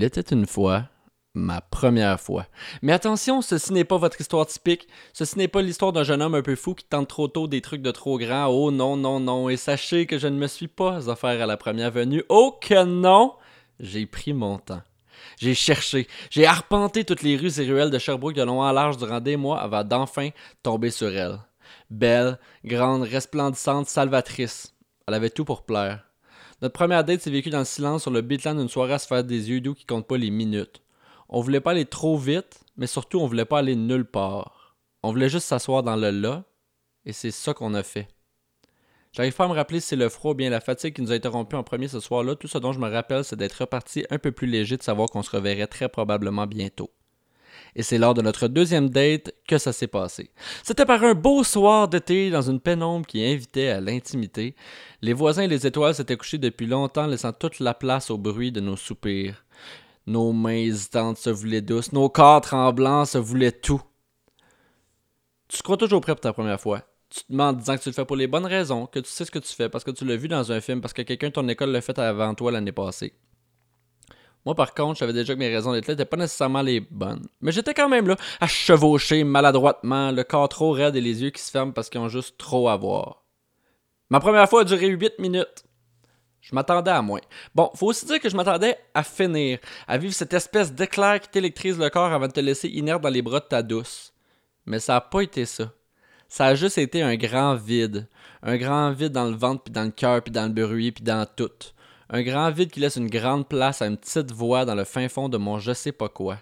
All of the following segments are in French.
Il était une fois ma première fois. Mais attention, ceci n'est pas votre histoire typique. Ceci n'est pas l'histoire d'un jeune homme un peu fou qui tente trop tôt des trucs de trop grand. Oh non, non, non. Et sachez que je ne me suis pas offert à la première venue. Oh que non! J'ai pris mon temps. J'ai cherché, j'ai arpenté toutes les rues et ruelles de Sherbrooke de long en large durant des mois avant d'enfin tomber sur elle. Belle, grande, resplendissante, salvatrice. Elle avait tout pour plaire. Notre première date s'est vécue dans le silence sur le bitland d'une soirée à se faire des yeux doux qui comptent pas les minutes. On voulait pas aller trop vite, mais surtout on voulait pas aller nulle part. On voulait juste s'asseoir dans le là, et c'est ça qu'on a fait. J'arrive pas à me rappeler si c'est le froid ou bien la fatigue qui nous a interrompu en premier ce soir-là. Tout ce dont je me rappelle, c'est d'être reparti un peu plus léger de savoir qu'on se reverrait très probablement bientôt. Et c'est lors de notre deuxième date que ça s'est passé. C'était par un beau soir d'été dans une pénombre qui invitait à l'intimité. Les voisins et les étoiles s'étaient couchés depuis longtemps, laissant toute la place au bruit de nos soupirs. Nos mains hésitantes se voulaient douces, nos corps tremblants se voulaient tout. Tu te crois toujours prêt pour ta première fois tu te demandes disant que tu le fais pour les bonnes raisons, que tu sais ce que tu fais, parce que tu l'as vu dans un film, parce que quelqu'un de ton école l'a fait avant toi l'année passée. Moi, par contre, je savais déjà que mes raisons d'être là n'étaient pas nécessairement les bonnes. Mais j'étais quand même là, à chevaucher maladroitement, le corps trop raide et les yeux qui se ferment parce qu'ils ont juste trop à voir. Ma première fois a duré 8 minutes. Je m'attendais à moins. Bon, faut aussi dire que je m'attendais à finir, à vivre cette espèce d'éclair qui t'électrise le corps avant de te laisser inerte dans les bras de ta douce. Mais ça n'a pas été ça. Ça a juste été un grand vide. Un grand vide dans le ventre, puis dans le cœur, puis dans le bruit, puis dans tout. Un grand vide qui laisse une grande place à une petite voix dans le fin fond de mon je sais pas quoi.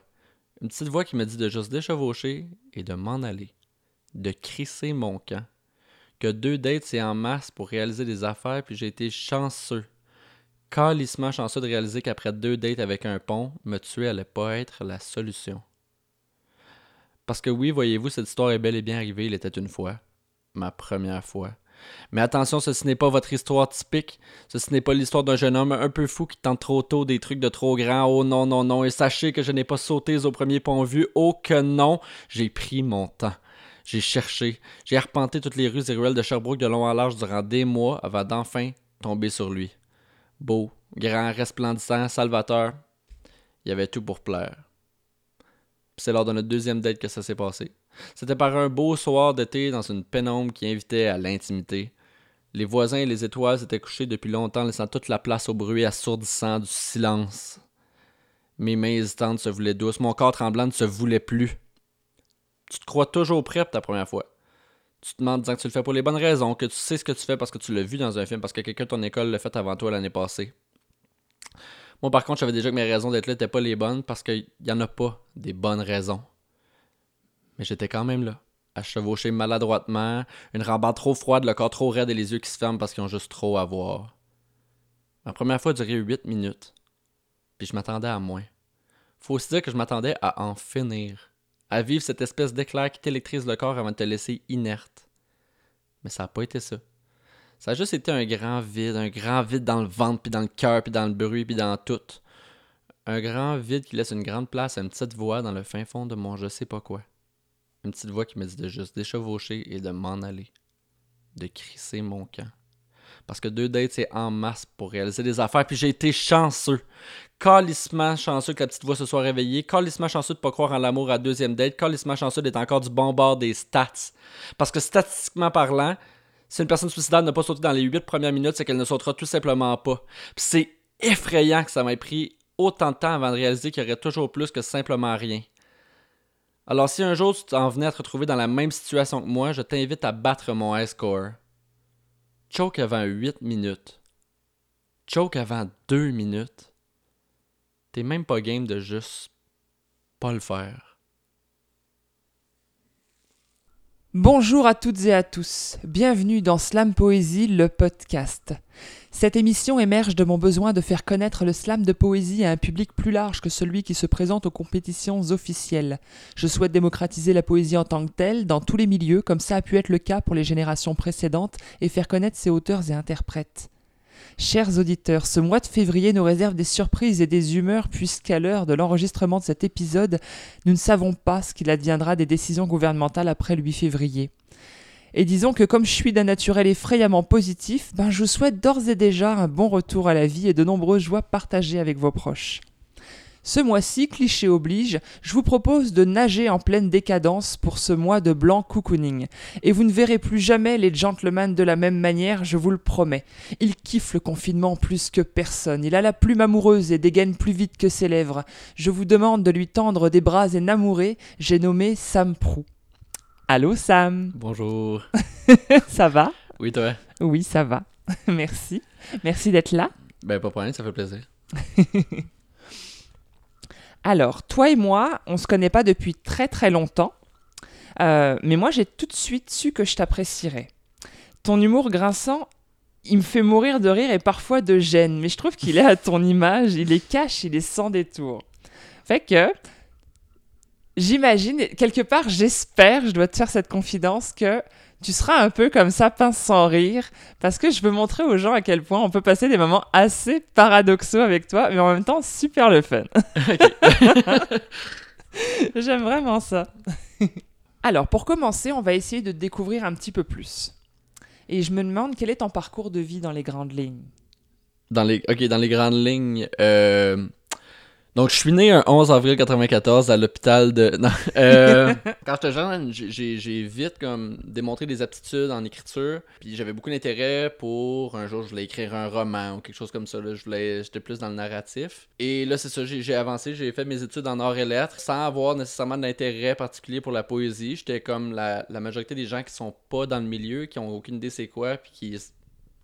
Une petite voix qui me dit de juste déchevaucher et de m'en aller. De crisser mon camp. Que deux dates c'est en masse pour réaliser des affaires, puis j'ai été chanceux. Calissement chanceux de réaliser qu'après deux dates avec un pont, me tuer allait pas être la solution. Parce que oui, voyez-vous, cette histoire est bel et bien arrivée, il était une fois. Ma première fois. Mais attention, ceci n'est pas votre histoire typique. Ceci n'est pas l'histoire d'un jeune homme un peu fou qui tente trop tôt des trucs de trop grand. Oh non, non, non. Et sachez que je n'ai pas sauté au premier pont vu. Oh que non. J'ai pris mon temps. J'ai cherché. J'ai arpenté toutes les rues et ruelles de Sherbrooke de long en large durant des mois avant d'enfin tomber sur lui. Beau, grand, resplendissant, salvateur. Il y avait tout pour plaire c'est lors de notre deuxième date que ça s'est passé. C'était par un beau soir d'été dans une pénombre qui invitait à l'intimité. Les voisins et les étoiles s'étaient couchés depuis longtemps, laissant toute la place au bruit assourdissant du silence. Mes mains hésitantes se voulaient douces, mon corps tremblant ne se voulait plus. Tu te crois toujours prêt pour ta première fois. Tu te demandes disant que tu le fais pour les bonnes raisons, que tu sais ce que tu fais parce que tu l'as vu dans un film, parce que quelqu'un de ton école l'a fait avant toi l'année passée. Moi, par contre, je savais déjà que mes raisons d'être là n'étaient pas les bonnes parce qu'il n'y en a pas des bonnes raisons. Mais j'étais quand même là, à chevaucher maladroitement, une rambarde trop froide, le corps trop raide et les yeux qui se ferment parce qu'ils ont juste trop à voir. Ma première fois duré 8 minutes. Puis je m'attendais à moins. Faut aussi dire que je m'attendais à en finir. À vivre cette espèce d'éclair qui t'électrise le corps avant de te laisser inerte. Mais ça n'a pas été ça. Ça a juste été un grand vide, un grand vide dans le ventre, puis dans le cœur, puis dans le bruit, puis dans tout. Un grand vide qui laisse une grande place à une petite voix dans le fin fond de mon je sais pas quoi. Une petite voix qui me dit de juste déchevaucher et de m'en aller. De crisser mon camp. Parce que deux dates, c'est en masse pour réaliser des affaires. Puis j'ai été chanceux. Calissement chanceux que la petite voix se soit réveillée. Calissement chanceux de pas croire en l'amour à deuxième date. Calissement chanceux d'être encore du bon bord des stats. Parce que statistiquement parlant, si une personne suicidaire n'a pas sauté dans les 8 premières minutes, c'est qu'elle ne sautera tout simplement pas. c'est effrayant que ça m'ait pris autant de temps avant de réaliser qu'il y aurait toujours plus que simplement rien. Alors si un jour tu t'en venais à te retrouver dans la même situation que moi, je t'invite à battre mon high score. Choke avant 8 minutes. Choke avant 2 minutes. T'es même pas game de juste pas le faire. Bonjour à toutes et à tous, bienvenue dans Slam Poésie, le podcast. Cette émission émerge de mon besoin de faire connaître le slam de poésie à un public plus large que celui qui se présente aux compétitions officielles. Je souhaite démocratiser la poésie en tant que telle, dans tous les milieux, comme ça a pu être le cas pour les générations précédentes, et faire connaître ses auteurs et interprètes. Chers auditeurs, ce mois de février nous réserve des surprises et des humeurs puisqu'à l'heure de l'enregistrement de cet épisode, nous ne savons pas ce qu'il adviendra des décisions gouvernementales après le 8 février. Et disons que comme je suis d'un naturel effrayamment positif, ben je vous souhaite d'ores et déjà un bon retour à la vie et de nombreuses joies partagées avec vos proches. Ce mois-ci, cliché oblige, je vous propose de nager en pleine décadence pour ce mois de blanc cocooning. Et vous ne verrez plus jamais les gentlemen de la même manière, je vous le promets. Il kiffe le confinement plus que personne. Il a la plume amoureuse et dégaine plus vite que ses lèvres. Je vous demande de lui tendre des bras énamourés. J'ai nommé Sam Prou. Allô Sam? Bonjour. Ça va? Oui, toi? Oui, ça va. Merci. Merci d'être là. Ben, pas de problème, ça fait plaisir. Alors, toi et moi, on se connaît pas depuis très très longtemps, Euh, mais moi j'ai tout de suite su que je t'apprécierais. Ton humour grinçant, il me fait mourir de rire et parfois de gêne, mais je trouve qu'il est à ton image, il est cash, il est sans détour. Fait que, j'imagine, quelque part j'espère, je dois te faire cette confidence, que tu seras un peu comme ça, pince sans rire, parce que je veux montrer aux gens à quel point on peut passer des moments assez paradoxaux avec toi, mais en même temps super le fun. J'aime vraiment ça. Alors, pour commencer, on va essayer de te découvrir un petit peu plus. Et je me demande quel est ton parcours de vie dans les grandes lignes? Dans les, ok, dans les grandes lignes. euh, Donc, je suis né un 11 avril 94 à l'hôpital de. Euh, Quand j'étais jeune, j'ai- vite comme démontré des aptitudes en écriture. Puis j'avais beaucoup d'intérêt pour un jour, je voulais écrire un roman ou quelque chose comme ça. Je voulais, j'étais plus dans le narratif. Et là, c'est ça, j'ai j'ai avancé, j'ai fait mes études en arts et lettres sans avoir nécessairement d'intérêt particulier pour la poésie. J'étais comme la, la majorité des gens qui sont pas dans le milieu, qui ont aucune idée c'est quoi, puis qui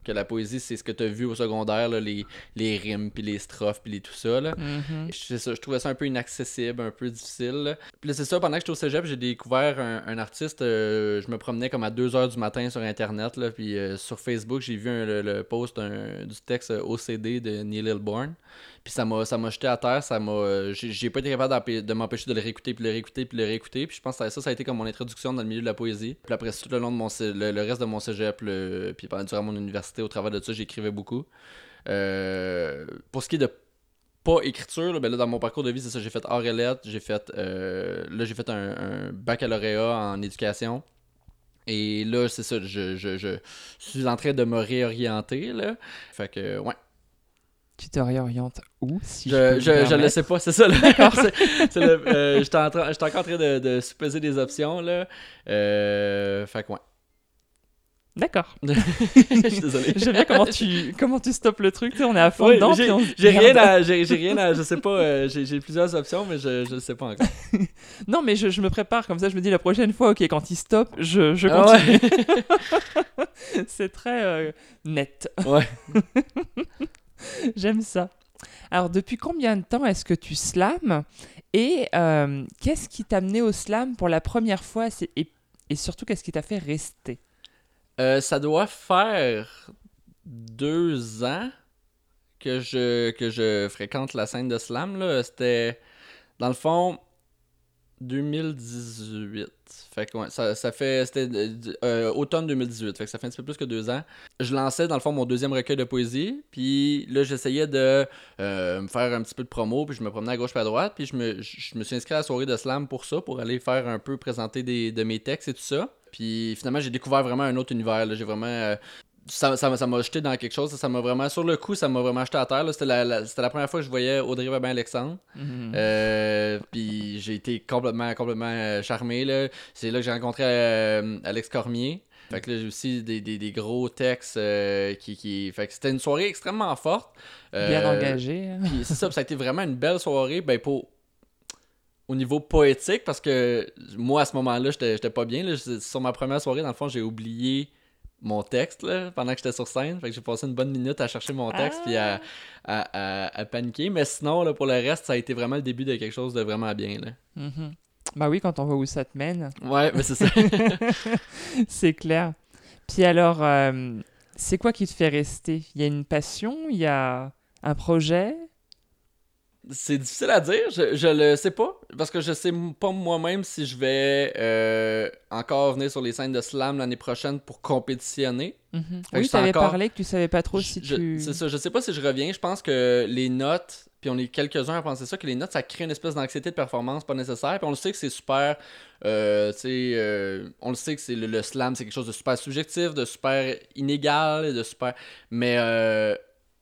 que la poésie c'est ce que tu as vu au secondaire là, les, les rimes puis les strophes puis les tout ça là. C'est ça, je trouvais ça un peu inaccessible, un peu difficile. Puis c'est ça, pendant que j'étais au cégep, j'ai découvert un, un artiste. euh, je me promenais comme à 2h du matin sur Internet. Là, puis euh, sur Facebook, j'ai vu un- le, le post du texte euh, OCD de Neil Hilborn. Puis ça m'a, ça m'a jeté à terre. Ça m'a, euh, j'ai, pas été capable de m'empêcher de le réécouter, puis le réécouter, puis le réécouter. Puis je pense que ça, ça a été comme mon introduction dans le milieu de la poésie. Puis après, tout le long de mon, le reste de mon cégep, le- puis pendant durant mon université, au travers de ça, j'écrivais beaucoup. Euh, pour ce qui est de pas écriture, là, ben là, dans mon parcours de vie, c'est ça, j'ai fait art et lettres, j'ai fait, euh, là, j'ai fait un, un baccalauréat en éducation. Et là, c'est ça, je, je, je suis en train de me réorienter, là. Fait que, ouais. Tu te réorientes où si Je, je, je le sais pas, c'est ça. le- euh, J'étais en encore en train de, de supposer des options, là. Euh, fait que, ouais. D'accord. Je suis désolé. J'aime bien comment tu, comment tu stoppes le truc, on est à fond Oui, dedans. j'ai on rien rien à, je sais pas, euh, j'ai plusieurs options, mais je, le sais pas encore. Non, mais je, je me prépare comme ça, je me dis la prochaine fois, ok, quand il stoppe, je, je Ah continue. ouais. C'est très euh, net. Ouais. J'aime ça. Alors, depuis combien de temps est-ce que tu slams Et euh, qu'est-ce qui t'a amené au slam pour la première fois? Et, et surtout, qu'est-ce qui t'a fait rester? Euh, ça doit faire deux ans que je, que je fréquente la scène de slam. C'était, dans le fond, 2018. Fait que ouais, ça, ça fait. C'était euh, automne 2018. Fait que ça fait un petit peu plus que deux ans. Je lançais, dans le fond, mon deuxième recueil de poésie. Puis là, j'essayais de euh, me faire un petit peu de promo. Puis je me promenais à gauche puis à droite. Puis je me, je me suis inscrit à la soirée de slam pour ça, pour aller faire un peu présenter des, de mes textes et tout ça. Puis finalement, j'ai découvert vraiment un autre univers. J'ai vraiment. euh, ça ça m'a ça m'a jeté dans quelque chose. Ça m'a vraiment. Sur le coup, ça m'a vraiment jeté à terre. C'était la, la- première fois que je voyais Audrey Babin-Alexandre. Euh, puis j'ai été complètement, complètement euh, charmé. C'est là que j'ai rencontré euh, Alex Cormier. Fait que là, j'ai aussi des, des, des gros textes euh, qui, qui. Fait que c'était une soirée extrêmement forte. Bien engagé. hein. puis c'est ça, ça a été vraiment une belle soirée, ben pour au niveau poétique, parce que moi à ce moment-là, j'étais pas bien. là. Sur ma première soirée, dans le fond, j'ai oublié mon texte là, pendant que j'étais sur scène. Fait que j'ai passé une bonne minute à chercher mon texte puis à, à, à- à paniquer. Mais sinon, là, pour le reste, ça a été vraiment le début de quelque chose de vraiment bien. Là. Mhm. Bah oui, quand on voit où ça te mène, Ouais, mais c'est ça. c'est clair. Puis alors, euh, c'est quoi qui te fait rester? Il y a une passion? Il y a un projet? C'est difficile à dire, je, je le sais pas, parce que je sais pas moi-même si je vais euh, encore venir sur les scènes de slam l'année prochaine pour compétitionner. Mhm. Oui, tu avais encore- parlé que tu savais pas trop Je- si tu... C'est ça, je sais pas si je reviens. Je pense que les notes, puis on est quelques-uns à penser ça, que les notes, ça crée une espèce d'anxiété de performance pas nécessaire. Puis on le sait que c'est super. euh, tu sais, euh, on le sait que c'est le, le slam, c'est quelque chose de super subjectif, de super inégal, de super. Mais.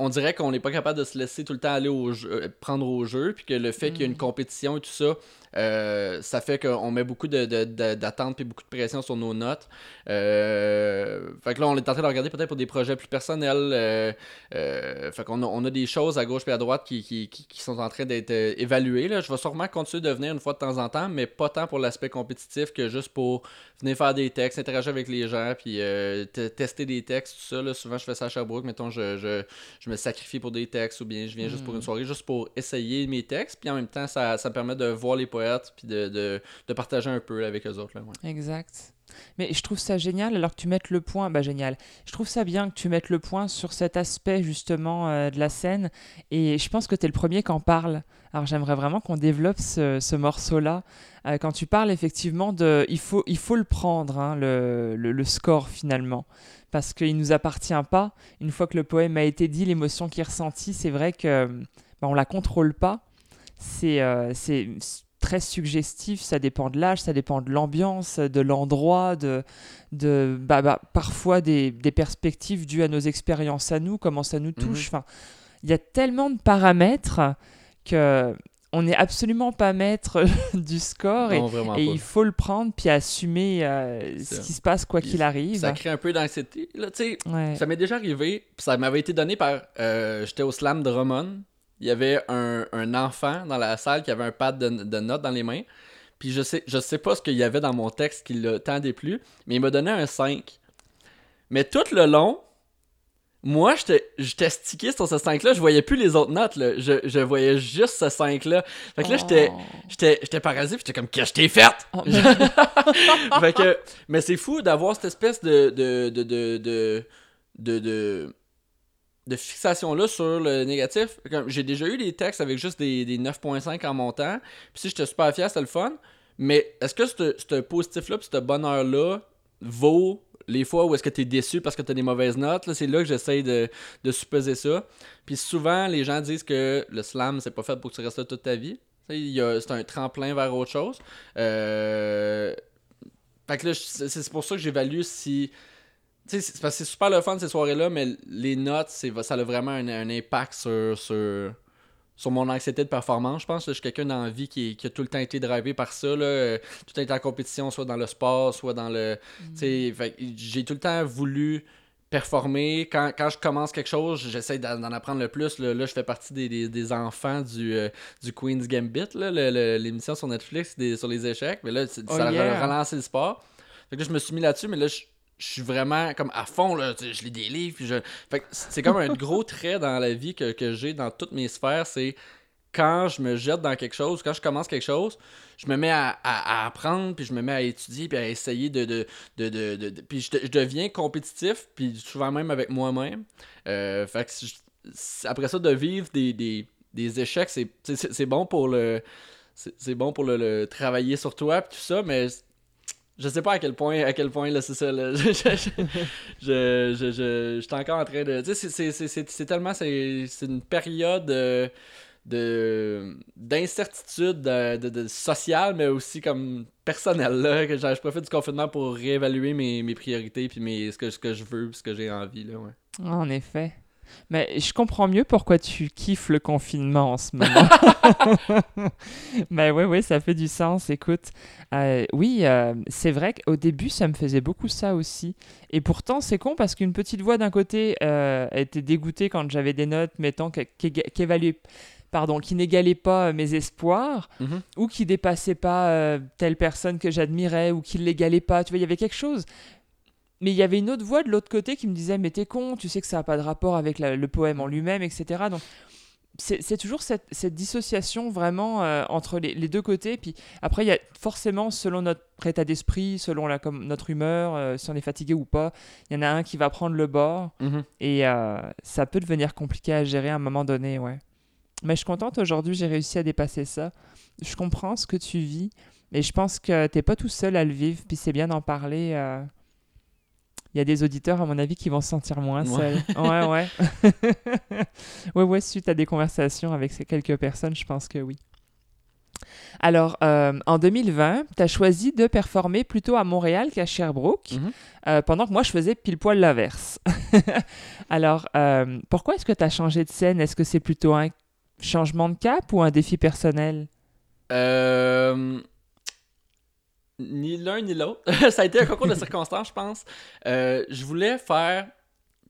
On dirait qu'on n'est pas capable de se laisser tout le temps aller au jeu, euh, prendre au jeu, puis que le fait qu'il y a une Mm. compétition et tout ça, euh, ça fait qu'on met beaucoup d'attentes et beaucoup de pression sur nos notes. Euh, fait que là, on est en train de regarder peut-être pour des projets plus personnels. euh, fait qu'on a, on a des choses à gauche et à droite qui, qui, qui- qui sont en train d'être évaluées. Là. Je vais sûrement continuer de venir une fois de temps en temps, mais pas tant pour l'aspect compétitif que juste pour venir faire des textes, interagir avec les gens, puis te- tester des textes, tout ça. Là. Souvent, je fais ça à Sherbrooke. Mettons, je, je, je me sacrifie pour des textes ou bien je viens juste pour une soirée, juste pour essayer mes textes. Puis en même temps, ça, ça me permet de voir les poètes puis de, de, de partager un peu avec eux autres. Là, ouais. Exact. Mais je trouve ça génial alors que tu mettes le point, bah génial. Je trouve ça bien que tu mettes le point sur cet aspect justement euh, de la scène et je pense que tu es le premier qui en parle. Alors j'aimerais vraiment qu'on développe ce, ce morceau-là. Euh, quand tu parles effectivement de... Il faut, il faut le prendre, hein, le, le, score finalement. Parce qu'il nous appartient pas. Une fois que le poème a été dit, l'émotion qui est ressentie, c'est vrai que bah, on la contrôle pas. C'est euh, très suggestif, ça dépend de l'âge, ça dépend de l'ambiance, de l'endroit, de, de bah, bah, parfois des, des perspectives dues à nos expériences à nous, comment ça nous touche. Enfin, il y a tellement de paramètres que on n'est absolument pas maître du score et, Non, il faut le prendre puis assumer euh, ce qui se passe quoi qu'il arrive. Ça crée un peu d'anxiété. Là, tu sais, Ouais. Ça m'est déjà arrivé, ça m'avait été donné par. euh, J'étais au slam de Drummond. Il y avait un, un enfant dans la salle qui avait un pad de, de notes dans les mains. Puis je sais, je sais pas ce qu'il y avait dans mon texte qui le tant déplu, mais il m'a donné un 5. Mais tout le long, moi, j'étais stické sur ce 5-là. Je voyais plus les autres notes. Là. Je, je voyais juste ce 5-là. Fait que là, j'étais Oh. j'étais j'étais paralysé, puis j'étais comme, que je t'ai faite! Oh, fait que, mais c'est fou d'avoir cette espèce de de de de de, de, fixation-là sur le négatif. J'ai déjà eu des textes avec juste des, des 9.5 en montant. Puis si j'étais super fier, c'était le fun. Mais est-ce que ce positif-là, ce bonheur-là vaut les fois où est-ce que tu es déçu parce que tu as des mauvaises notes? C'est là que j'essaye de, de supposer ça. Puis souvent, les gens disent que le slam, c'est pas fait pour que tu restes là toute ta vie. C'est un tremplin vers autre chose. Euh... Fait que là, c'est pour ça que j'évalue si. C'est parce que c'est super le fun ces soirées-là, mais les notes, c'est, ça a vraiment un, un impact sur, sur, sur mon anxiété de performance. Je pense que je suis quelqu'un dans la vie qui, qui a tout le temps été drivé par ça. Là. Tout le temps en compétition, soit dans le sport, soit dans le. Que j'ai tout le temps voulu performer. Quand, quand je commence quelque chose, j'essaie d'en apprendre le plus. Là, Là, je fais partie des, des, des enfants du, euh, du Queen's Gambit, l'émission sur Netflix des- sur les échecs. Mais là, c'est- Oh ça a relancé le sport. Fait que là, je me suis mis là-dessus, mais là, je, je suis vraiment comme à fond. Là, je lis des livres. Puis je... fait c'est comme un gros trait dans la vie que, que j'ai dans toutes mes sphères. C'est quand je me jette dans quelque chose, quand je commence quelque chose, je me mets à, à- à apprendre, puis je me mets à étudier, puis à essayer de... de, de, de, de- puis je, de- je deviens compétitif, puis souvent même avec moi-même. Euh, fait que je- après ça, de vivre des, des, des échecs, c'est, bon pour le... C'est bon pour le, le travailler sur toi, puis tout ça, mais je sais pas à quel point, à quel point là, c'est ça. Là. Je, je, je, je, suis encore en train de. Tu sais, c'est- tellement. C'est une période euh, de d'incertitude de, de- sociale, mais aussi comme personnelle. Là, que je profite du confinement pour réévaluer mes, mes priorités, puis mes, ce, que, ce que je veux, puis ce que j'ai envie. Là, ouais. En effet. Mais je comprends mieux pourquoi tu kiffes le confinement en ce moment. Mais oui, oui, ça fait du sens. Écoute, euh, oui, euh, c'est vrai qu'au début, ça me faisait beaucoup ça aussi. Et pourtant, c'est con parce qu'une petite voix d'un côté euh, était dégoûtée quand j'avais des notes, mettons, qui qu'évaluaient- Pardon, qui n'égalait pas mes espoirs Mhm. ou qui dépassait pas euh, telle personne que j'admirais ou qui l'égalait pas. Tu vois, il y avait quelque chose. Mais il y avait une autre voix de l'autre côté qui me disait Mais t'es con, tu sais que ça n'a pas de rapport avec la- le poème en lui-même, etc. Donc c'est toujours cette, cette dissociation vraiment euh, entre les, les deux côtés. Puis après, il y a forcément, selon notre état d'esprit, selon la, comme notre humeur, euh, si on est fatigué ou pas, il y en a un qui va prendre le bord. Mhm. Et euh, ça peut devenir compliqué à gérer à un moment donné, ouais. Mais je suis contente aujourd'hui, j'ai réussi à dépasser ça. Je comprends ce que tu vis, mais je pense que t'es pas tout seul à le vivre, puis c'est bien d'en parler. Il y a des auditeurs, à mon avis, qui vont se sentir moins Ouais. seuls. Ouais, ouais. ouais, ouais, suite à des conversations avec ces quelques personnes, je pense que oui. Alors, euh, en 2020, tu as choisi de performer plutôt à Montréal qu'à Sherbrooke, Mhm. euh, pendant que moi, je faisais pile poil l'inverse. Alors, euh, pourquoi est-ce que tu as changé de scène? Est-ce que c'est plutôt un changement de cap ou un défi personnel? Ni l'un ni l'autre. ça a été un concours de circonstances, je pense. Euh, je voulais faire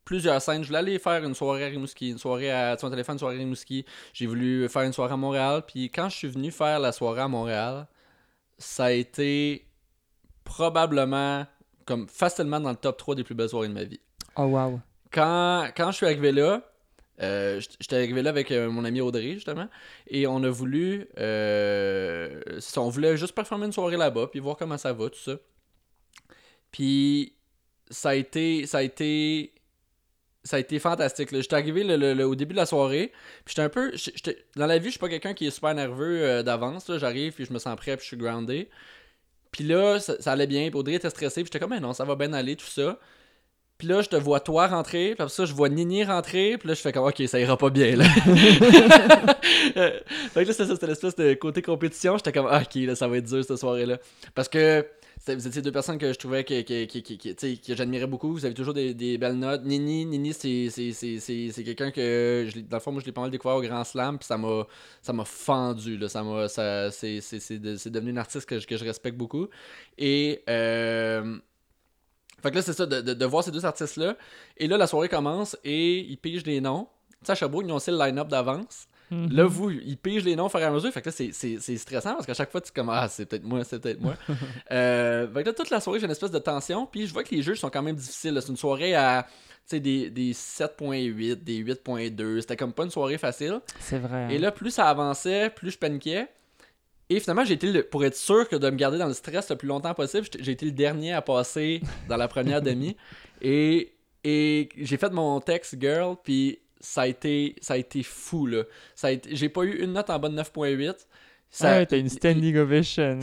plusieurs scènes. Je voulais aller faire une soirée à Rimouski, une soirée à son téléphone, une soirée à Rimouski. J'ai voulu faire une soirée à Montréal. Puis quand je suis venu faire la soirée à Montréal, ça a été probablement, comme facilement dans le top 3 des plus belles soirées de ma vie. Oh, wow. quand, quand je suis arrivé là, euh, j'étais arrivé là avec euh, mon ami Audrey, justement, et on a voulu. euh, on voulait juste performer une soirée là-bas, puis voir comment ça va, tout ça. Puis ça a été. Ça a été. Ça a été fantastique. J'étais arrivé le- le- au début de la soirée. Puis j'étais un peu. dans la vie, je suis pas quelqu'un qui est super nerveux d'avance. J'arrive, puis je me sens prêt, puis je suis groundé. Puis là, ça, ça allait bien. Puis Audrey était stressée. Puis j'étais comme, mais non, ça va bien aller, tout ça. Puis là, je te vois toi rentrer, puis après ça, je vois Nini rentrer, puis là, je fais comme, ok, ça ira pas bien, là. Fait que là, c'était l'espèce de côté compétition. J'étais comme, ah, ok, là, ça va être dur cette soirée-là. Parce que vous étiez deux personnes que je trouvais que, que, que, que- j'admirais beaucoup. Vous avez toujours des, des belles notes. Nini, Nini c'est, quelqu'un que, je dans le fond, moi, je l'ai pas mal découvert au Grand Slam, puis ça m'a, fendu, là. Ça m'a, ça, c'est, c'est, c'est, de- c'est devenu une artiste que, je- que je respecte beaucoup. Et, euh, fait que là, c'est ça, de, de, de voir ces deux artistes-là. Et là, la soirée commence et ils pigent les noms. Tu sais, à Sherbrooke, ils ont aussi le line-up d'avance. Mhm. Là, vous, ils pigent les noms au fur et à mesure. Fait que là, c'est- c'est c'est stressant parce qu'à chaque fois, tu es comme Ah, c'est peut-être moi, c'est peut-être moi. euh, fait que là, toute la soirée, j'ai une espèce de tension. Puis je vois que les jeux sont quand même difficiles. C'est une soirée à des, des 7.8, des 8.2. C'était comme pas une soirée facile. C'est vrai. Et hein. là, plus ça avançait, plus je paniquais. Et finalement, j'ai été le- pour être sûr que de me garder dans le stress le plus longtemps possible, j'ai été le dernier à passer dans la première demi. Et, et j'ai fait mon texte girl, puis ça a été, ça a été fou là. Ça j'ai pas eu une note en bas de 9.8. Ça- ouais, t'as une standing ovation.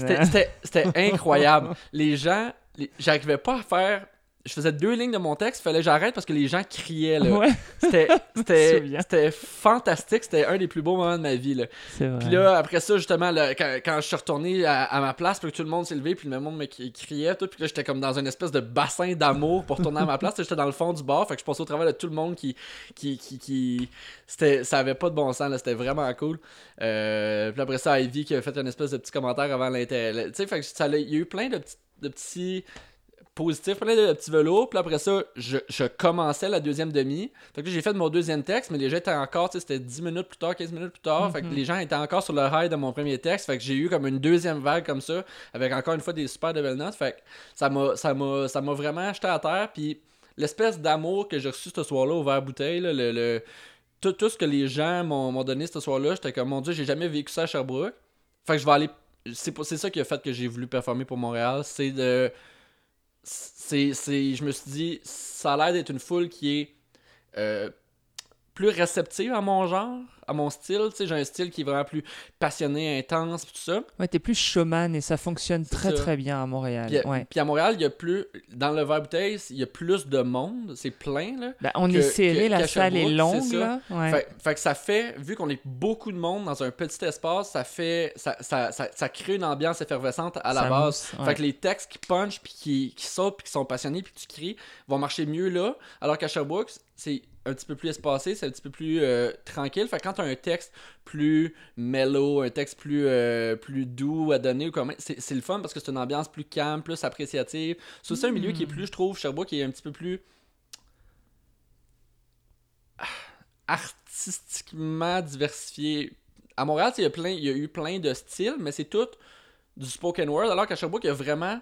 c'était- hein. Incroyable. Les gens, j'arrivais pas à faire. Je faisais deux lignes de mon texte, fallait que j'arrête parce que les gens criaient là. Ouais, C'était c'était- souviens. c'était fantastique, c'était un des plus beaux moments de ma vie là. vrai. Puis là, après ça, justement, là, quand, quand je suis retourné à, à ma place, puis que tout le monde s'est levé, puis le monde me cri- criait, tout, puis là, j'étais comme dans une espèce de bassin d'amour pour retourner à ma place. J'étais dans le fond du bar, fait que je passais au travers de tout le monde qui. qui, qui, qui... C'était, ça avait pas de bon sens, là, c'était vraiment cool. Euh, puis après ça, Ivy qui a fait une espèce de petit commentaire avant l'intérêt. Tu sais, il y a eu plein de petits, de petits positifs, plein de petits velours. Puis après ça, je, je commençais la deuxième demi. Fait que j'ai fait mon deuxième texte, mais les gens étaient encore, tu sais, c'était 10 minutes plus tard, 15 minutes plus tard. Fait que Mhm. les gens étaient encore sur le high de mon premier texte. Fait que j'ai eu comme une deuxième vague comme ça, avec encore une fois des super de belles notes. Fait que ça m'a, ça m'a, ça m'a vraiment jeté à terre. Puis l'espèce d'amour que j'ai reçu ce soir-là au verre bouteille, là, le, le- tout, tout ce que les gens m'ont, donné ce soir-là, j'étais comme, mon Dieu, j'ai jamais vécu ça à Sherbrooke. Fait que je vais aller. C'est, c'est ça qui a fait que j'ai voulu performer pour Montréal. C'est de. C'est, je me suis dit, ça a l'air d'être une foule qui est euh, plus réceptive à mon genre, à mon style. Tu sais, j'ai un style qui est vraiment plus passionné, intense, tout ça. Ouais, t'es plus showman et ça fonctionne très ça. très bien à Montréal. Puis, ouais. puis à Montréal, il y a plus. Dans le verre bouteille, il y a plus de monde. C'est plein, là. Ben, on que- est serré, que- la salle est longue c'est ça. là. Ouais. Fait, fait que ça fait, vu qu'on est beaucoup de monde dans un petit espace, ça fait. Ça, ça, ça, ça crée une ambiance effervescente à la base. mousse, ouais. Fait que les textes qui punchent, puis qui, qui sautent, puis qui sont passionnés, puis tu cries, vont marcher mieux là. Alors qu'à Sherbrooke, c'est un petit peu plus espacé, c'est un petit peu plus euh, tranquille. Fait que quand t'as un texte plus mellow, un texte plus, euh, plus doux à donner, c'est le fun parce que c'est une ambiance plus calme, plus appréciative. C'est aussi un milieu qui est plus, je trouve, Sherbrooke, qui est un petit peu plus ah, artistiquement diversifié. À Montréal, tu il y, a plein- il y a eu plein de styles, mais c'est tout du spoken word, alors qu'à Sherbrooke, il y a vraiment.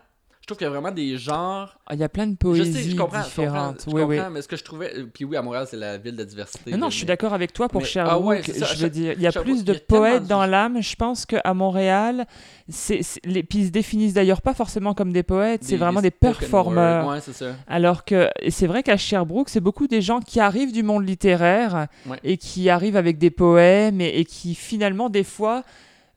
Je trouve qu'il y a vraiment des genres. Ah, Il y a plein de Je poésies sais, je comprends, je comprends, différentes. je oui, oui. comprends, mais ce que je trouvais. euh, Puis oui, à Montréal, c'est la ville de diversité. Non, non, je suis d'accord avec toi pour mais- Sherbrooke. ah ouais, c'est ça, je veux dire, il y a plus de a poètes dans l'âme. Je pense qu'à Montréal, c'est, les, puis ils se définissent d'ailleurs pas forcément comme des poètes, c'est vraiment des, performeurs. Ouais, c'est ça. Alors que c'est vrai qu'à Sherbrooke, c'est beaucoup des gens qui arrivent du monde littéraire Ouais. et qui arrivent avec des poèmes et, et qui finalement des fois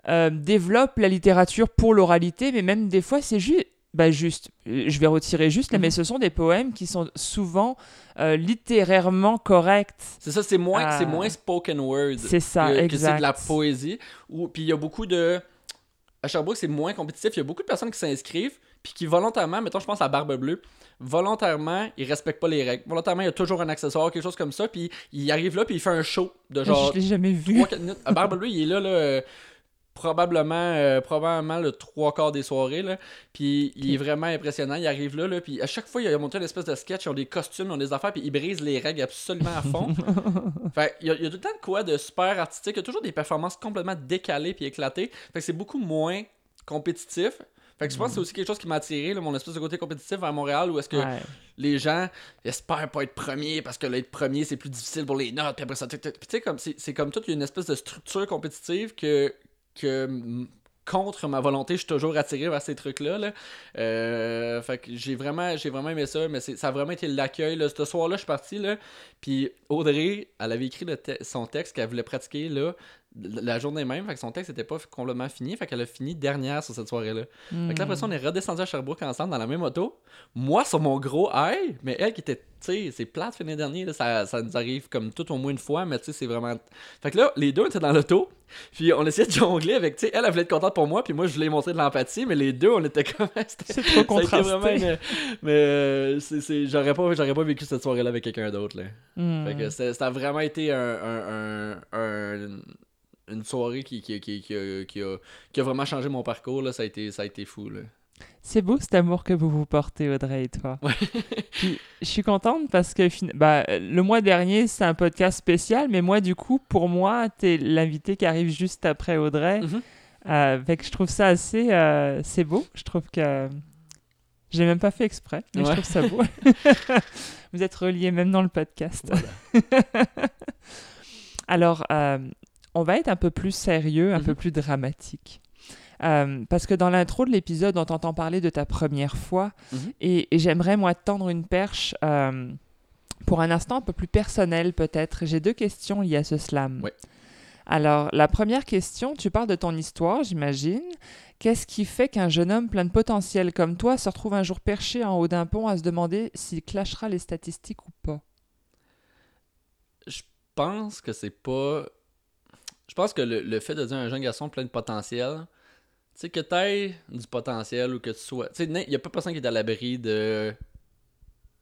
euh, développent la littérature pour l'oralité, mais même des fois c'est juste. Bah juste, euh, je vais retirer juste là, Mhm. mais ce sont des poèmes qui sont souvent euh, littérairement corrects. C'est ça, c'est moins, c'est moins spoken word. C'est ça, que, que c'est exact. de la poésie. Ou, puis il y a beaucoup de. à Sherbrooke, c'est moins compétitif. Il y a beaucoup de personnes qui s'inscrivent, puis qui volontairement, mettons, je pense à Barbe Bleue, volontairement, ils respectent pas les règles. Volontairement, il y a toujours un accessoire, quelque chose comme ça, puis il arrive là, puis il fait un show de genre. Je l'ai jamais vu. 3-4 minutes. À Barbe Bleue, il est là, là. Probablement euh, probablement le trois quarts des soirées là. Puis il est vraiment impressionnant il arrive là, là puis à chaque fois il a monté une espèce de sketch ils ont des costumes ils ont des affaires puis il brise les règles absolument à fond. Fait il y, a, il y a tout le temps de quoi de super artistique il y a toujours des performances complètement décalées puis éclatées. Fait que c'est beaucoup moins compétitif. Fait que je pense que c'est aussi quelque chose qui m'a attiré là, mon espèce de côté compétitif à Montréal où est-ce que Ouais. les gens espèrent pas être premiers parce que là, être premier c'est plus difficile pour les notes puis après ça. Puis tu sais comme c'est c'est comme tout il y a une espèce de structure compétitive que que contre ma volonté je suis toujours attiré vers ces trucs là, fait que j'ai vraiment j'ai vraiment aimé ça mais ça a vraiment été l'accueil là. ce soir là je suis parti puis Audrey elle avait écrit son texte qu'elle voulait pratiquer là la journée même fait que son texte était pas complètement fini fait qu'elle a fini dernière sur cette soirée là fait que ça, on est redescendu à Sherbrooke ensemble dans la même auto. Moi, sur mon gros high, mais elle qui était, tu sais, c'est plate fin dernier, là, ça, ça nous arrive comme tout au moins une fois, mais tu sais, c'est vraiment. Fait que là, les deux étaient dans l'auto, puis on essayait de jongler avec, tu sais, elle, elle voulait être contente pour moi, puis moi, je voulais montrer de l'empathie, mais les deux, on était comme. C'est trop contrasté. vraiment une- Mais euh, c'est, j'aurais, pas, j'aurais pas vécu cette soirée-là avec quelqu'un d'autre, là. Hmm. Fait que ça a vraiment été un, un- un- un- une soirée qui, qui, qui, qui a, qui, a, qui a vraiment changé mon parcours, là. Ça a été, ça a été fou, là. C'est beau cet amour que vous vous portez, Audrey et toi. Ouais. Puis, je suis contente parce que bah, euh, le mois dernier, c'est un podcast spécial, mais moi, du coup, pour moi, t'es l'invité qui arrive juste après Audrey. Euh, fait que je trouve ça assez... euh, c'est beau. Je trouve que... J'ai même pas fait exprès, mais je trouve ça beau. vous êtes reliés même dans le podcast. Alors, euh, on va être un peu plus sérieux, un Mhm. peu plus dramatique. Euh, parce que dans l'intro de l'épisode, on t'entend parler de ta première fois Mhm. et, et j'aimerais, moi, tendre une perche euh, pour un instant un peu plus personnel, peut-être. J'ai deux questions liées à ce slam. Ouais. Alors, la première question, tu parles de ton histoire, j'imagine. Qu'est-ce qui fait qu'un jeune homme plein de potentiel comme toi se retrouve un jour perché en haut d'un pont à se demander s'il clashera les statistiques ou pas? Je pense que c'est pas. Je pense que le, le fait de dire un jeune garçon plein de potentiel, tu sais, que t'aies du potentiel ou que tu sois. Tu sais, il n'y a pas personne qui est à l'abri de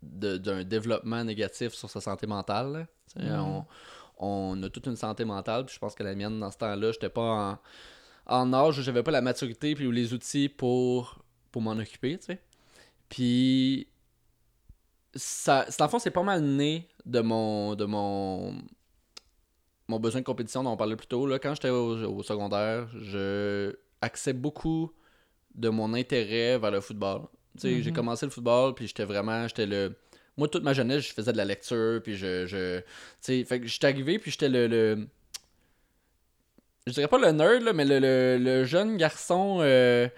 d'un développement négatif sur sa santé mentale. Mhm. on, on a toute une santé mentale, puis je pense que la mienne, dans ce temps-là, j'étais pas en, en âge où j'avais pas la maturité puis ou les outils pour, pour m'en occuper, tu sais. Puis ça, dans le fond, c'est pas mal né de mon de mon mon besoin de compétition dont on parlait plus tôt. Là, quand j'étais au, au secondaire, je axais beaucoup de mon intérêt vers le football. Tu sais, J'ai Mhm. commencé le football, puis j'étais vraiment, j'étais le... Moi, toute ma jeunesse, je faisais de la lecture, puis je... je tu sais, fait que j'étais arrivé, puis j'étais le, le... Je dirais pas le nerd, là, mais le, le- le jeune garçon euh,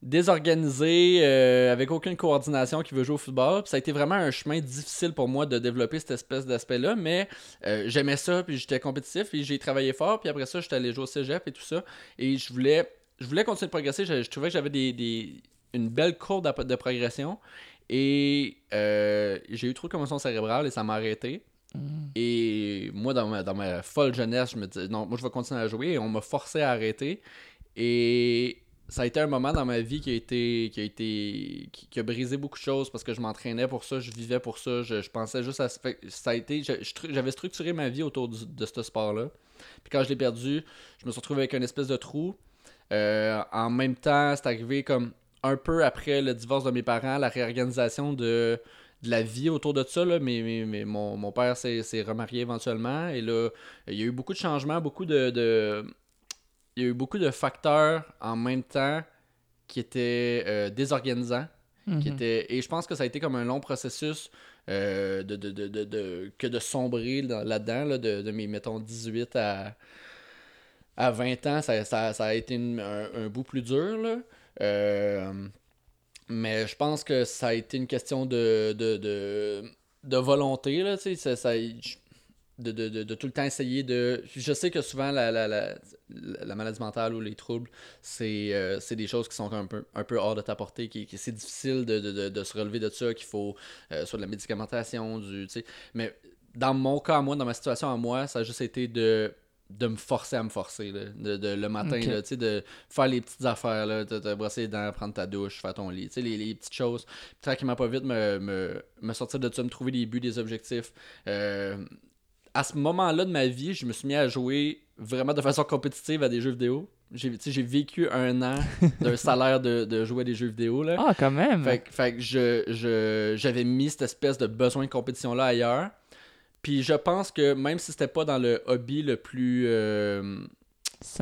désorganisé, euh, avec aucune coordination qui veut jouer au football. Puis ça a été vraiment un chemin difficile pour moi de développer cette espèce d'aspect-là, mais euh, j'aimais ça, puis j'étais compétitif, puis j'ai travaillé fort, puis après ça, j'étais allé jouer au cégep et tout ça. Et je voulais, je voulais continuer de progresser. Je, je trouvais que j'avais des, des- une belle courbe de progression. Et euh, j'ai eu trop de commotion cérébrale et ça m'a arrêté. Et moi, dans ma, dans ma folle jeunesse, je me disais, non, moi, je vais continuer à jouer. Et on m'a forcé à arrêter. Et ça a été un moment dans ma vie qui a été qui a été qui, qui a brisé beaucoup de choses parce que je m'entraînais pour ça, je vivais pour ça, je, je pensais juste à ça a été j'avais structuré ma vie autour du- de ce sport-là. Puis quand je l'ai perdu, je me suis retrouvé avec une espèce de trou. Euh, en même temps, c'est arrivé comme un peu après le divorce de mes parents, la réorganisation de, de la vie autour de ça. Là. Mais, mais- mais mon, mon père s'est remarié éventuellement. Et là, il y a eu beaucoup de changements, beaucoup de, de- Il y a eu beaucoup de facteurs en même temps qui étaient euh, désorganisants. Qui Mhm. était, et je pense que ça a été comme un long processus euh, de, de, de, de- que de sombrer dans- là-dedans, là, de, de mes, mettons, 18 à, à 20 ans. Ça, ça, ça a été un, un bout plus dur. Là. Euh, mais je pense que ça a été une question de, de, de, de volonté. Là, ça, ça- de, de, de, tout le temps essayer de. Je sais que souvent la, la, la, la maladie mentale ou les troubles, c'est euh, des choses qui sont un peu, un peu hors de ta portée, qui, qui c'est difficile de, de, se relever de ça, qu'il faut euh, soit de la médicamentation, du. Mais dans mon cas, moi, dans ma situation à moi, ça a juste été de de me forcer à me forcer, là, de, de- le matin, là, de faire les petites affaires, là, de te brosser les dents, prendre ta douche, faire ton lit, les, les petites choses. Puis tranquillement, pas vite, me, me, me sortir de ça, me trouver des buts, des objectifs. Euh, à ce moment-là de ma vie, je me suis mis à jouer vraiment de façon compétitive à des jeux vidéo. J'ai vécu un an d'un salaire de, de jouer à des jeux vidéo, là. Ah, quand même. Fait, que- fait que je, je- j'avais mis cette espèce de besoin de compétition-là ailleurs. Puis je pense que même si c'était pas dans le hobby le plus. euh,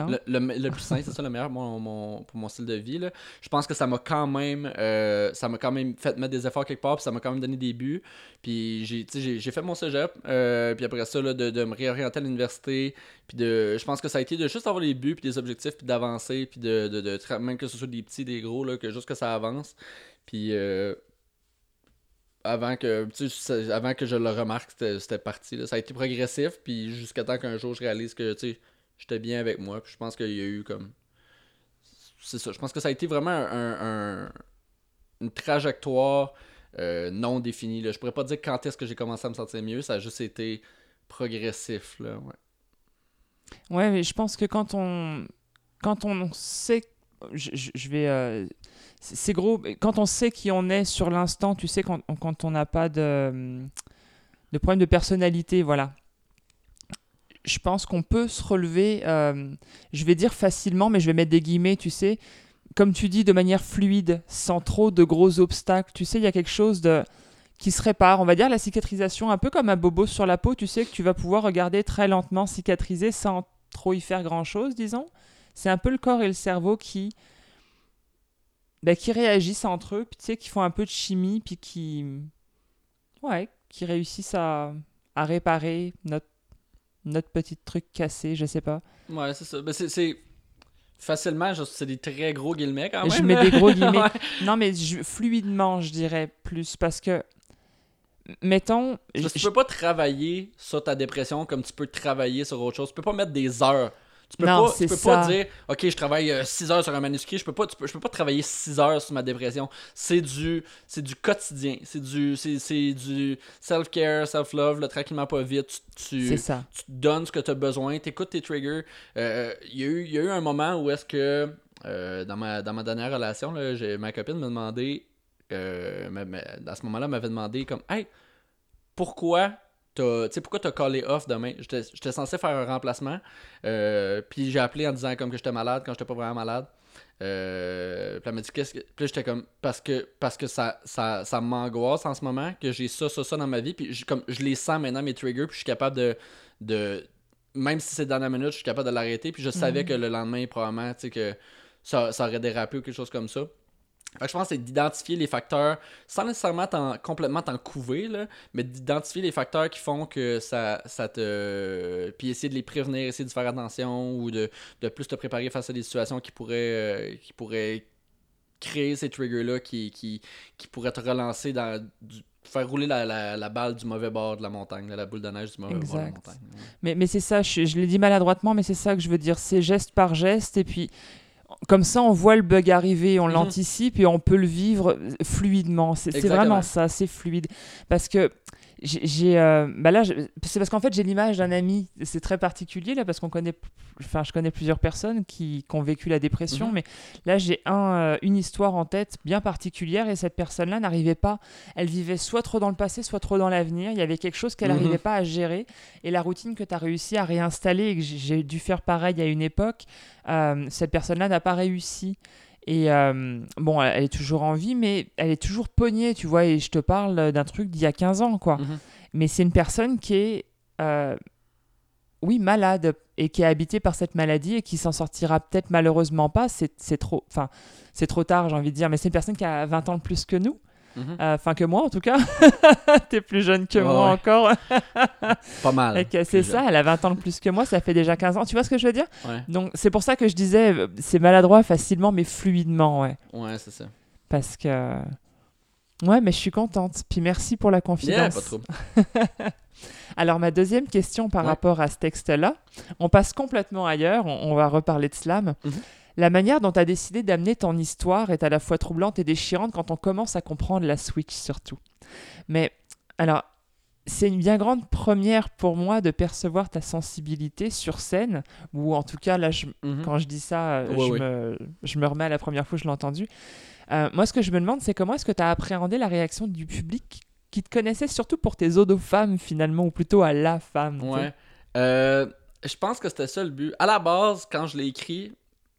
le, le- le plus sain, c'est ça le meilleur mon- mon- pour mon style de vie. Là. Je pense que ça m'a quand même euh, ça m'a quand même fait mettre des efforts quelque part, puis ça m'a quand même donné des buts. Puis j'ai, fait mon cégep, euh, puis après ça, là, de, de me réorienter à l'université. Puis de, je pense que ça a été de juste avoir des buts, puis des objectifs, puis d'avancer, puis de, de, de même que ce soit des petits, des gros, là, que juste que ça avance. Puis euh, avant que avant que je le remarque, c'était, parti. là. Ça a été progressif, puis jusqu'à temps qu'un jour je réalise que j'étais bien avec moi. Puis je pense qu'il y a eu comme. C'est ça. Je pense que ça a été vraiment un, un- une trajectoire euh, non définie. Là. Je pourrais pas dire quand est-ce que j'ai commencé à me sentir mieux. Ça a juste été progressif. Là. Ouais. Ouais, mais je pense que quand on, quand on sait, je- je vais, euh, c'est gros, quand on sait qui on est sur l'instant, tu sais, quand, quand on n'a pas de, de problème de personnalité, voilà. Je pense qu'on peut se relever, euh, je vais dire facilement, mais je vais mettre des guillemets, tu sais, comme tu dis, de manière fluide, sans trop de gros obstacles. Tu sais, il y a quelque chose de qui se répare. On va dire la cicatrisation, un peu comme un bobo sur la peau, tu sais que tu vas pouvoir regarder très lentement cicatriser sans trop y faire grand-chose, disons. C'est un peu le corps et le cerveau qui, bah, qui réagissent entre eux, puis tu sais, qui font un peu de chimie, puis qui, ouais, qui réussissent à, à réparer notre, notre petit truc cassé, je sais pas. Ouais, c'est ça. Ben, c'est, Facilement, c'est des très gros guillemets quand même. Je mets des gros guillemets. Ouais. Non, mais je- fluidement, je dirais plus, parce que, mettons, Parce que tu peux pas travailler sur ta dépression comme tu peux travailler sur autre chose. Tu peux pas mettre des heures. Tu peux, Non, pas, tu peux pas dire OK, je travaille 6 heures sur un manuscrit, je peux pas tu peux- je peux pas travailler 6 heures sur ma dépression. C'est du c'est du quotidien, c'est du c'est, c'est du self-care, self-love, là, tranquillement pas vite, tu, tu, ça. tu donnes ce que tu as besoin, tu écoutes tes triggers. Euh, Il y, a eu- y a eu un moment où est-ce que, euh, dans, ma, dans ma dernière relation, là, j'ai- ma copine m'a demandé, euh, à ce moment-là, m'avait demandé comme, hey, pourquoi tu sais, pourquoi t'as callé off demain? J'étais censé faire un remplacement, euh, puis j'ai appelé en disant comme que j'étais malade quand j'étais pas vraiment malade. Euh, puis elle m'a dit qu'est-ce que. Puis j'étais comme. Parce que, parce que ça, ça, ça m'angoisse en ce moment, que j'ai ça, ça, ça dans ma vie. Puis je- comme, je les sens maintenant, mes triggers, puis je suis capable de. de même si c'est dans la minute, je suis capable de l'arrêter. Puis je savais Mhm. que le lendemain, probablement, tu sais, que ça, ça aurait dérapé ou quelque chose comme ça. Fait que je pense que c'est d'identifier les facteurs, sans nécessairement t'en- complètement t'en couver, là, mais d'identifier les facteurs qui font que ça, ça te. Puis essayer de les prévenir, essayer de faire attention ou de, de plus te préparer face à des situations qui pourraient, euh, qui pourraient créer ces triggers-là qui, qui, qui pourraient te relancer dans. du- faire rouler la, la, la balle du mauvais bord de la montagne, la boule de neige du mauvais bord de la montagne. Ouais. Mais, mais c'est ça, je, je l'ai dit maladroitement, mais c'est ça que je veux dire. C'est geste par geste, et puis comme ça, on voit le bug arriver, on Mhm. l'anticipe, et on peut le vivre fluidement. C'est vraiment ça, c'est fluide. Parce que j'ai. euh, bah là, c'est parce qu'en fait, j'ai l'image d'un ami. C'est très particulier, là, parce qu'on connaît. Enfin, je connais plusieurs personnes qui, qui ont vécu la dépression, Mhm. mais là, j'ai un, euh, une histoire en tête bien particulière, et cette personne-là n'arrivait pas. Elle vivait soit trop dans le passé, soit trop dans l'avenir. Il y avait quelque chose qu'elle Mhm. n'arrivait pas à gérer. Et la routine que tu as réussi à réinstaller et que j'ai- dû faire pareil à une époque, euh, cette personne-là n'a pas réussi. Et euh, bon, elle est toujours en vie, mais elle est toujours pognée, tu vois. Et je te parle d'un truc d'il y a 15 ans, quoi. Mhm. Mais c'est une personne qui est, euh, oui, malade et qui est habitée par cette maladie et qui s'en sortira peut-être malheureusement pas. C'est c'est trop, enfin, c'est trop tard, j'ai envie de dire. Mais c'est une personne qui a 20 ans de plus que nous. Mhm. Euh, Enfin, que moi en tout cas. T'es plus jeune que moi encore. Pas mal. C'est ça, elle a 20 ans de plus que moi, ça fait déjà 15 ans. Tu vois ce que je veux dire? Donc, c'est pour ça que je disais, euh, c'est maladroit facilement, mais fluidement, ouais. ouais c'est ça. Parce que. Ouais, mais je suis contente. Puis merci pour la confidence. Yeah, pas trop. Alors, ma deuxième question par Ouais. rapport à ce texte-là, on passe complètement ailleurs, on, on va reparler de slam. Mhm. La manière dont tu as décidé d'amener ton histoire est à la fois troublante et déchirante quand on commence à comprendre la Switch surtout. Mais, alors, c'est une bien grande première pour moi de percevoir ta sensibilité sur scène, ou en tout cas, là, je, Mhm. quand je dis ça, euh, Ouais, je, ouais. Me, je me remets à la première fois que je l'ai entendu. Euh, moi, ce que je me demande, c'est comment est-ce que tu as appréhendé la réaction du public qui te connaissait surtout pour tes aux femmes, finalement, ou plutôt à la femme. Ouais. Euh, je pense que c'était ça le but. À la base, quand je l'ai écrit,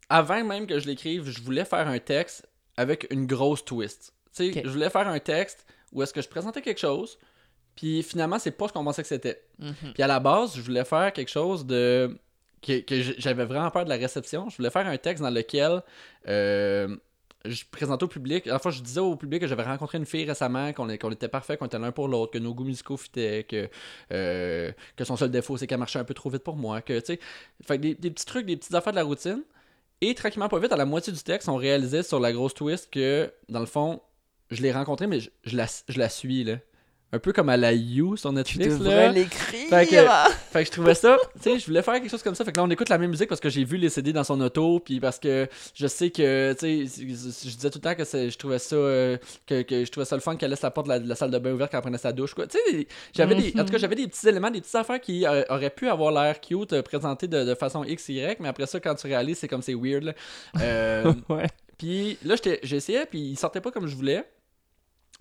avant même que je l'écrive, je voulais faire un texte avec une grosse twist. Tu sais, je voulais faire un texte où est-ce que je présentais quelque chose, puis finalement, c'est pas ce qu'on pensait que c'était. Mhm. Puis à la base, je voulais faire quelque chose de. que, que j'avais vraiment peur de la réception. Je voulais faire un texte dans lequel euh, je présentais au public. Enfin, je disais au public que j'avais rencontré une fille récemment, qu'on est- qu'on était parfait, qu'on était l'un pour l'autre, que nos goûts musicaux fitaient, que, euh, que son seul défaut, c'est qu'elle marchait un peu trop vite pour moi. Que, tu sais, fait que des, des petits trucs, des petites affaires de la routine. Et tranquillement, pas vite, à la moitié du texte, on réalisait sur la grosse twist que, dans le fond, je l'ai rencontrée, mais je, la, je la suis, là. Un peu comme à la You sur Tu Netflix, là. devrais l'écrire. Fait que- Fait que je trouvais ça, tu sais, je voulais faire quelque chose comme ça. Fait que là, on écoute la même musique parce que j'ai vu les CD dans son auto, puis parce que je sais que, tu sais, je disais tout le temps que c'est- je trouvais ça, euh, que, que je trouvais ça le fun qu'elle laisse la porte de la, de la salle de bain ouverte quand elle prenait sa douche, quoi. Tu sais, j'avais des, en tout cas, j'avais des petits éléments, des petites affaires qui euh, auraient pu avoir l'air cute, euh, présentées de, de façon X, Y, mais après ça, quand tu réalises, c'est comme c'est weird, là. Euh, ouais. puis là, j'essayais, puis il sortait pas comme je voulais.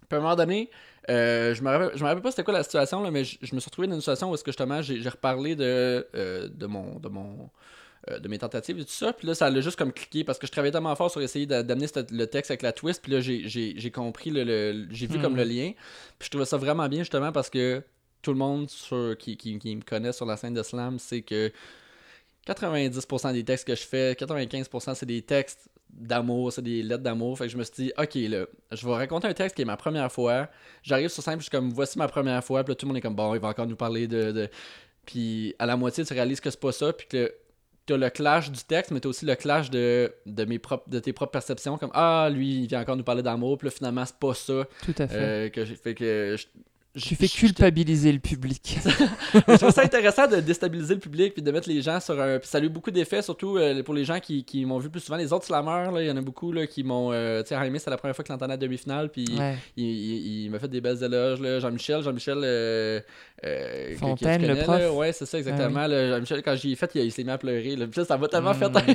Puis à un moment donné, euh, je me rappelle, je me rappelle pas c'était quoi la situation, là, mais je, je me suis retrouvé dans une situation où est-ce que justement j'ai reparlé de, euh, de mon. De mon euh, de mes tentatives et tout ça, puis là ça a juste comme cliqué parce que je travaillais tellement fort sur essayer d'a- d'amener le texte avec la twist, puis là j'ai- j'ai j'ai compris, le, le- j'ai vu Hmm. comme le lien, puis je trouvais ça vraiment bien justement parce que tout le monde sur, qui, qui, qui me connaît sur la scène de slam, c'est que 90% des textes que je fais, 95% c'est des textes d'amour, c'est des lettres d'amour. Fait que je me suis dit, ok, là, je vais raconter un texte qui est ma première fois. J'arrive sur scène, puis je suis comme, voici ma première fois. Puis là, tout le monde est comme, bon, il va encore nous parler de. de... Puis à la moitié, tu réalises que c'est pas ça. Puis que t'as le clash du texte, mais t'as aussi le clash de, de, mes propres, de tes propres perceptions. Comme, ah, lui, il vient encore nous parler d'amour. Puis là, finalement, c'est pas ça. Tout à fait. euh, que fait que. je- tu fais culpabiliser le public. je trouve ça intéressant de déstabiliser le public puis de mettre les gens sur un. Puis ça a eu beaucoup d'effets, surtout euh, pour les gens qui, qui m'ont vu plus souvent. Les autres slammers, il y en a beaucoup là, qui m'ont. Euh, tu sais, Jaime, c'est la première fois qu'il entendait la demi-finale, puis ouais. il, il- il m'a fait des belles éloges. Jean-Michel, Jean-Michel. Euh, euh, que- que Fontaine, le connais, prof. là. Ouais, c'est ça, exactement. Jean-Michel, quand j'y ai fait, il, il s'est mis à pleurer. Là. Puis là, ça m'a tellement Mm. fait. puis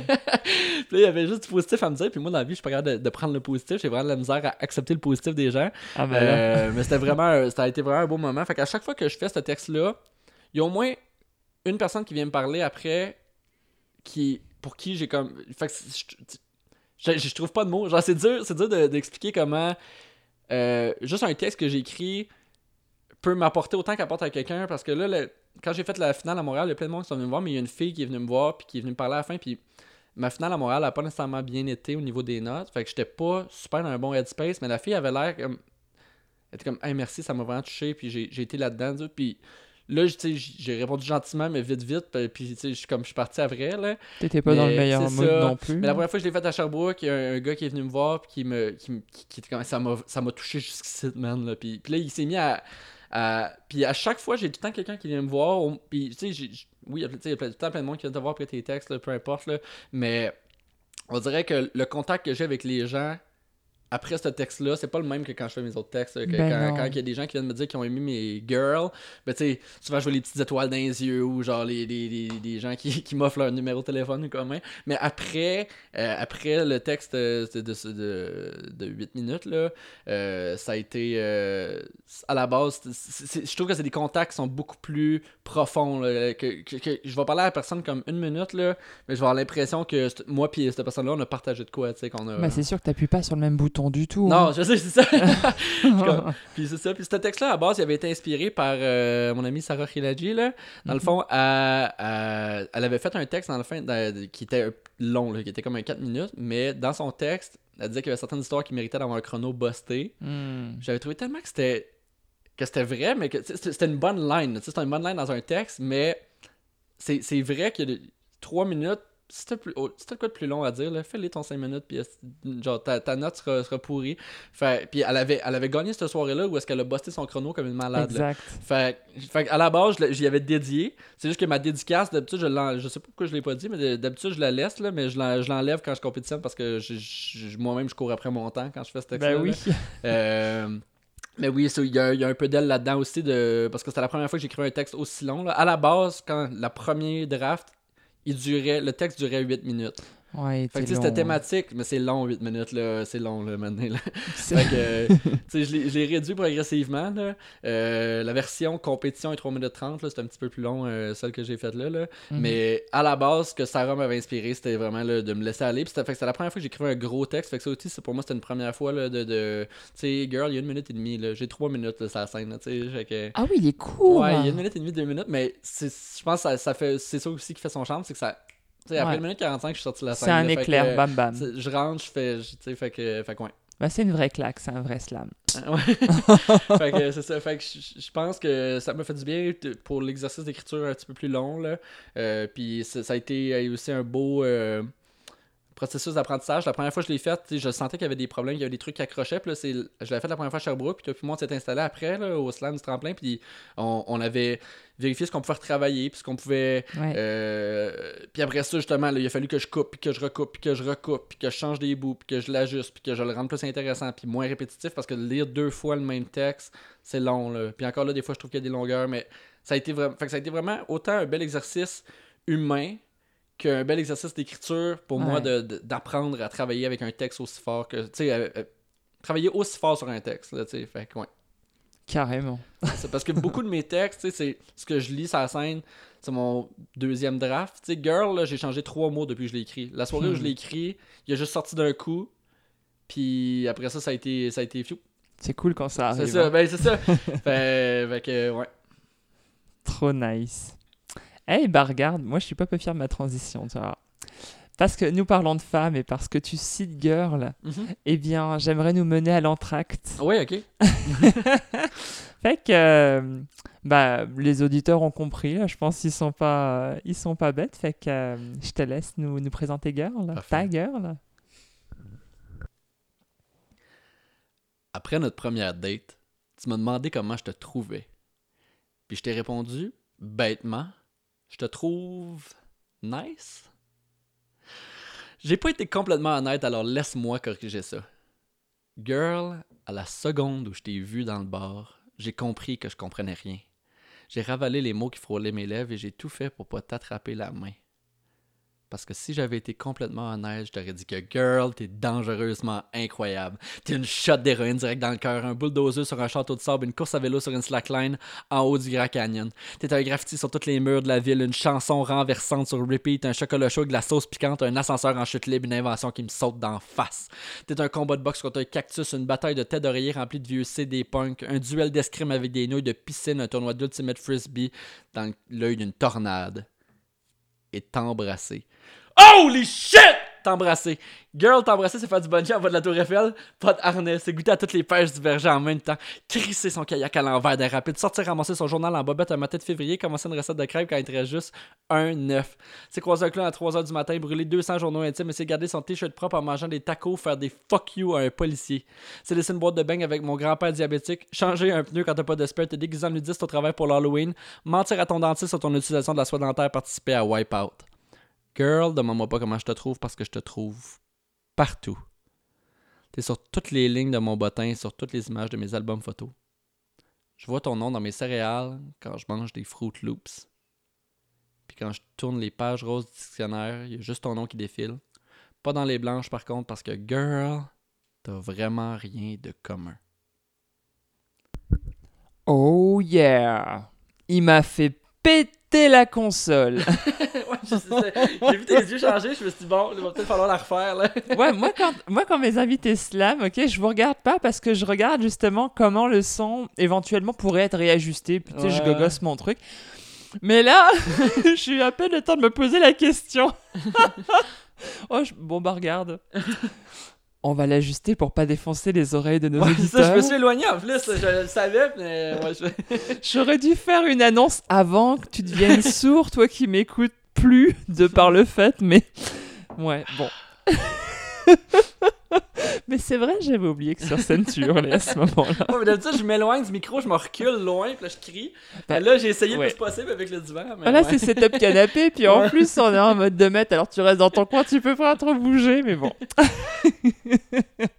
là, il y avait juste du positif à me dire. Puis moi, dans la vie, je suis pas capable de, de prendre le positif. J'ai vraiment de la misère à accepter le positif des gens. Ah ben. Euh, mais c'était vraiment, ça a été un beau moment. Fait qu'à chaque fois que je fais ce texte-là, il y a au moins une personne qui vient me parler après, qui, pour qui j'ai comme, fait que je, je, trouve pas de mots. Genre c'est dur, c'est dur de- d'expliquer comment euh, juste un texte que j'ai écrit peut m'apporter autant qu'apporte à quelqu'un parce que là, quand j'ai fait la finale à Montréal, il y a plein de monde qui sont venus me voir, mais il y a une fille qui est venue me voir puis qui est venue me parler à la fin puis ma finale à Montréal n'a pas nécessairement bien été au niveau des notes. Fait que j'étais pas super dans un bon headspace, mais la fille avait l'air comme. Elle était comme, hey, merci, ça m'a vraiment touché, puis j'ai été là-dedans. Puis là, j'ai répondu gentiment, mais vite, vite, puis puis, je suis comme je suis parti après, là. T'étais pas dans le meilleur mood ça. non plus. Mais la première fois que je l'ai fait à Sherbrooke, il y a un, un gars qui est venu me voir, puis qui me. Qui, qui, qui était comme, ça m'a ça m'a touché jusqu'ici, man, là. Puis, puis là, il s'est mis à. à- puis à chaque fois, j'ai tout le temps quelqu'un qui vient me voir. on- Puis, tu sais, oui, il y a, tout le temps plein de monde qui vient te voir après tes textes, là, peu importe, là. Mais on dirait que le contact que j'ai avec les gens après ce texte-là, c'est pas le même que quand je fais mes autres textes. que Ben quand, quand il y a des gens qui viennent me dire qu'ils ont aimé mes girls, ben tu sais, souvent je vois les petites étoiles dans les yeux ou genre les, les, les- les gens qui, qui m'offrent leur numéro de téléphone ou comment. Mais après, euh, après le texte de, de, de, de 8 minutes, là, euh, ça a été. euh, à la base, c'est- c'est- je trouve que c'est des contacts qui sont beaucoup plus profonds. là, que, que- que je vais parler à la personne comme une minute, là, mais je vais avoir l'impression que moi et cette personne-là, on a partagé de quoi, tu sais, qu'on a. Ben, c'est sûr que t'appuies pas sur le même bouton du tout. Non, hein. je sais, c'est ça. comme- Puis c'est ça. Puis ce texte-là, à base, il avait été inspiré par euh, mon amie Sarah Khiladji, là. Dans le Mhm. fond, elle, elle- elle avait fait un texte, dans le fin, qui était long, là, qui était comme un 4 minutes, mais dans son texte, elle disait qu'il y avait certaines histoires qui méritaient d'avoir un chrono busté. Hmm. J'avais trouvé tellement que c'était que c'était vrai, mais que c'était une bonne line. C'était une bonne line dans un texte, mais c'est vrai que 3 minutes, si t'as plus- oh, si t'as de quoi de plus long à dire, là, fais-les ton 5 minutes, puis genre ta, ta note sera, sera pourrie. Fait, puis elle avait, elle avait gagné cette soirée-là où est-ce qu'elle a busté son chrono comme une malade. là. Exact. Fait, fait à la base, j'y avais dédié. C'est juste que ma dédicace, d'habitude, je, je sais pas pourquoi je l'ai pas dit, mais d'habitude, je la laisse, là, mais je l'en- je l'enlève quand je compétitionne parce que moi-même, je cours après mon temps quand je fais ce texte-là. Ben oui. là. Euh, Mais oui, ça, il y, a il y a un peu d'elle là-dedans aussi, de... parce que c'était la première fois que j'écrivais un texte aussi long. là. À la base, quand la première draft, il durait, le texte durait 8 minutes. Ouais, Fait que c'était thématique, mais c'est long 8 minutes, là. C'est long, là, maintenant. là. C'est- Fait que, tu sais, je l'ai- réduit progressivement. Là. Euh, la version compétition est 3 minutes 30, là, c'est un petit peu plus long, euh, celle que j'ai faite là. là. Mhm. Mais à la base, ce que Sarah m'avait inspiré, c'était vraiment là, de me laisser aller. Puis fait que c'était la première fois que j'écrivais un gros texte. Fait que ça aussi, c'est- pour moi, c'était une première fois là, de. de tu sais, girl, il y a une minute et demie. là. J'ai 3 minutes, là, ça scène. Là, tu sais, que- Ah oui, il est court. Ouais, il y a une minute et demie, deux minutes, mais c'est- je pense que ça, ça fait, c'est ça aussi qui fait son charme, c'est que ça. Tu sais, après Ouais. une minute 45, je suis sorti de la scène. C'est un là, fait que, éclair, bam bam. Je rentre, je fais. Tu sais, fait que. Fait que ouais. Bah, c'est une vraie claque, c'est un vrai slam. Ouais. fait que c'est ça. Fait que je pense que ça m'a fait du bien pour l'exercice d'écriture un petit peu plus long. Là. Euh, puis ça, ça a été aussi un beau euh, processus d'apprentissage. La première fois que je l'ai fait, je sentais qu'il y avait des problèmes, il y avait des trucs qui accrochaient. Puis là, c'est- je l'avais fait la première fois à Sherbrooke. Puis toi, puis moi, on s'est installé après là, au slam du tremplin. Puis on, on avait vérifié ce qu'on pouvait retravailler. Puis ce qu'on pouvait. Ouais. Euh, puis après ça, justement, là, il a fallu que je coupe, puis que je recoupe, puis que je recoupe, puis que je change des bouts, puis que je l'ajuste, puis que je le rende plus intéressant, puis moins répétitif, parce que lire deux fois le même texte, c'est long. Là. Puis encore là, des fois, je trouve qu'il y a des longueurs, mais ça a été, vra- fait que ça a été vraiment autant un bel exercice humain qu'un bel exercice d'écriture pour moi Ouais. d'apprendre à travailler avec un texte aussi fort que. Tu sais, euh, euh, travailler aussi fort sur un texte, là, tu sais. Fait que, ouais. Carrément. C'est parce que beaucoup de mes textes, tu sais, c'est ce que je lis sur la scène, c'est mon deuxième draft. Tu sais, Girl, là, j'ai changé trois mots depuis que je l'ai écrit. La soirée où je l'ai écrit, il a juste sorti d'un coup. Puis après ça, ça a été, ça a été fiou. C'est cool quand ça C'est arrive. ça, hein. ben c'est ça. fait, fait que, ouais. Trop nice. Eh bah regarde, moi je suis pas peu fier de ma transition, tu vois. Parce que nous parlons de femmes et parce que tu cites Girl, eh bien j'aimerais nous mener à l'entracte. Ouais, ok. Fait que euh, bah, les auditeurs ont compris, là, je pense qu'ils sont pas ils sont pas bêtes. Fait que euh, je te laisse nous, nous présenter Girl, Parfait. ta Girl. Après notre première date, tu m'as demandé comment je te trouvais. Puis je t'ai répondu, bêtement, je te trouve nice? J'ai pas été complètement honnête, alors laisse-moi corriger ça. Girl, à la seconde où je t'ai vu dans le bar, j'ai compris que je comprenais rien. J'ai ravalé les mots qui frôlaient mes lèvres et j'ai tout fait pour pas t'attraper la main. Parce que si j'avais été complètement honnête, je t'aurais dit que girl, t'es dangereusement incroyable. T'es une shot d'héroïne direct dans le cœur, un bulldozer sur un château de sable, une course à vélo sur une slackline en haut du Grand Canyon. T'es un graffiti sur tous les murs de la ville, une chanson renversante sur repeat, un chocolat chaud de la sauce piquante, un ascenseur en chute libre, une invention qui me saute d'en face. T'es un combat de boxe contre un cactus, une bataille de tête d'oreiller remplie de vieux CD punk, un duel d'escrime avec des nouilles de piscine, un tournoi d'ultimate frisbee dans l'œil d'une tornade. Et t'embrasser. Holy shit! T'embrasser. Girl, t'embrasser, c'est faire du bungee en bas de la tour Eiffel. Pas de harnais, c'est goûter à toutes les pêches du berger en même temps. Crisser son kayak à l'envers d'un rapide. Sortir ramasser son journal en bobette un matin de février. Commencer une recette de crêpes quand il reste juste un neuf. C'est croiser un clown à 3h du matin, brûler 200 journaux intimes, essayer de garder son t-shirt propre en mangeant des tacos, faire des fuck you à un policier. C'est laisser une boîte de beignes avec mon grand-père diabétique, changer un pneu quand t'as pas de spare, te déguiser en nudiste au travail pour l'Halloween, mentir à ton dentiste sur ton utilisation de la soie dentaire, participer à Wipeout. Girl, demande-moi pas comment je te trouve parce que je te trouve partout. T'es sur toutes les lignes de mon bottin, sur toutes les images de mes albums photos. Je vois ton nom dans mes céréales quand je mange des Fruit Loops. Puis quand je tourne les pages roses du dictionnaire, il y a juste ton nom qui défile. Pas dans les blanches par contre parce que girl, t'as vraiment rien de commun. Oh yeah! Il m'a fait péter la console. ouais, j'ai vu tes yeux changer, je me suis dit bon, il va peut-être falloir la refaire là. ouais, moi quand, moi quand mes invités slam, ok, je vous regarde pas parce que je regarde justement comment le son éventuellement pourrait être réajusté. Puis tu sais, je gogosse mon truc. Mais là, je suis à peine le temps de me poser la question. oh, je- bon bah regarde. On va l'ajuster pour pas défoncer les oreilles de nos Ouais, c'est ça, auditeurs. je me suis éloigné en plus, je le savais, mais ouais, je- J'aurais dû faire une annonce avant que tu deviennes sourd, toi qui m'écoutes plus de par le fait, mais ouais, bon. mais c'est vrai, j'avais oublié que sur scène tu hurlais à ce moment-là. Ouais, mais d'habitude, je m'éloigne du micro, je me recule loin, puis là, je crie. Bah, là, j'ai essayé le ouais. plus possible avec le divan. Mais Voilà, ouais. c'est setup canapé, puis en plus on est en mode 2 mètres, alors tu restes dans ton coin, tu peux pas trop bouger, mais bon.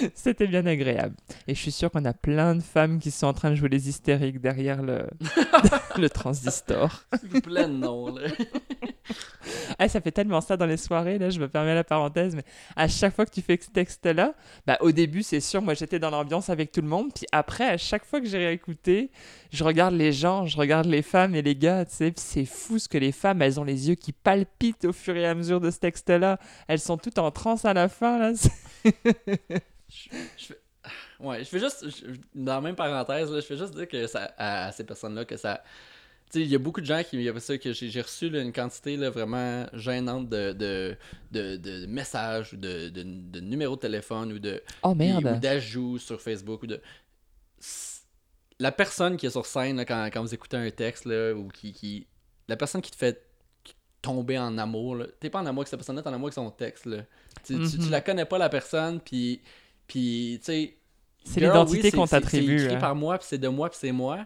C'était bien agréable. Et je suis sûr qu'on a plein de femmes qui sont en train de jouer les hystériques derrière le, le transistor. Plein de noms, là. Ah, ça fait tellement ça dans les soirées, là, je me permets la parenthèse, mais à chaque fois que tu fais ce texte-là, bah, au début, c'est sûr, moi j'étais dans l'ambiance avec tout le monde, puis après, à chaque fois que j'ai réécouté, je regarde les gens, je regarde les femmes et les gars, tu sais, c'est fou ce que les femmes, elles ont les yeux qui palpitent au fur et à mesure de ce texte-là. Elles sont toutes en transe à la fin, là. Je fais- Ouais, je fais juste, je- dans la même parenthèse, là, je fais juste dire que ça, à, à ces personnes-là que ça. Tu sais, il y a beaucoup de gens qui. ça, que j'ai reçu là, une quantité là, vraiment gênante de, de, de, de messages ou de, de, de numéros de téléphone ou de Oh merde. d'ajouts sur Facebook ou de. La personne qui est sur scène là, quand, quand vous écoutez un texte là, ou qui, qui. La personne qui te fait tomber en amour, là. T'es pas en amour avec cette personne-là, t'es en amour avec son texte. Là. Tu, tu- tu Mhm. la connais pas la personne, puis. Puis, tu sais. C'est l'identité oui, qu'on t'attribue. C'est écrit hein. par moi, puis c'est de moi, puis c'est moi.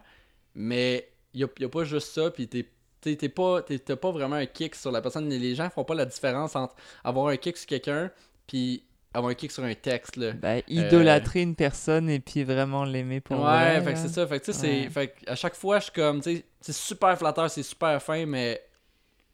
Mais il y a, pas juste ça, puis t'es. t'es- pas, t'as pas vraiment un kick sur la personne. Les gens font pas la différence entre avoir un kick sur quelqu'un puis avoir un kick sur un texte. Là. Bah, idolâtrer une personne et puis vraiment l'aimer pour ouais, vrai, fait c'est ça. Fait que tu sais, Ouais. fait que à chaque fois, je suis comme, tu sais, c'est super flatteur, c'est super fin, mais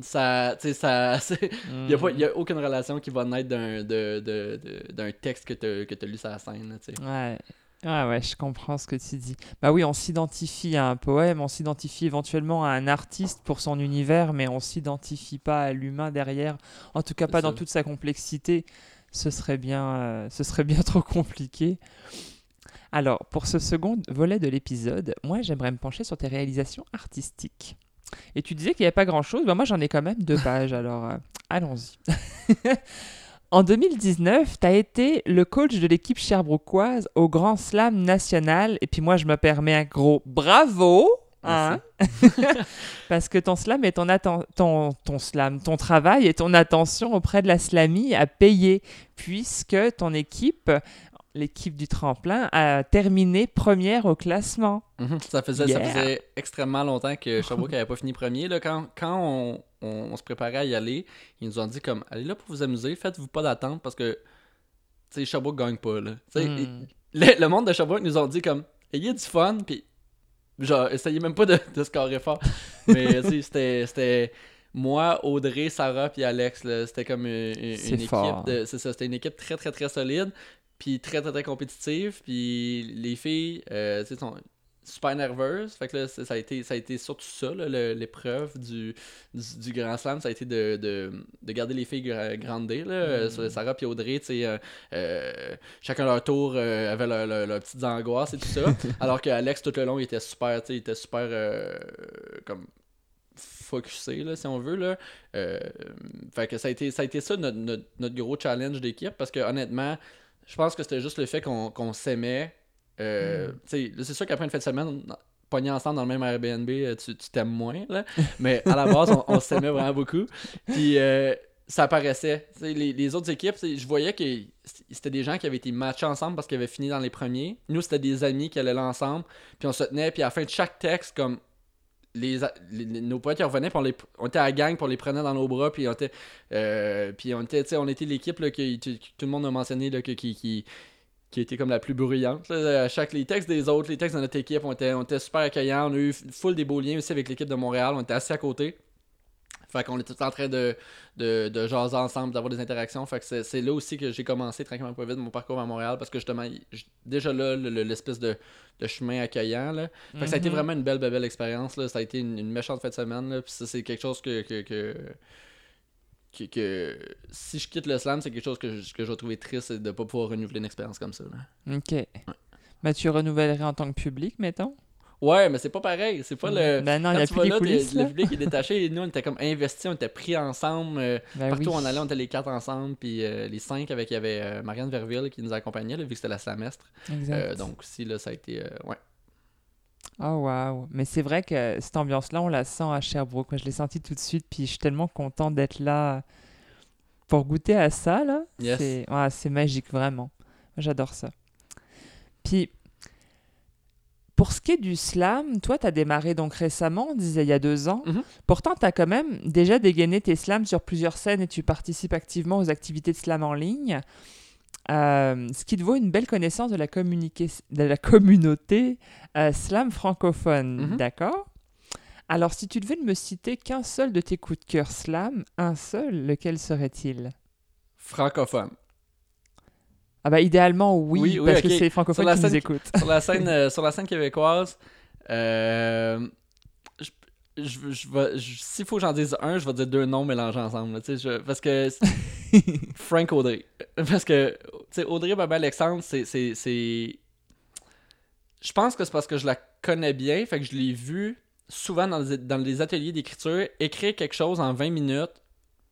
ça, tu sais, ça, c'est- y a pas, Mm. y a aucune relation qui va naître d'un, de, de, de- d'un texte que t'as, que t'as lu sur la scène, là, tu. Ouais. Ah ouais, je comprends ce que tu dis. Bah oui, on s'identifie à un poème, on s'identifie éventuellement à un artiste pour son univers, mais on s'identifie pas à l'humain derrière. En tout cas, pas dans toute sa complexité. Ce serait bien, euh, ce serait bien trop compliqué. Alors, pour ce second volet de l'épisode, moi, j'aimerais me pencher sur tes réalisations artistiques. Et tu disais qu'il n'y avait pas grand-chose. Bah moi, j'en ai quand même deux pages. alors, euh, allons-y. En 2019, tu as été le coach de l'équipe cherbrookoise au Grand Slam national. Et puis moi, je me permets un gros bravo. hein, parce que ton slam et ton, ton, ton slam, ton travail et ton attention auprès de la slamie a payé, puisque ton équipe, l'équipe du tremplin, a terminé première au classement. Mhm. Ça, faisait, ça faisait extrêmement longtemps que Sherbrooke n'avait pas fini premier. Là, quand quand on, on- on se préparait à y aller, ils nous ont dit comme allez là pour vous amuser, faites-vous pas d'attente parce que Sherbrooke gagne pas. Là. Hmm. le, le monde de Sherbrooke nous ont dit comme ayez du fun, puis genre essayez même pas de, de scorer fort. Mais c'était moi, Audrey, Sarah puis Alex. C'était comme une, une- équipe. de- C'est ça, c'était une équipe très très très solide, puis très très très compétitive. Puis les filles, euh, tu sais, sont super nerveuses. Fait que là, ça a été, ça a été surtout ça, l'épreuve du, du, du Grand Slam. Ça a été de, de, de garder les filles gra- grandir. Là, euh, Mm. sur Sarah puis Audrey, tu sais, euh, euh, chacun leur tour euh, avait leur- leur- leurs petites angoisses et tout ça. alors que Alex, tout le long, il était super, tu sais, il était super comme focusé, là, si on veut. Là. Fait que ça a été ça, a été ça notre, notre, notre gros challenge d'équipe parce que honnêtement, je pense que c'était juste le fait qu'on s'aimait. Euh, Mm. C'est sûr qu'après une fin de semaine, pogné ensemble dans le même Airbnb, euh, tu t'aimes moins. Là. Mais à la base, on, on s'aimait vraiment beaucoup. Puis euh, ça sais, Les, les autres équipes, je voyais que c'était des gens qui avaient été matchés ensemble parce qu'ils avaient fini dans les premiers. Nous, c'était des amis qui allaient là ensemble. Puis on se tenait. Puis à la fin de chaque texte, comme les, les- nos potes qui revenaient, on, on était à la gang, puis on les prenait dans nos bras, puis on était, euh, était, était l'équipe que, tout le monde a mentionné là, que- qui, qui, était comme la plus bruyante. chaque, les textes des autres, les textes de notre équipe, on était, on était super accueillants. On a eu full des beaux liens aussi avec l'équipe de Montréal. On était assis à côté. Fait qu'on était tout en train de, de, de jaser ensemble, d'avoir des interactions. Fait que c'est, là aussi que j'ai commencé tranquillement pas vite mon parcours à Montréal parce que justement, déjà là, le- le- l'espèce de, de chemin accueillant. Là. Fait que ça a été Mhm. vraiment une belle, belle, belle expérience. Là. Ça a été une, une méchante fin de semaine. Là. Puis ça, c'est quelque chose que, que, que, que- que- si je quitte le slam, c'est quelque chose que je, que je vais trouver triste de ne pas pouvoir renouveler une expérience comme ça. là. Ok. Bah, tu renouvellerais en tant que public, mettons? Ouais, mais c'est pas pareil. C'est pas le. Ben non, il Quand n'y a tu plus vas les là, t'es- coulisses. le public est détaché et nous on était comme investis, on était pris ensemble. euh, Ben partout oui. où on allait, on était les quatre ensemble. Puis euh, les cinq avec il y avait euh, Marianne Verville qui nous accompagnait, là, vu que c'était la semestre. Exact. donc aussi là, ça a été. euh, ouais. Oh waouh, mais c'est vrai que cette ambiance-là, on la sent à Sherbrooke. Moi, je l'ai senti tout de suite, puis je suis tellement content d'être là pour goûter à ça là. Yes. C'est ouais, c'est magique vraiment. Moi, J'adore ça. Puis pour ce qui est du slam, toi, tu as démarré donc récemment, on disait il y a deux ans. Mhm. Pourtant, tu as quand même déjà dégainé tes slams sur plusieurs scènes et tu participes activement aux activités de slam en ligne. euh, ce qui te vaut une belle connaissance de la, communiqué- de la communauté euh, slam francophone, Mhm. d'accord? Alors, si tu devais me citer qu'un seul de tes coups de cœur slam, un seul, lequel serait-il? Francophone. Ah bah idéalement oui, Oui, oui, parce que c'est les francophones qui nous scène- écoutent. sur la scène euh, sur la scène québécoise euh, je, je, je vais je- s'il faut que j'en dise un je vais dire deux noms mélangés ensemble là, je- parce que Frank Audrey parce que Audrey Baba Alexandre c'est je pense que c'est parce que je la connais bien fait que je l'ai vu souvent dans les, dans les ateliers d'écriture écrire quelque chose en 20 minutes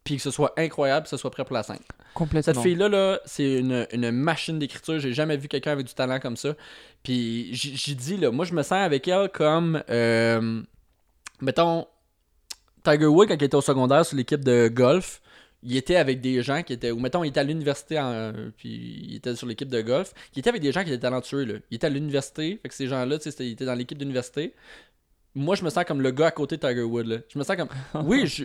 puis que ce soit incroyable que ce soit prêt pour la scène Complètement. cette fille-là, là, c'est une, une machine d'écriture. J'ai jamais vu quelqu'un avec du talent comme ça. Puis j'ai dit, là, moi, je me sens avec elle comme, euh, mettons, Tiger Woods, quand il était au secondaire sur l'équipe de golf, il était avec des gens qui étaient, ou mettons, il était à l'université, puis il était sur l'équipe de golf, il était avec des gens qui étaient talentueux, là. Il était à l'université, fait que ces gens-là, tu sais, il était dans l'équipe d'université. Moi, je me sens comme le gars à côté de Tiger Woods, là. Je me sens comme, oui, je,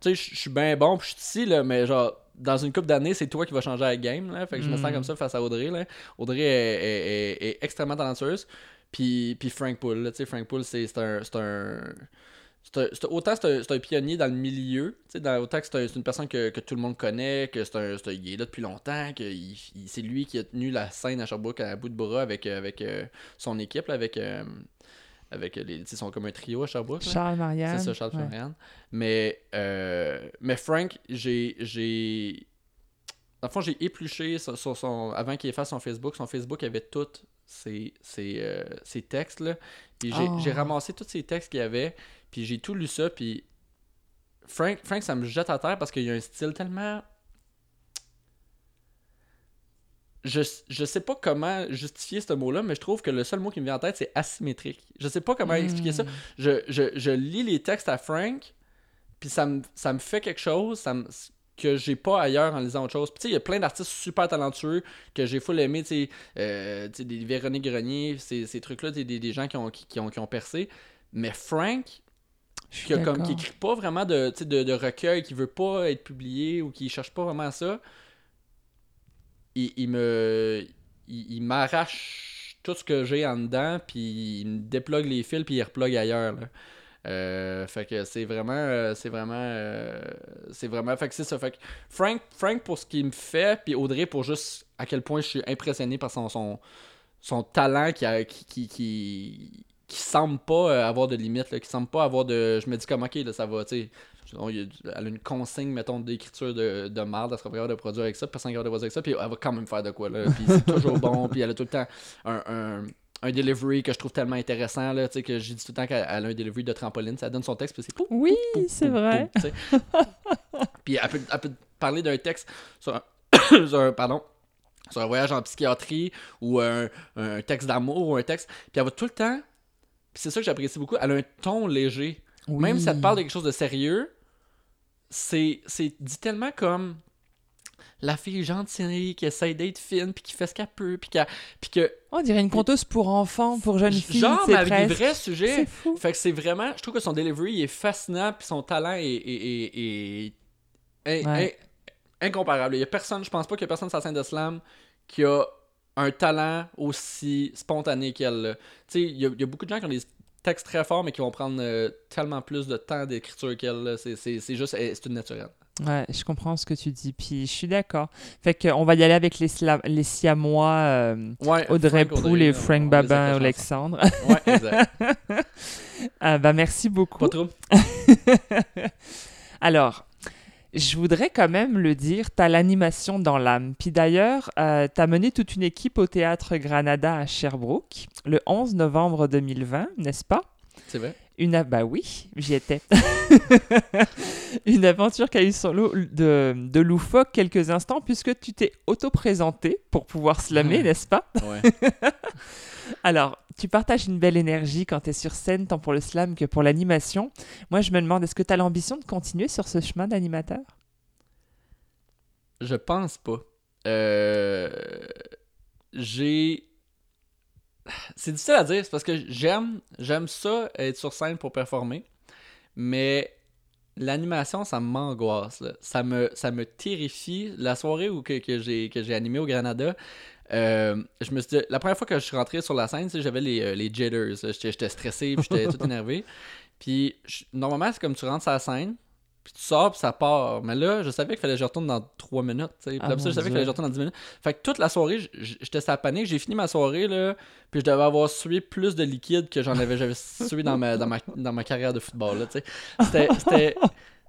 tu sais, je suis bien bon, puis je suis ici, là, mais genre, dans une couple d'années, c'est toi qui vas changer la game, là. Fait que je me sens Mm. comme ça face à Audrey, là. Audrey est, est- est- est extrêmement talentueuse. Puis, puis Frank Poole, là, tu sais, Frank Poole, c'est un... C'est un... autant c'est un, c'est un pionnier dans le milieu, dans- autant que c'est un- c'est une personne que, que tout le monde connaît, que c'est un, c'est un- il est là depuis longtemps, que c'est lui qui a tenu la scène à Sherbrooke à bout de bras avec, avec euh, son équipe, là, avec, euh, avec les, tu sais, ils sont comme un trio à Sherbrooke. Charles Marianne. C'est ça, Charles ouais. Florian. Mais, euh, mais Frank, j'ai. j'ai... Dans le fond, j'ai épluché sur, sur son. Avant qu'il fasse son Facebook, son Facebook avait tous ses, ses, euh, ses textes. Là. Puis j'ai, Oh. j'ai ramassé tous ces textes qu'il y avait. Puis j'ai tout lu ça. Puis Frank, Frank, ça me jette à terre parce qu'il a un style tellement. Je, je sais pas comment justifier ce mot-là, mais je trouve que le seul mot qui me vient en tête, c'est asymétrique. Je sais pas comment expliquer ça je, je, je lis les textes à Frank, puis ça me, ça me fait quelque chose ça me- que j'ai pas ailleurs en lisant autre chose. Puis tu sais, il y a plein d'artistes super talentueux que j'ai full aimé, tu sais, euh, des Véronique Grenier, ces, ces trucs-là, des, des gens qui ont, qui, qui ont, qui ont percé. Mais Frank, qui, a comme, qui écrit pas vraiment de, de recueil, qui veut pas être publié ou qui cherche pas vraiment ça, il, il me. Il, il m'arrache tout ce que j'ai en dedans, puis il me déplogue les fils, puis il replogue ailleurs. Là. Euh, fait que c'est vraiment. euh, c'est vraiment. euh, c'est vraiment. Fait que c'est ça. Fait que Frank, Frank pour ce qu'il me fait, puis Audrey pour juste à quel point je suis impressionné par son, son, son talent qui, a, qui, qui, qui, qui semble pas avoir de limite, là, qui semble pas avoir de. Je me dis comme ok, là, ça va, tu Elle a une consigne, mettons, d'écriture de, de marde, elle sera pas capable de produire avec ça, personne n'est capable de produire avec ça, puis elle va quand même faire de quoi, là. Puis c'est toujours bon, puis elle a tout le temps un, un, un delivery que je trouve tellement intéressant, là, tu sais, que j'ai dit tout le temps qu'elle elle a un delivery de trampoline, ça donne son texte, puis c'est Oui, c'est vrai. puis elle peut, elle peut parler d'un texte sur un, sur un- pardon, sur un voyage en psychiatrie ou un, un texte d'amour ou un texte, puis elle va tout le temps, puis c'est ça que j'apprécie beaucoup, elle a un ton léger. Même si elle te parle de quelque chose de sérieux, c'est c'est dit tellement comme la fille gentille qui essaie d'être fine puis qui fait ce qu'elle peut puis qu'elle- puis que On dirait une conteuse pour enfants, pour jeunes filles. genre mais avec des presque. vrais sujets C'est fou. fait que c'est vraiment je trouve que son delivery est fascinant puis son talent est, est- est- est- in- Ouais. in- incomparable il y a personne je pense pas qu'il y a personne sur la scène de slam qui a un talent aussi spontané qu'elle tu sais il y, y a beaucoup de gens qui ont des textes très forts mais qui vont prendre euh, tellement plus de temps d'écriture qu'elle c'est juste eh, c'est une naturelle Ouais, je comprends ce que tu dis, puis je suis d'accord. Fait qu'on va y aller avec les, les Siamois, euh, Ouais, Audrey Poul et Frank on Babin, Alexandre. Ouais, exact. Ah, bah, merci beaucoup. Pas trop. Alors, je voudrais quand même le dire, tu as l'animation dans l'âme. Puis d'ailleurs, tu as mené toute une équipe au théâtre Granada à Sherbrooke le 11 novembre 2020, n'est-ce pas? C'est vrai. Une bah oui, j'y étais. une aventure qui a eu son lot de, de loufoque quelques instants puisque tu t'es auto-présenté pour pouvoir slammer, n'est-ce pas? Ouais. Alors, tu partages une belle énergie quand tu es sur scène, tant pour le slam que pour l'animation. Moi, je me demande, est-ce que tu as l'ambition de continuer sur ce chemin d'animateur? Je pense pas. Euh, J'ai. C'est difficile à dire, c'est parce que j'aime j'aime ça être sur scène pour performer, mais l'animation, ça m'angoisse. là. Ça me, ça me terrifie. La soirée où que, que j'ai que j'ai animé au Granada, euh, je me suis dit- la première fois que je suis rentré sur la scène, j'avais les, euh, les jitters. J'étais j'étais stressé, puis j'étais tout énervé. Puis je- normalement, c'est comme tu rentres sur la scène, puis tu sors, puis ça part. Mais là, je savais qu'il fallait que je retourne dans 3 minutes. Puis Ah, ça, mon je savais qu'il fallait que je retourne dans 10 minutes. Fait que toute la soirée, j'étais sa panique. J'ai fini ma soirée, là, puis je devais avoir sué plus de liquide que j'en avais jamais sué dans ma, dans, ma, dans ma carrière de football. Là. C'était- C'était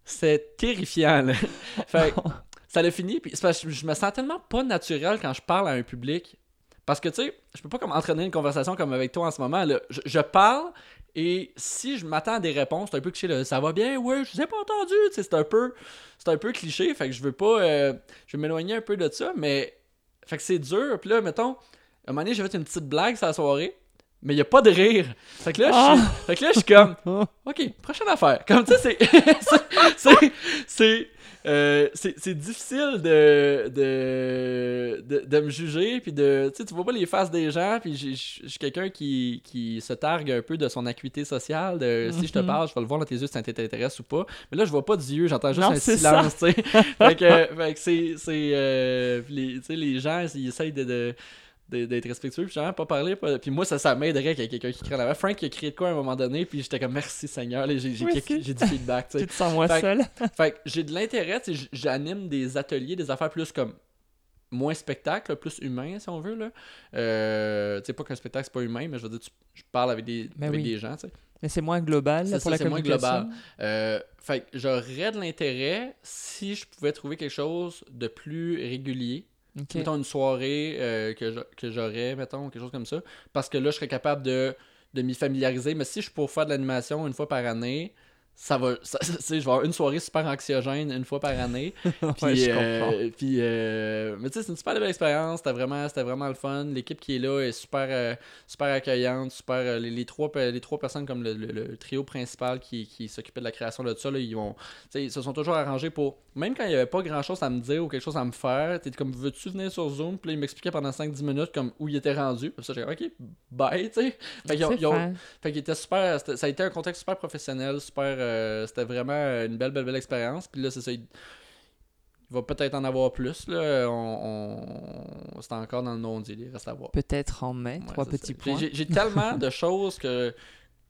c'était terrifiant. Là. Fait que ça l'a fini. Puis parce que je me sens tellement pas naturel quand je parle à un public. Parce que, tu sais, je peux pas comme entraîner une conversation comme avec toi en ce moment. Là. Je, je parle et si je m'attends à des réponses, c'est un peu cliché. Là. Ça va bien? Oui, je vous ai pas entendu. C'est un peu c'est un peu cliché. Fait que je veux pas. euh, je vais m'éloigner un peu de ça. Mais. Fait que c'est dur. Puis là, mettons, à un moment donné, j'ai fait une petite blague sur la soirée. Mais il a pas de rire. Fait que là, je suis, fait que là, je suis comme. OK, prochaine affaire. Comme ça, c'est. C'est. Euh, c'est difficile de, de, de, de me juger, puis de, tu sais, tu vois pas les faces des gens, puis je suis quelqu'un qui, qui se targue un peu de son acuité sociale, de si je te Mhm. parle, je vais le voir dans tes yeux si ça t'intéresse ou pas, mais là, je vois pas d'yeux, j'entends juste Non, un silence, tu sais. fait que, que c'est, euh, les, les gens, ils essayent de- d'être respectueux puis genre pas parler pas- puis moi ça ça m'aiderait qu'il y ait quelqu'un qui crie en avant Frank il a crié de quoi à un moment donné puis j'étais comme merci Seigneur j'ai du feedback tu te sens moins Fait que- seul. fait que j'ai de l'intérêt, j'anime des ateliers, des affaires plus comme moins spectacle, plus humain si on veut là. Euh, tu sais pas qu'un spectacle c'est pas humain, mais je veux dire tu- je parle avec des Mais avec oui. des gens, tu sais. Mais c'est moins global là, C'est pour ça, la c'est moins communication. global. Euh, fait que j'aurais de l'intérêt si je pouvais trouver quelque chose de plus régulier. Mettons une soirée euh, que j'a- que j'aurais, mettons, quelque chose comme ça. Parce que là, je serais capable de, de m'y familiariser. Mais si je peux faire de l'animation une fois par année, ça va. Ça, tu sais, je vais avoir une soirée super anxiogène une fois par année. Ouais, Puis, je euh, comprends. puis, euh, mais tu sais, c'est une super belle expérience. C'était vraiment, c'était vraiment le fun. L'équipe qui est là est super, euh, super accueillante. Super, euh, les, les trois, les trois personnes comme le, le- le trio principal qui, qui s'occupait de la création de ça, là, ils, ont, tu sais, ils se sont toujours arrangés pour. Même quand il n'y avait pas grand chose à me dire ou quelque chose à me faire, t'es comme, veux-tu venir sur Zoom? Puis là, ils m'expliquaient pendant 5-10 minutes comme où ils étaient rendus. Puis ça, j'ai dit, ok, bye, tu sais. Fait qu'ils était super. Ça a été un contexte super professionnel, super. Euh, c'était vraiment une belle, belle, belle expérience. Puis là, c'est ça. Il, il va peut-être en avoir plus. Là. On, on- c'est encore dans le non-dit. Il reste à voir. Peut-être en mai, Ouais, trois petits ça. Points. J'ai tellement de choses que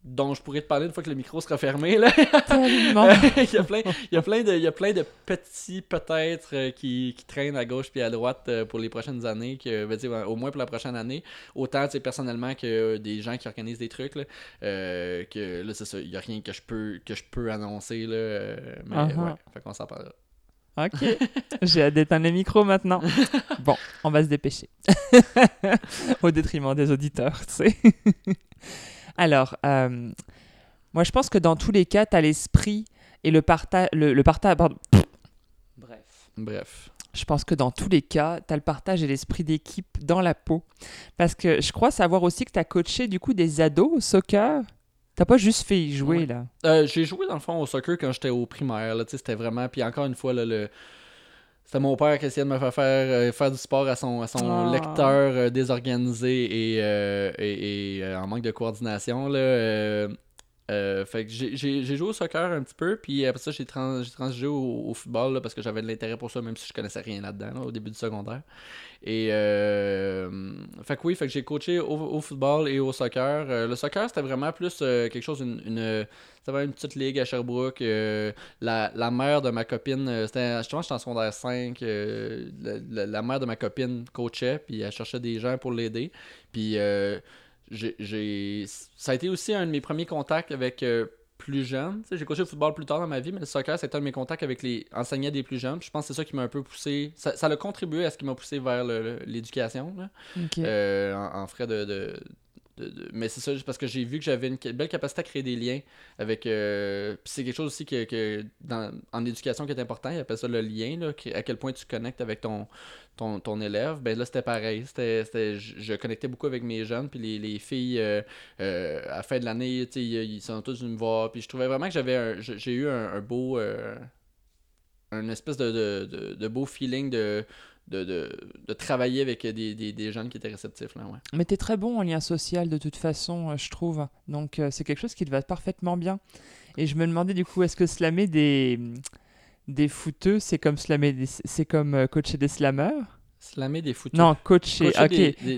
dont je pourrais te parler une fois que le micro sera fermé. Là. Il, y a plein, il, y a plein de, il y a plein de petits peut-être euh, qui, qui traînent à gauche puis à droite euh, pour les prochaines années, que, ben, au moins pour la prochaine année. Autant personnellement que des gens qui organisent des trucs. Là, euh, que là, c'est ça, il n'y a rien que je peux, que je peux annoncer. Là, mais Uh-huh. ouais, fait qu'on s'en parlera. Ok. J'ai hâte d'éteindre les micros maintenant. Bon, on va se dépêcher. Au détriment des auditeurs, tu sais. Alors, euh, moi, je pense que dans tous les cas, tu as l'esprit et le partage. Le, le partage. Pardon. Bref. Bref. Je pense que dans tous les cas, tu as le partage et l'esprit d'équipe dans la peau. Parce que je crois savoir aussi que tu as coaché du coup des ados au soccer. T'as pas juste fait y jouer Ouais. là. Euh, j'ai joué dans le fond au soccer quand j'étais au primaire. C'était vraiment. Puis encore une fois, là, le. C'était mon père qui essayait de me faire faire, euh, faire du sport à son, à son Ah. lecteur euh, désorganisé et, euh, et, et, euh, en manque de coordination. Là, euh, fait que j'ai- joué au soccer un petit peu, puis après ça, j'ai trans, transigé au, au football là, parce que j'avais de l'intérêt pour ça, même si je connaissais rien là-dedans là, au début du secondaire. Et euh, fait que oui, fait que j'ai coaché au, au football et au soccer. Euh, le soccer, c'était vraiment plus euh, quelque chose, une, une, c'était une petite ligue à Sherbrooke. la, la mère de ma copine, c'était justement, j'étais en secondaire 5. euh, la, la- la mère de ma copine coachait, puis elle cherchait des gens pour l'aider. Puis j'ai, ça a été aussi un de mes premiers contacts avec euh, plus jeunes. J'ai coaché le football plus tard dans ma vie, mais le soccer, c'était un de mes contacts avec les enseignants des plus jeunes. Puis je pense que c'est ça qui m'a un peu poussé. Ça, ça a contribué à ce qui m'a poussé vers l'éducation. Euh, en, en frais de. de- de- mais c'est ça, parce que j'ai vu que j'avais une belle capacité à créer des liens avec. euh, c'est quelque chose aussi que, que dans, en éducation qui est important, ils appellent ça le lien, là, à quel point tu connectes avec ton, ton, ton élève. Ben là, c'était pareil. C'était, je, connectais beaucoup avec mes jeunes, puis les, les filles, euh, euh, à la fin de l'année, ils, ils sont tous venus me voir. Puis je trouvais vraiment que j'avais j'ai eu un, un beau. euh, un espèce de, de- de beau feeling de de, de, de travailler avec des, des, des jeunes qui étaient réceptifs. Là, ouais. Mais t'es très bon en lien social de toute façon, euh, je trouve. Donc euh, c'est quelque chose qui te va parfaitement bien. Et je me demandais du coup, est-ce que slammer des, des footeux, c'est comme slammer des- c'est comme euh, coacher des slammeurs? Slammer des footeux. Non, coacher. Coacher ok.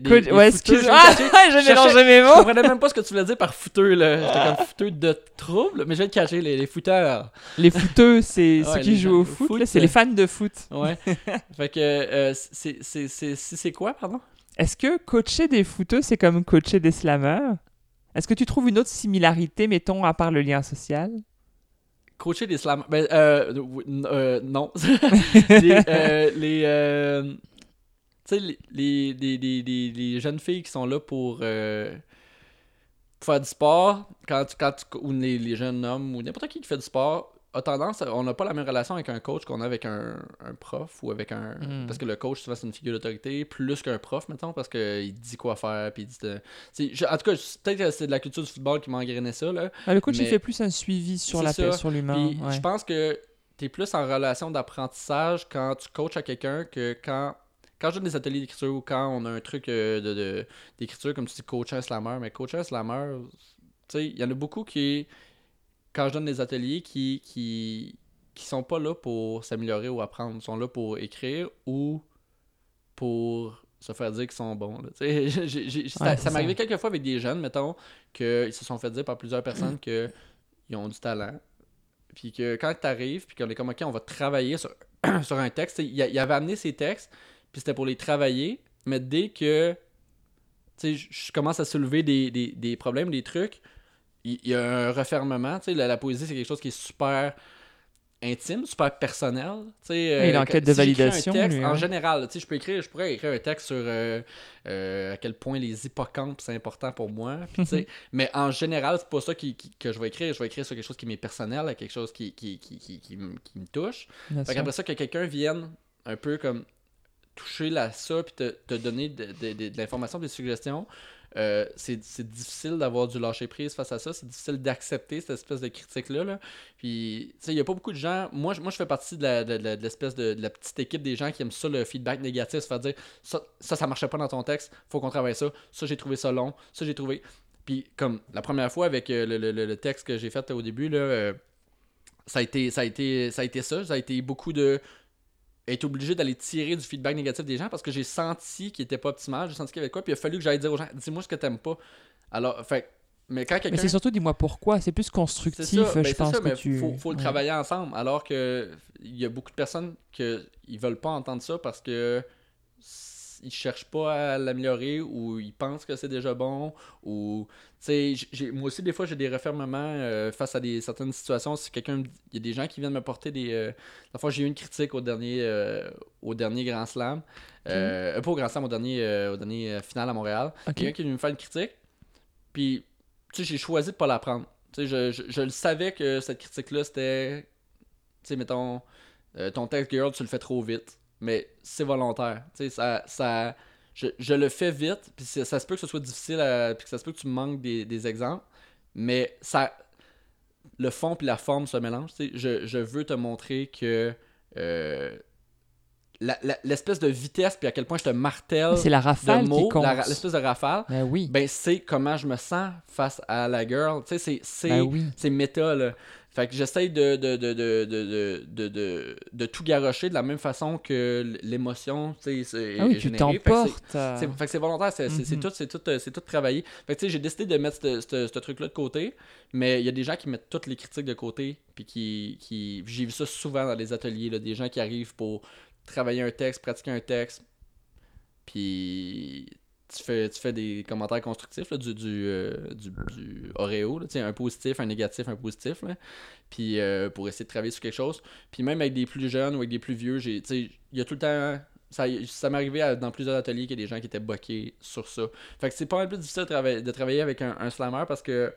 des- ouais, je vais le J'ai mélangé mes Je mots. comprenais même pas ce que tu voulais dire par fouteux, là. J'étais comme fouteux de trouble, mais je vais le cacher, les, les fouteurs. Les footeux, c'est Ouais, ceux qui jouent au foot. c'est euh. les fans de foot. Ouais. fait que, euh, c'est, quoi, pardon? Est-ce que coacher des footeux, c'est comme coacher des slammeurs? Est-ce que tu trouves une autre similarité, mettons, à part le lien social? Coacher des slams. Ben, euh, euh, non. les, euh, les, euh, sais, les, les, les, jeunes filles qui sont là pour, euh, pour faire du sport, quand, tu- quand tu- ou les, les jeunes hommes, ou n'importe qui qui fait du sport, a tendance, on n'a pas la même relation avec un coach qu'on a avec un, un prof ou avec un. Mm. Parce que le coach, souvent, c'est une figure d'autorité, plus qu'un prof, mettons, parce qu'il dit quoi faire, puis il dit. je- en tout cas, peut-être que c'est de la culture du football qui m'a engrainé ça, là. Ah, Le coach, il fait plus un suivi sur la ça. sur l'humain. Ouais. je pense que tu es plus en relation d'apprentissage quand tu coaches à quelqu'un que quand. Quand je donne des ateliers d'écriture ou quand on a un truc euh, de, d'écriture, comme tu dis, coacher un slammer, mais coacher un slammer, tu sais, il y en a beaucoup qui, quand je donne des ateliers, qui, qui, qui sont pas là pour s'améliorer ou apprendre, ils sont là pour écrire ou pour se faire dire qu'ils sont bons. là. J'ai- j'ai- j'ai- ça m'est arrivé quelques fois avec des jeunes, mettons, qu'ils se sont fait dire par plusieurs personnes qu'ils ont du talent. Puis que quand tu arrives, puis qu'on est comme, OK, on va travailler sur, sur un texte, il, il avait amené ses textes, puis c'était pour les travailler, mais dès que je- commence à soulever des, des, des problèmes, des trucs, il y, a un refermement. La, la poésie, c'est quelque chose qui est super intime, super personnel. tu sais, Ouais, il est en quand- quête de si validation, texte, lui, en hein. général, je peux écrire, je pourrais écrire un texte sur euh, euh, à quel point les hippocampes c'est important pour moi. mais en général, c'est pas ça qui, qui- que je vais écrire. Je vais écrire sur quelque chose qui m'est personnel, quelque chose qui, qui, qui, qui, me- touche. Qu'après ça, que quelqu'un vienne un peu comme toucher là ça, puis te, te donner de, de- de- l'information, des suggestions, euh, c'est difficile d'avoir du lâcher prise face à ça. C'est difficile d'accepter cette espèce de critique-là. Là. Puis, tu sais, il n'y a pas beaucoup de gens. Moi, moi je fais partie de l'espèce de, de la petite équipe des gens qui aiment ça, le feedback négatif. Se faire dire ça, ça, ça marchait pas dans ton texte, faut qu'on travaille ça. Ça, j'ai trouvé ça long. Ça, j'ai trouvé. Puis, comme la première fois avec euh, le, le- le- le texte que j'ai fait au début, là. euh, ça a été ça a été ça a été ça ça a été beaucoup de être obligé d'aller tirer du feedback négatif des gens parce que j'ai senti qu'il était pas optimal j'ai senti qu'il y avait quoi puis il a fallu que j'aille dire aux gens dis-moi ce que t'aimes pas alors fait mais quand Mais quelqu'un c'est surtout, dis-moi pourquoi. C'est plus constructif, ça, ben, je c'est pense ça, que mais tu. faut, faut le ouais. travailler ensemble alors que il y a beaucoup de personnes que ils veulent pas entendre ça parce que ils cherchent pas à l'améliorer ou ils pensent que c'est déjà bon ou tu sais j- j'ai- moi aussi des fois j'ai des refermements euh, face à des certaines situations. Si quelqu'un il y a des gens qui viennent me porter des euh, la fois j'ai eu une critique au dernier euh, au dernier Grand Slam. Euh, euh, pas au Grand Slam au dernier au dernier final à Montréal. Ok. quelqu'un qui est venu me faire une critique. Puis tu sais j'ai choisi de pas la prendre. Tu sais je, je, je le savais que cette critique là c'était tu sais mettons ton texte girl tu le fais trop vite. Mais c'est volontaire. Tu sais ça ça je, je le fais vite puis ça se peut que ce soit difficile à- puis que ça se peut que tu manques des, des exemples mais ça le fond puis la forme se mélangent tu sais. je, je veux te montrer que euh, l'espèce de vitesse puis à quel point je te martèle C'est la de rafale mots l'espèce de rafale Ben oui. ben c'est comment je me sens face à la girl. Tu sais, c'est- c'est Ben oui. méta, là. Fait que j'essaye de de, de, de, de, de, de, de- de tout garrocher de la même façon que l'émotion, tu sais, c'est Ah oui, tu t'emportes. euh, fait que c'est volontaire, c'est Mhm. tout, c'est tout, c'est tout travaillé. Fait que tu sais, j'ai décidé de mettre ce truc-là de côté, mais il y a des gens qui mettent toutes les critiques de côté, puis qui, qui j'ai vu ça souvent dans les ateliers, là, des gens qui arrivent pour travailler un texte, pratiquer un texte, puis tu fais, tu fais des commentaires constructifs là, du, du, euh, du, Oreo, un positif, un négatif, un positif, là, puis euh, pour essayer de travailler sur quelque chose. Puis même avec des plus jeunes ou avec des plus vieux, il y a tout le temps. Ça, ça m'est arrivé à- dans plusieurs ateliers qu'il y a des gens qui étaient boqués sur ça. Fait que c'est pas mal plus difficile de, travailler- de travailler avec un, un slammer parce que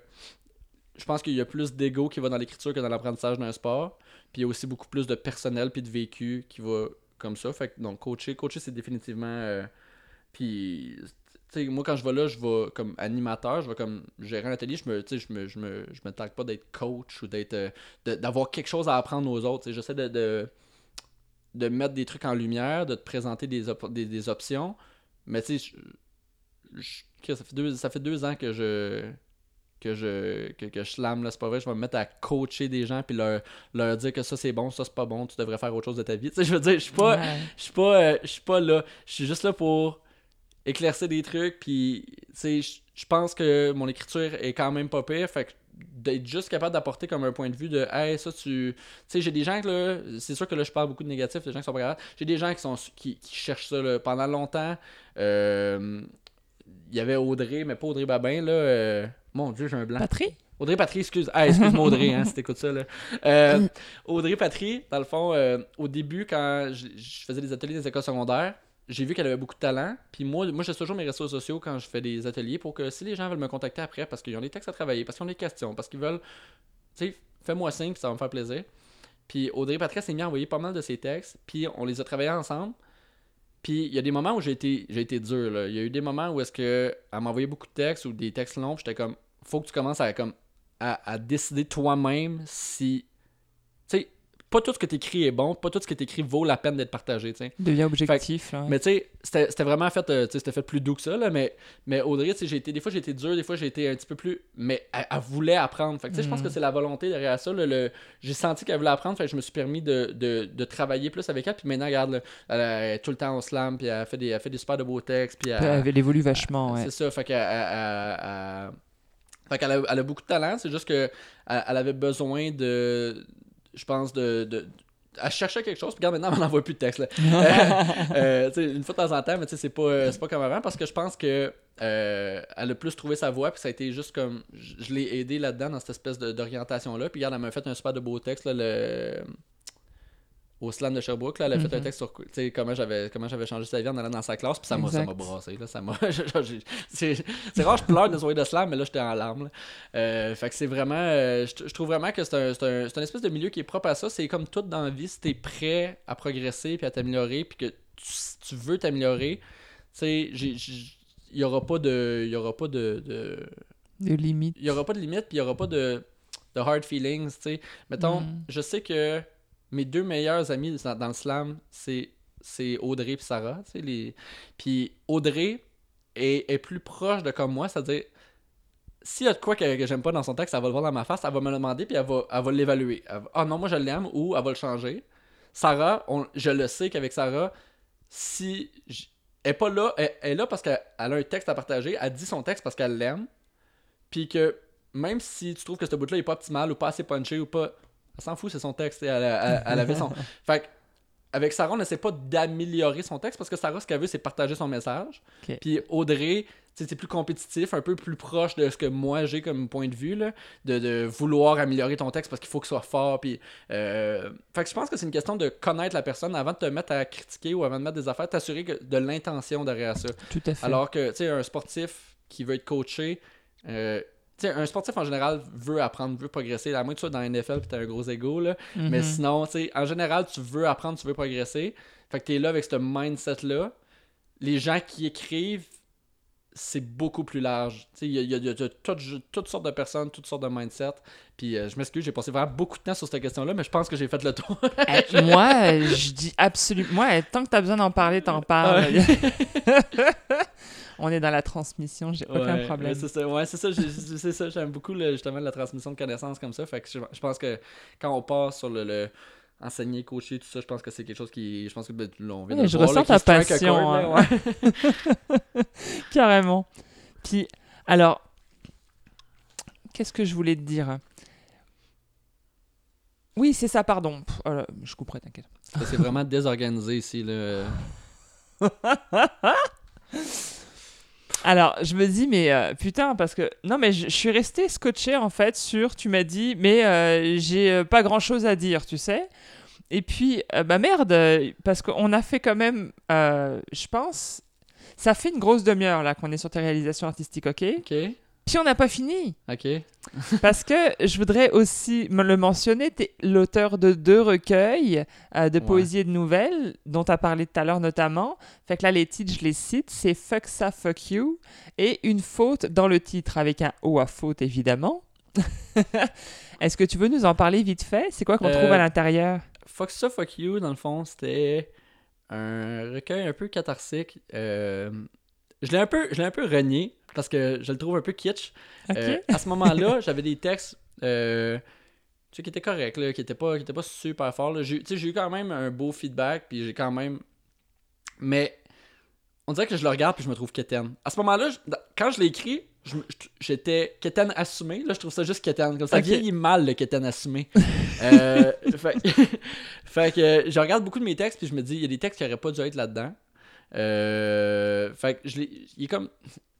je pense qu'il y a plus d'ego qui va dans l'écriture que dans l'apprentissage d'un sport. Puis il y a aussi beaucoup plus de personnel puis de vécu qui va comme ça. Fait que donc coacher, coacher c'est définitivement. euh, puis moi quand je vais là, je vais comme animateur, je vais comme gérer un atelier, je me, je me, je me, je me targue pas d'être coach ou d'être, euh, d'avoir quelque chose à apprendre aux autres. J'essaie de, de de mettre des trucs en lumière, de te présenter des, op- des, des options. Mais tu sais, ça, fait deux, ça fait deux ans que je que je que, que je slam là, c'est pas vrai, je vais me mettre à coacher des gens puis leur, leur dire que ça c'est bon, ça c'est pas bon, tu devrais faire autre chose de ta vie. Tu sais, je veux dire, je suis pas Ouais. je suis pas euh, je suis pas là, je suis juste là pour éclaircir des trucs puis tu sais, je pense que mon écriture est quand même pas pire, fait que d'être juste capable d'apporter comme un point de vue de hey ça tu tu sais j'ai des gens que là c'est sûr que là je parle beaucoup de négatifs des gens qui sont pas capables j'ai des gens qui sont qui, qui cherchent ça là. pendant longtemps euh, il y avait Audrey mais pas Audrey Babin là euh, mon dieu j'ai un blanc Patrie? Audrey Patry, excuse. Ah, excuse-moi Audrey, hein, si t'écoutes ça. Là. Euh, Audrey Patry, dans le fond, euh, au début, quand je, je faisais des ateliers des écoles secondaires, j'ai vu qu'elle avait beaucoup de talent. Puis moi, moi j'ai toujours mes réseaux sociaux quand je fais des ateliers pour que si les gens veulent me contacter après parce qu'ils ont des textes à travailler, parce qu'ils ont des questions, parce qu'ils veulent. Tu sais, fais-moi signe, puis ça va me faire plaisir. Puis Audrey Patry s'est mis à envoyer pas mal de ses textes, puis on les a travaillés ensemble. Puis il y a des moments où j'ai été, j'ai été dur. Là. Il y a eu des moments où est-ce que elle m'envoyait beaucoup de textes ou des textes longs, j'étais comme, faut que tu commences à comme à décider toi-même si. Pas tout ce que tu écris est bon, pas tout ce que tu écris vaut la peine d'être partagé, tu sais. Devient objectif. là, ouais. Mais tu sais, c'était vraiment fait, euh, c'était fait plus doux que ça, là, mais, mais Audrey, j'ai été, des fois j'ai été dur, des fois j'ai été un petit peu plus. Mais elle, elle voulait apprendre. Fait je pense que c'est la volonté derrière ça. là, le, j'ai senti qu'elle voulait apprendre, fait que je me suis permis de, de, de travailler plus avec elle. Puis maintenant, regarde, là, elle, est tout le temps au slam, puis elle fait des, elle fait des super de beaux textes, puis elle, Elle évolue vachement, ouais. c'est ça, fait qu'elle fait qu'elle a, elle a beaucoup de talent, c'est juste que elle, elle avait besoin de, je pense, de, de- elle cherchait quelque chose, puis regarde, maintenant, elle n'envoie plus de texte. Là. Euh, sais, une fois de temps en temps, mais tu sais, c'est pas, euh, pas comme avant, parce que je pense que euh, elle a plus trouvé sa voie, puis ça a été juste comme, je, je l'ai aidé là-dedans, dans cette espèce d'orientation-là, puis regarde, elle m'a fait un super de beau texte, là, le... Au slam de Sherbrooke, là, elle a fait un Mhm. texte sur comment j'avais comment j'avais changé sa vie en allant dans sa classe, puis ça m'a brassé. Là, ça m'a, c'est, rare, je pleure de soirée de slam, mais là, j'étais en larmes. là. Euh, fait que c'est vraiment. euh, je, trouve vraiment que c'est un, un, un espèce de milieu qui est propre à ça. C'est comme tout dans la vie, si t'es prêt à progresser puis à t'améliorer, puis que tu, tu veux t'améliorer, il y aura pas de. Il y aura pas de- de De limite. il y aura pas de limite, puis il y aura pas de, de hard feelings, tu sais. Mettons, Mm. je sais que mes deux meilleurs amis dans, le slam, c'est c'est Audrey et Sarah. Les... Puis Audrey est, est plus proche de comme moi, c'est-à-dire, s'il y a de quoi que, j'aime pas dans son texte, elle va le voir dans ma face, elle va me le demander, puis elle va, elle va l'évaluer. Ah non, moi je l'aime, ou elle va le changer. Sarah, je le sais qu'avec Sarah, si... Elle est pas là, elle, est là parce qu'elle elle a un texte à partager, elle dit son texte parce qu'elle l'aime, puis que même si tu trouves que ce bout-là est pas optimal ou pas assez punché ou pas. Elle s'en fout, c'est son texte. Elle, elle- elle avait son. fait que, avec Sarah, on n'essaie pas d'améliorer son texte parce que Sarah, ce qu'elle veut, c'est partager son message. Puis Audrey, c'est plus compétitif, un peu plus proche de ce que moi j'ai comme point de vue, là, de, de vouloir améliorer ton texte parce qu'il faut qu'il soit fort. Puis, euh, Fait que je pense que c'est une question de connaître la personne avant de te mettre à critiquer ou avant de mettre des affaires, t'assurer que- de l'intention derrière ça. Tout à fait. Alors que, tu sais, un sportif qui veut être coaché, euh, sais, un sportif en général veut apprendre, veut progresser. À moins que tu sois dans la NFL et tu as un gros ego, là. Mais Mhm. sinon, tu sais, en général, tu veux apprendre, tu veux progresser. Fait que tu es là avec ce mindset-là. Les gens qui écrivent, c'est beaucoup plus large. Il y a, y a- il y a toutes, toutes sortes de personnes, toutes sortes de mindset. Puis euh, je m'excuse, j'ai passé vraiment beaucoup de temps sur cette question-là, mais je pense que j'ai fait le tour. Eh, moi, je dis absolument. Moi, tant que tu as besoin d'en parler, t'en parles. On est dans la transmission, j'ai aucun Ouais, problème. c'est ça, ouais, c'est ça, j'ai- c'est ça, j'aime beaucoup le- justement la transmission de connaissances comme ça. Fait que je, je pense que quand on part sur le, le enseigner, coacher, tout ça, je pense que c'est quelque chose qui. Je pense que ben, on vient de je voir, ressens ta passion, là, hein. ouais. Carrément. Puis, alors, qu'est-ce que je voulais te dire? Oui, c'est ça, pardon. Pff, oh je couperai, t'inquiète. C'est vraiment désorganisé ici. Là. Alors, je me dis, mais euh, putain, parce que. Non, mais je, suis resté scotché en fait sur. Tu m'as dit, mais euh, j'ai euh, pas grand chose à dire, tu sais. Et puis, bah merde, parce qu'on a fait quand même, je pense, ça fait une grosse demi-heure là qu'on est sur tes réalisations artistiques, ok? Ok, Puis on n'a pas fini. ok. Parce que je voudrais aussi me le mentionner, tu es l'auteur de deux recueils euh, de Ouais. poésie et de nouvelles, dont tu as parlé tout à l'heure notamment. Fait que là, les titres, je les cite, c'est Fuck ça, fuck you, et Une faute dans le titre, avec un O à faute évidemment. Est-ce que tu veux nous en parler vite fait? C'est quoi qu'on Euh, trouve à l'intérieur? Fuck ça, fuck you, dans le fond, c'était un recueil un peu catharsique. Euh, je l'ai un peu, je l'ai un peu renié parce que je le trouve un peu kitsch. Euh, à ce moment-là, j'avais des textes euh, tu sais, qui étaient corrects, là, qui étaient pas, qui étaient pas super forts. là. J'ai tu sais, j'ai eu quand même un beau feedback, puis j'ai quand même. Mais on dirait que je le regarde puis je me trouve quétaine. À ce moment-là, je- quand je l'ai écrit, je j'étais quétaine assumé. Là, je trouve ça juste quétaine. Comme ça Ok. vieillit mal le quétaine assumé. Euh, fait, fait que je regarde beaucoup de mes textes puis je me dis, il y a des textes qui auraient pas dû être là-dedans. Euh, fait que je. Il est comme.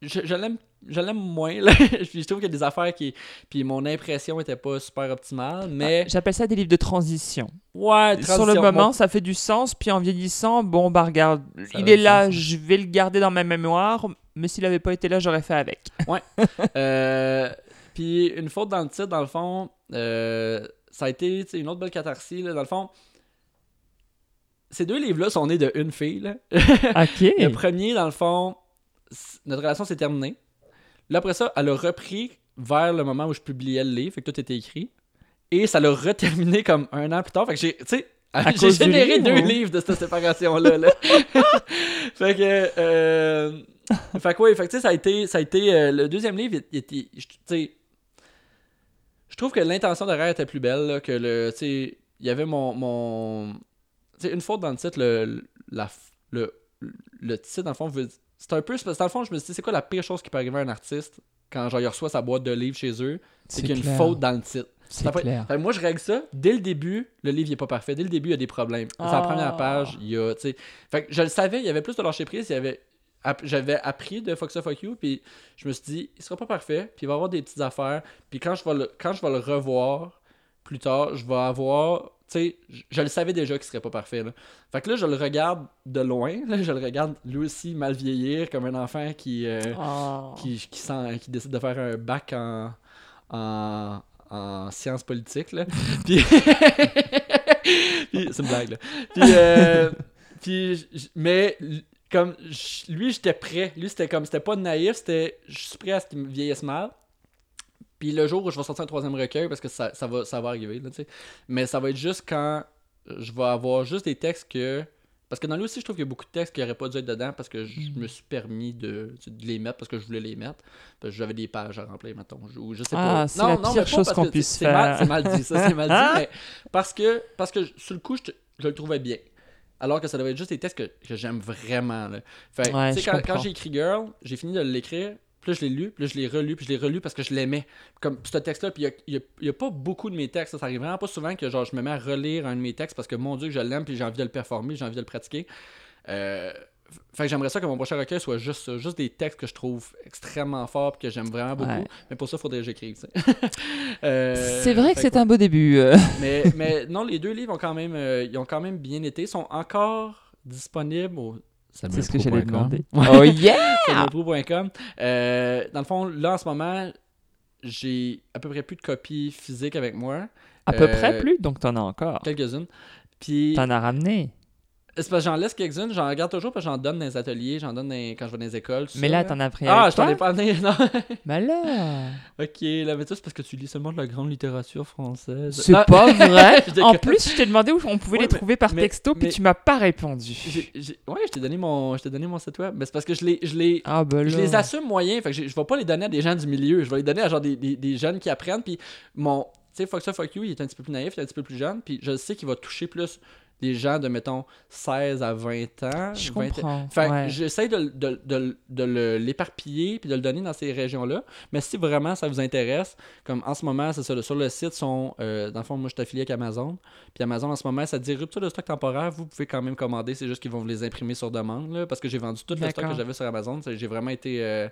Je, je l'aime. Je l'aime moins. Là. Je trouve qu'il y a des affaires qui. Puis mon impression était pas super optimale. Mais. Ah, J'appelle ça des livres de transition. ouais, Sur le transition. moment, Bon, ça fait du sens, puis en vieillissant, bon, bah regarde, Ça il est là, sens. je vais le garder dans ma mémoire, mais s'il avait pas été là, j'aurais fait avec. Euh, puis une faute dans le titre, dans le fond, euh, ça a été une autre belle catharsis. Là, dans le fond, ces deux livres-là sont nés de une fille. Là. Ok. Le premier, dans le fond, notre relation s'est terminée. Là, après ça, elle a repris vers le moment où je publiais le livre, fait que tout était écrit. Et ça l'a reterminé comme un an plus tard. Fait que j'ai, tu sais, j'ai généré livre, deux ou? livres de cette séparation-là. là. fait que, euh, fait que, ouais, fait que, tu sais, ça a été, ça a été euh, le deuxième livre, il, était, je- tu sais, je trouve que l'intention derrière était plus belle, là, que le, tu sais, il y avait mon, mon, une faute dans le titre, le, la, le, le titre, dans le fond, veut- c'est un peu, c'est parce que dans le fond, je me suis dit, c'est quoi la pire chose qui peut arriver à un artiste quand, genre, il reçoit sa boîte de livres chez eux, c'est qu'il y a une clair. faute dans le titre. C'est clair. Fait que moi, je règle ça. Dès le début, le livre n'est pas parfait. Dès le début, il y a des problèmes. C'est la Ah. première page, il y a, tu sais... Fait que je le savais, il y avait plus de lâcher prise, il y avait... J'avais appris de ça, Fuck You, puis je me suis dit, il sera pas parfait, puis il va y avoir des petites affaires, puis quand je vais le, quand je vais le revoir plus tard, je vais avoir... Sais, je, le savais déjà qu'il serait pas parfait, là. Fait que là, je le regarde de loin, là, je le regarde lui aussi mal vieillir, comme un enfant qui... euh, Oh. qui, qui, sent- qui décide de faire un bac en, en, en sciences politiques. Là. Puis, Puis- c'est une blague. Là. Puis, euh, puis mais comme lui, j'étais prêt. Lui, c'était comme, c'était pas naïf, c'était je suis prêt à ce qu'il me vieillisse mal. Puis le jour où je vais sortir un troisième recueil, parce que ça, ça, va, ça va arriver, là, tu sais. mais ça va être juste quand je vais avoir juste des textes que. Parce que dans lui aussi, je trouve qu'il y a beaucoup de textes qui n'auraient pas dû être dedans parce que je Mm. me suis permis de, de les mettre parce que je voulais les mettre. Parce que j'avais des pages à remplir, mettons. Ou je sais Ah, pas. c'est la pire chose qu'on puisse faire. C'est mal dit, ça, c'est mal dit. mais parce que, parce que sur le coup, je, le trouvais bien. Alors que ça devait être juste des textes que, que j'aime vraiment. Là. Fait Ouais, tu sais, je quand, quand j'ai écrit Girl, j'ai fini de l'écrire. Puis là, je l'ai lu, puis là, je l'ai relu, puis je l'ai relu parce que je l'aimais. Comme ce texte-là, puis il y a, a- il y a pas beaucoup de mes textes, ça, arrive vraiment pas souvent que genre, je me mets à relire un de mes textes parce que mon Dieu, que je l'aime, puis j'ai envie de le performer, j'ai envie de le pratiquer. Euh, fait que j'aimerais ça que mon prochain recueil soit juste ça, juste des textes que je trouve extrêmement forts, puis que j'aime vraiment beaucoup. Ouais. Mais pour ça, il faudrait que j'écrive. Euh, C'est vrai que c'est un beau début. euh. mais, mais non, les deux livres ont quand même, euh, ils ont quand même bien été. Ils sont encore disponibles au C'est ce que j'allais demander. Oh yeah! samuelpro.com. Euh, dans le fond, là en ce moment, j'ai à peu près plus de copies physiques avec moi. À peu Euh, près plus, donc t'en as encore. Quelques-unes. Puis, T'en as ramené? C'est parce que j'en laisse quelques-unes. J'en regarde toujours parce que j'en donne dans les ateliers, j'en donne dans- quand je vais dans les écoles. tout Mais ça, là, t'en as pris Ah, je t'en ai pas amené, non. Bah là, ok, là, mais ça, c'est parce que tu lis seulement de la grande littérature française. c'est Non, pas vrai. En plus, je t'ai demandé où on pouvait Ouais, les mais- trouver par mais- texto, puis mais- tu m'as pas répondu. j'ai- j'ai- ouais, je t'ai donné mon, je t'ai donné mon site web. Mais c'est parce que je l'ai, je l'ai, Ah là. Je les assume moyens, fait que je je vais pas les donner à des gens du milieu, je vais les donner à genre des, des, des jeunes qui apprennent, puis mon, tu sais, Fuck ça, Fuck You, il est un petit peu plus naïf, il est un petit peu plus jeune, puis je sais qu'il va toucher plus des gens de, mettons, 16 à 20 ans. Je 20 comprends. Fait que ouais. j'essaie de, de, de, de le- l'éparpiller puis de le donner dans ces régions-là. Mais si vraiment ça vous intéresse, comme en ce moment, c'est ça, sur le site, sont, euh, dans le fond, moi je suis affilié avec Amazon. Puis Amazon en ce moment, ça dit rupture de stock temporaire. Vous pouvez quand même commander, c'est juste qu'ils vont vous les imprimer sur demande. Là, parce que j'ai vendu tout le stock que j'avais sur Amazon. J'ai vraiment été. euh,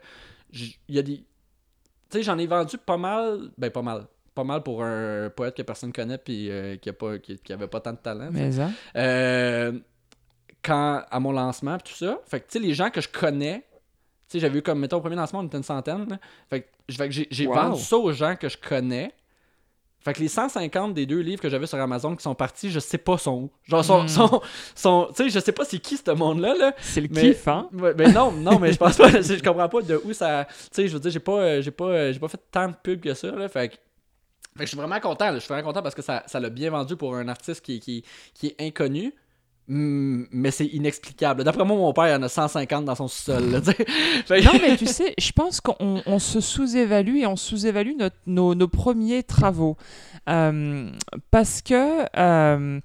Il y a des. Tu sais, j'en ai vendu pas mal. Ben, pas mal. Pas mal pour un poète que personne connaît puis euh, qui, a pas, qui, qui avait pas tant de talent. Mais ça. Euh, quand à mon lancement tout ça. Fait que tu sais, les gens que je connais, tu sais, j'avais eu comme, mettons, au premier lancement, on était une centaine. là. Fait que, que j'ai, Wow. vendu ça aux gens que je connais. Fait que les 150 des deux livres que j'avais sur Amazon qui sont partis, je sais pas sont où. Genre, sont, Hmm. sont, sont- tu sais, je sais pas c'est qui ce monde-là, là. C'est le Mais- kiff, hein? Ben non, non, mais je pense pas, je comprends pas de où ça. Tu sais, je veux dire, j'ai pas, euh, j'ai pas, j'ai pas fait tant de pubs que ça, là. Fait que Je suis vraiment content, je suis vraiment content parce que ça ça l'a bien vendu pour un artiste qui, qui, qui est inconnu. Mm, mais c'est inexplicable. D'après moi, mon père, il en a 150 dans son sous-sol. Non, mais tu sais, je pense qu'on on se sous-évalue et on sous-évalue nos, nos premiers travaux. Euh, parce que, euh,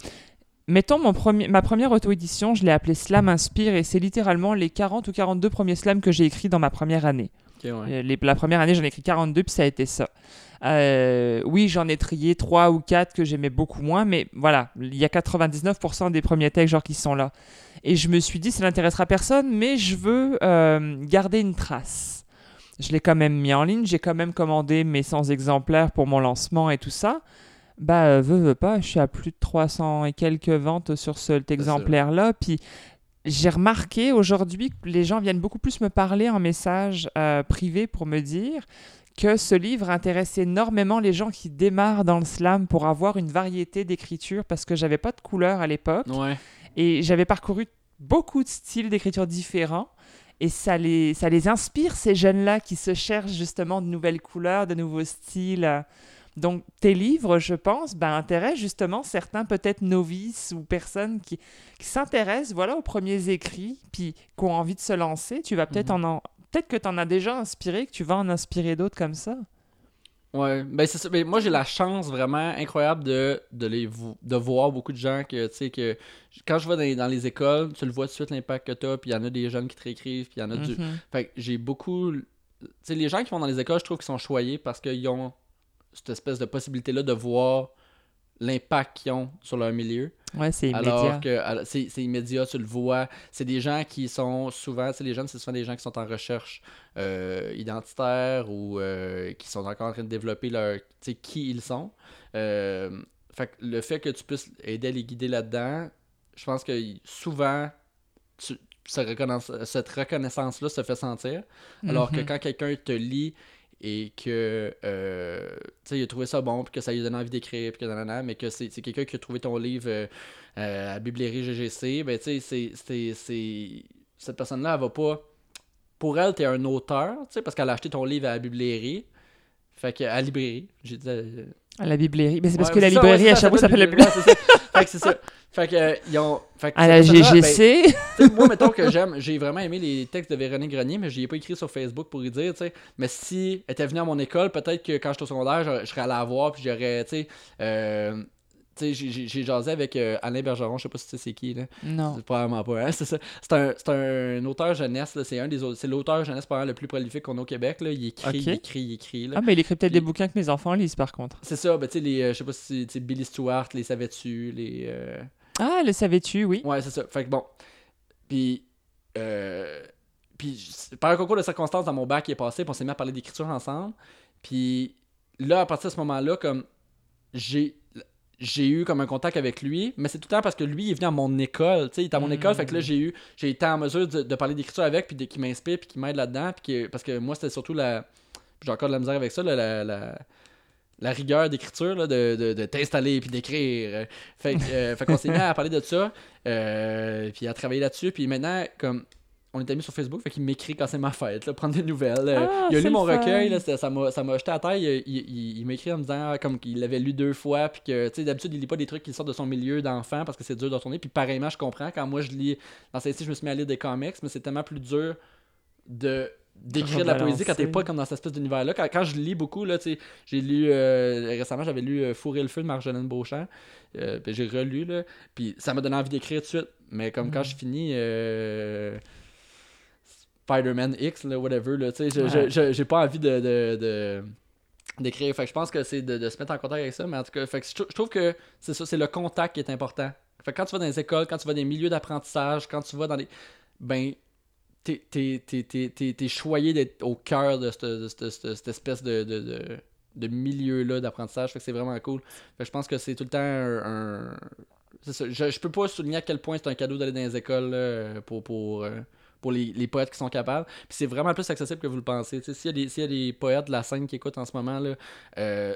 mettons, mon premier, ma première auto-édition, je l'ai appelée Slam Inspire et c'est littéralement les 40 ou 42 premiers slams que j'ai écrits dans ma première année. Ouais. Euh, les- la première année, j'en ai écrit 42, puis ça a été ça. Euh, oui, j'en ai trié 3 ou 4 que j'aimais beaucoup moins, mais voilà, il y a 99% des premiers textes genre qui sont là. Et je me suis dit, ça n'intéressera personne, mais je veux euh, garder une trace. Je l'ai quand même mis en ligne, j'ai quand même commandé mes 100 exemplaires pour mon lancement et tout ça. Bah, euh, veux, veux pas, je suis à plus de 300 et quelques ventes sur cet exemplaire-là. Puis j'ai remarqué aujourd'hui que les gens viennent beaucoup plus me parler en message euh, privé pour me dire que ce livre intéresse énormément les gens qui démarrent dans le slam pour avoir une variété d'écriture parce que j'avais pas de couleur à l'époque Ouais. et j'avais parcouru beaucoup de styles d'écriture différents et ça les, ça les inspire ces jeunes-là qui se cherchent justement de nouvelles couleurs, de nouveaux styles. Donc tes livres, je pense, ben, intéressent justement certains peut-être novices ou personnes qui, qui s'intéressent voilà, aux premiers écrits puis qui ont envie de se lancer. Tu vas peut-être Mhm. en, en- peut-être que tu en as déjà inspiré, que tu vas en inspirer d'autres comme ça. Ouais, ben c'est ça. Ben, moi j'ai la chance vraiment incroyable de, de les vo- de voir beaucoup de gens que tu sais que quand je vais dans les, dans les écoles, tu le vois tout de suite l'impact que t'as, puis il y en a des jeunes qui te réécrivent, puis il y en a du. Mhm. Fait que j'ai beaucoup. Tu sais, les gens qui vont dans les écoles, je trouve qu'ils sont choyés parce qu'ils ont cette espèce de possibilité-là de voir l'impact qu'ils ont sur leur milieu. Ouais, c'est immédiat. Alors que c'est c'est immédiat, tu le vois. C'est des gens qui sont souvent, tu sais, les jeunes, c'est souvent des gens qui sont en recherche euh, identitaire ou euh, qui sont encore en train de développer leur, tu sais, qui ils sont. Euh, fait que le fait que tu puisses aider à les guider là-dedans, je pense que souvent, tu- cette reconnaissance-là se fait sentir. Alors que Mhm. quand quelqu'un te lit et que euh, il a trouvé ça bon, puis que ça lui donne envie d'écrire, puis que nanana, mais que c'est quelqu'un qui a trouvé ton livre euh, euh, à Bibliothèque GGC, ben tu sais, c'est- cette personne-là, elle va pas. Pour elle, t'es un auteur, tu sais, parce qu'elle a acheté ton livre à la bibliothèque. Fait que, à la librairie. J'ai dit. À la librairie. Mais c'est parce ouais, que la ça, librairie ouais, à ça, ça s'appelle la ça. Fait que c'est ça. Fait que, euh, ils ont. Fait que À la ben, GGC. moi, mettons que j'aime, j'ai vraiment aimé les textes de Véronique Grenier, mais je n'y ai pas écrit sur Facebook pour y dire, tu sais. Mais si elle était venue à mon école, peut-être que quand j'étais au secondaire, je, je serais allé la voir, puis j'aurais, tu sais, euh, j'ai- j'ai j'ai jasé avec euh, Alain Bergeron, je sais pas si tu sais c'est qui, là. Non. C'est probablement pas, hein, c'est ça. C'est un, c'est un auteur jeunesse, là. C'est un des c'est l'auteur jeunesse probablement le plus prolifique qu'on a au Québec, là. Il écrit, il écrit, il écrit, là. Ah, mais il écrit peut-être des bouquins que mes enfants lisent par contre. C'est ça, ben, tu sais, les, euh, je sais pas si, sais, Billy Stewart, les savais-tu, les... euh, Ah, le savais-tu, oui. Ouais, c'est ça. Fait que bon. Puis. Euh, puis, par un concours de circonstances dans mon bac qui est passé, puis on s'est mis à parler d'écriture ensemble. Puis là, à partir de ce moment-là, comme. J'ai. J'ai eu comme un contact avec lui, mais c'est tout le temps parce que lui il est venu à mon école, tu sais, il est à mon Mm. école, fait que là j'ai eu, j'ai été en mesure de, de parler d'écriture avec, puis de- qui m'inspire, puis qui m'aide là-dedans, puis que- parce que moi c'était surtout la, j'ai encore de la misère avec ça, là, la, la, la rigueur d'écriture, là, de, de, de t'installer puis d'écrire. Fait, que, euh, fait qu'on s'est mis à parler de ça, euh, puis à travailler là-dessus, puis maintenant, comme on est amis sur Facebook, fait qu'il m'écrit quand c'est ma fête, là, prendre des nouvelles. Euh, Ah, il a lu mon fun. recueil, là, ça m'a jeté à terre. Il, il, il- m'écrit en me disant ah, comme qu'il l'avait lu deux fois, puis que, tu sais, d'habitude, il lit pas des trucs qui sortent de son milieu d'enfant parce que c'est dur de retourner. Puis pareillement, je comprends, quand moi je lis, dans celle-ci, je me suis mis à lire des comics, mais c'est tellement plus dur de d'écrire de la poésie quand t'es pas comme dans cette espèce d'univers-là. Quand, quand je lis beaucoup, là, tu sais, j'ai lu euh, récemment, j'avais lu euh, Fourrer le feu de Marjolaine Beauchamp. Euh, puis j'ai relu, là. Puis ça m'a donné envie d'écrire tout de suite. Mais comme quand Mm. je finis euh, Spider-Man X, là, whatever, là, sais, Ouais. j'ai pas envie de. de, de- d'écrire fait que je pense que c'est de, de se mettre en contact avec ça mais en tout cas fait que je, trou- je trouve que c'est ça c'est le contact qui est important fait que quand tu vas dans les écoles quand tu vas dans des milieux d'apprentissage quand tu vas dans des ben t'es, t'es, t'es, t'es, t'es- t'es choyé d'être au cœur de cette, de cette- cette- cette espèce de, de, de, de milieu-là d'apprentissage. Fait que c'est vraiment cool. Fait que je pense que c'est tout le temps un. un- c'est ça. Je, je peux pas souligner à quel point c'est un cadeau d'aller dans les écoles là, pour, pour, euh, pour les, les poètes qui sont capables. Puis c'est vraiment plus accessible que vous le pensez. S'il y, a des- s'il y a des poètes de la scène qui écoutent en ce moment, là, euh,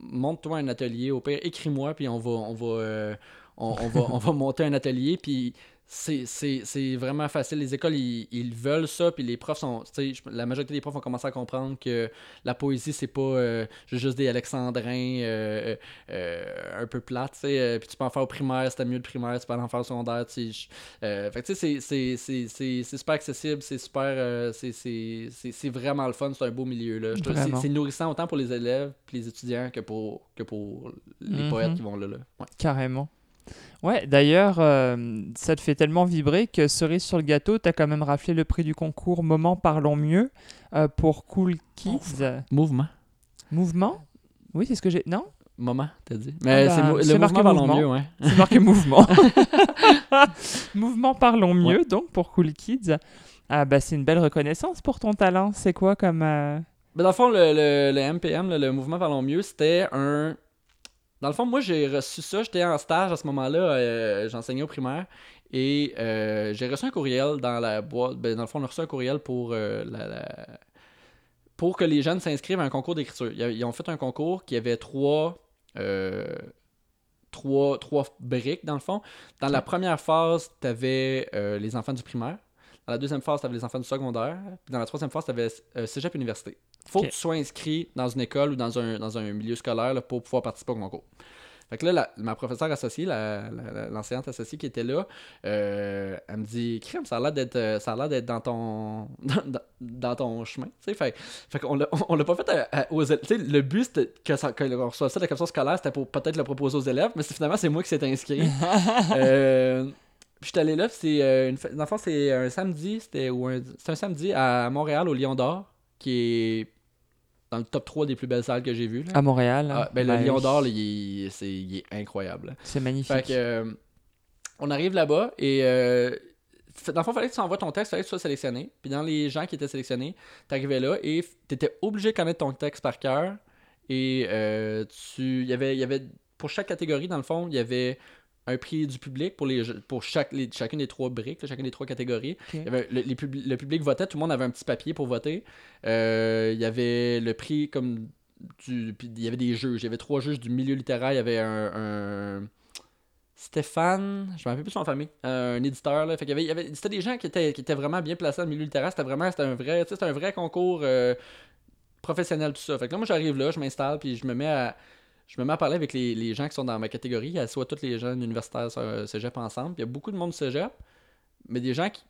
monte-toi un atelier. Au pire, écris-moi, puis on va, on va, euh, on va, on va monter un atelier. Puis c'est- vraiment facile. Les écoles, ils, ils veulent ça, puis les profs sont. La majorité des profs ont commencé à comprendre que la poésie, c'est pas euh, juste des alexandrins euh, euh, un peu plates, tu sais. puis tu peux en faire au primaire, c'était mieux le primaire, tu peux en faire au secondaire, tu sais. je- fait que tu sais, c'est- c'est- c'est- c'est c'est super accessible, c'est super. c'est- vraiment le fun, c'est un beau milieu, là. C'est nourrissant autant pour les élèves, puis les étudiants, que pour, que pour les Mhm. poètes qui vont là. là. Ouais. Carrément. Ouais, d'ailleurs, euh, ça te fait tellement vibrer que cerise sur le gâteau, t'as quand même raflé le prix du concours Moment Parlons Mieux euh, pour Cool Kids. Mouvement. Mouvement Oui, c'est ce que j'ai. Non? Moment, t'as dit. Mais bah, c'est le marqué mouvement, parlons mieux, ouais. C'est marqué mouvement. mouvement Parlons Mieux, donc pour Cool Kids. Ah, bah, c'est une belle reconnaissance pour ton talent. C'est quoi comme. euh, Mais dans le fond, le, le, le MPM, le mouvement Parlons mieux, c'était un. Dans le fond, moi, j'ai reçu ça. J'étais en stage à ce moment-là. euh, J'enseignais au primaire. Et euh, j'ai reçu un courriel dans la boîte. Ben, dans le fond, on a reçu un courriel pour euh, la, la- pour que les jeunes s'inscrivent à un concours d'écriture. Ils, ont fait un concours qui avait trois. Trois, trois briques dans le fond. Dans la première phase, tu avais les enfants du primaire. Dans la deuxième phase, tu avais les enfants du secondaire. Puis dans la troisième phase, tu avais cégep université. Faut que tu sois inscrit dans une école ou dans un, dans un milieu scolaire là, pour pouvoir participer au concours. Fait que là, la- ma professeure associée, l'enseignante associée qui était là, euh, elle me dit Crème, ça a l'air d'être euh, ça a l'air d'être dans ton dans, dans ton chemin. Fait, fait qu'on l'a, on l'a pas fait à- à- aux élèves. Le but c'était que ça, qu'on reçoive ça de la commission scolaire, c'était pour peut-être le proposer aux élèves, mais finalement c'est moi qui s'est inscrit. Euh, puis j'étais allé là, c'est euh, une fa- dans le fond, c'est un samedi, c'était ou un, c'est un samedi à Montréal au Lion d'Or, qui est dans le top 3 des plus belles salles que j'ai vues. là. À Montréal. hein? Ah, ben, Ben, le Lion d'Or, il, il est incroyable. C'est magnifique. Fait que, euh, on arrive là-bas et euh, dans le fond, il fallait que tu envoies ton texte, il fallait que tu sois sélectionné. Puis dans les gens qui étaient sélectionnés, tu arrivais là et tu étais obligé de connaître ton texte par cœur. Et euh, tu, il y avait, y avait, pour chaque catégorie, dans le fond, il y avait un prix du public pour, les, pour chaque, les- chacune des trois briques, là, chacune des trois catégories. Ok. Il y avait- le, les le public votait, tout le monde avait un petit papier pour voter. Euh, il y avait le prix comme du. Puis il y avait des juges. Il y avait trois juges du milieu littéraire. Il y avait un. un- Stéphane, je me rappelle plus son famille, euh, un éditeur. Là. Fait qu'il y avait, il y avait- c'était des gens qui étaient, qui étaient vraiment bien placés dans le milieu littéraire. C'était vraiment c'était un vrai, c'était un vrai concours euh, professionnel, tout ça. Fait que là, moi, j'arrive là, je m'installe, puis je me mets à. Je me mets à parler avec les, les gens qui sont dans ma catégorie, soit tous les jeunes universitaires cégep ensemble. Puis il y a beaucoup de monde cégep, mais des gens qui,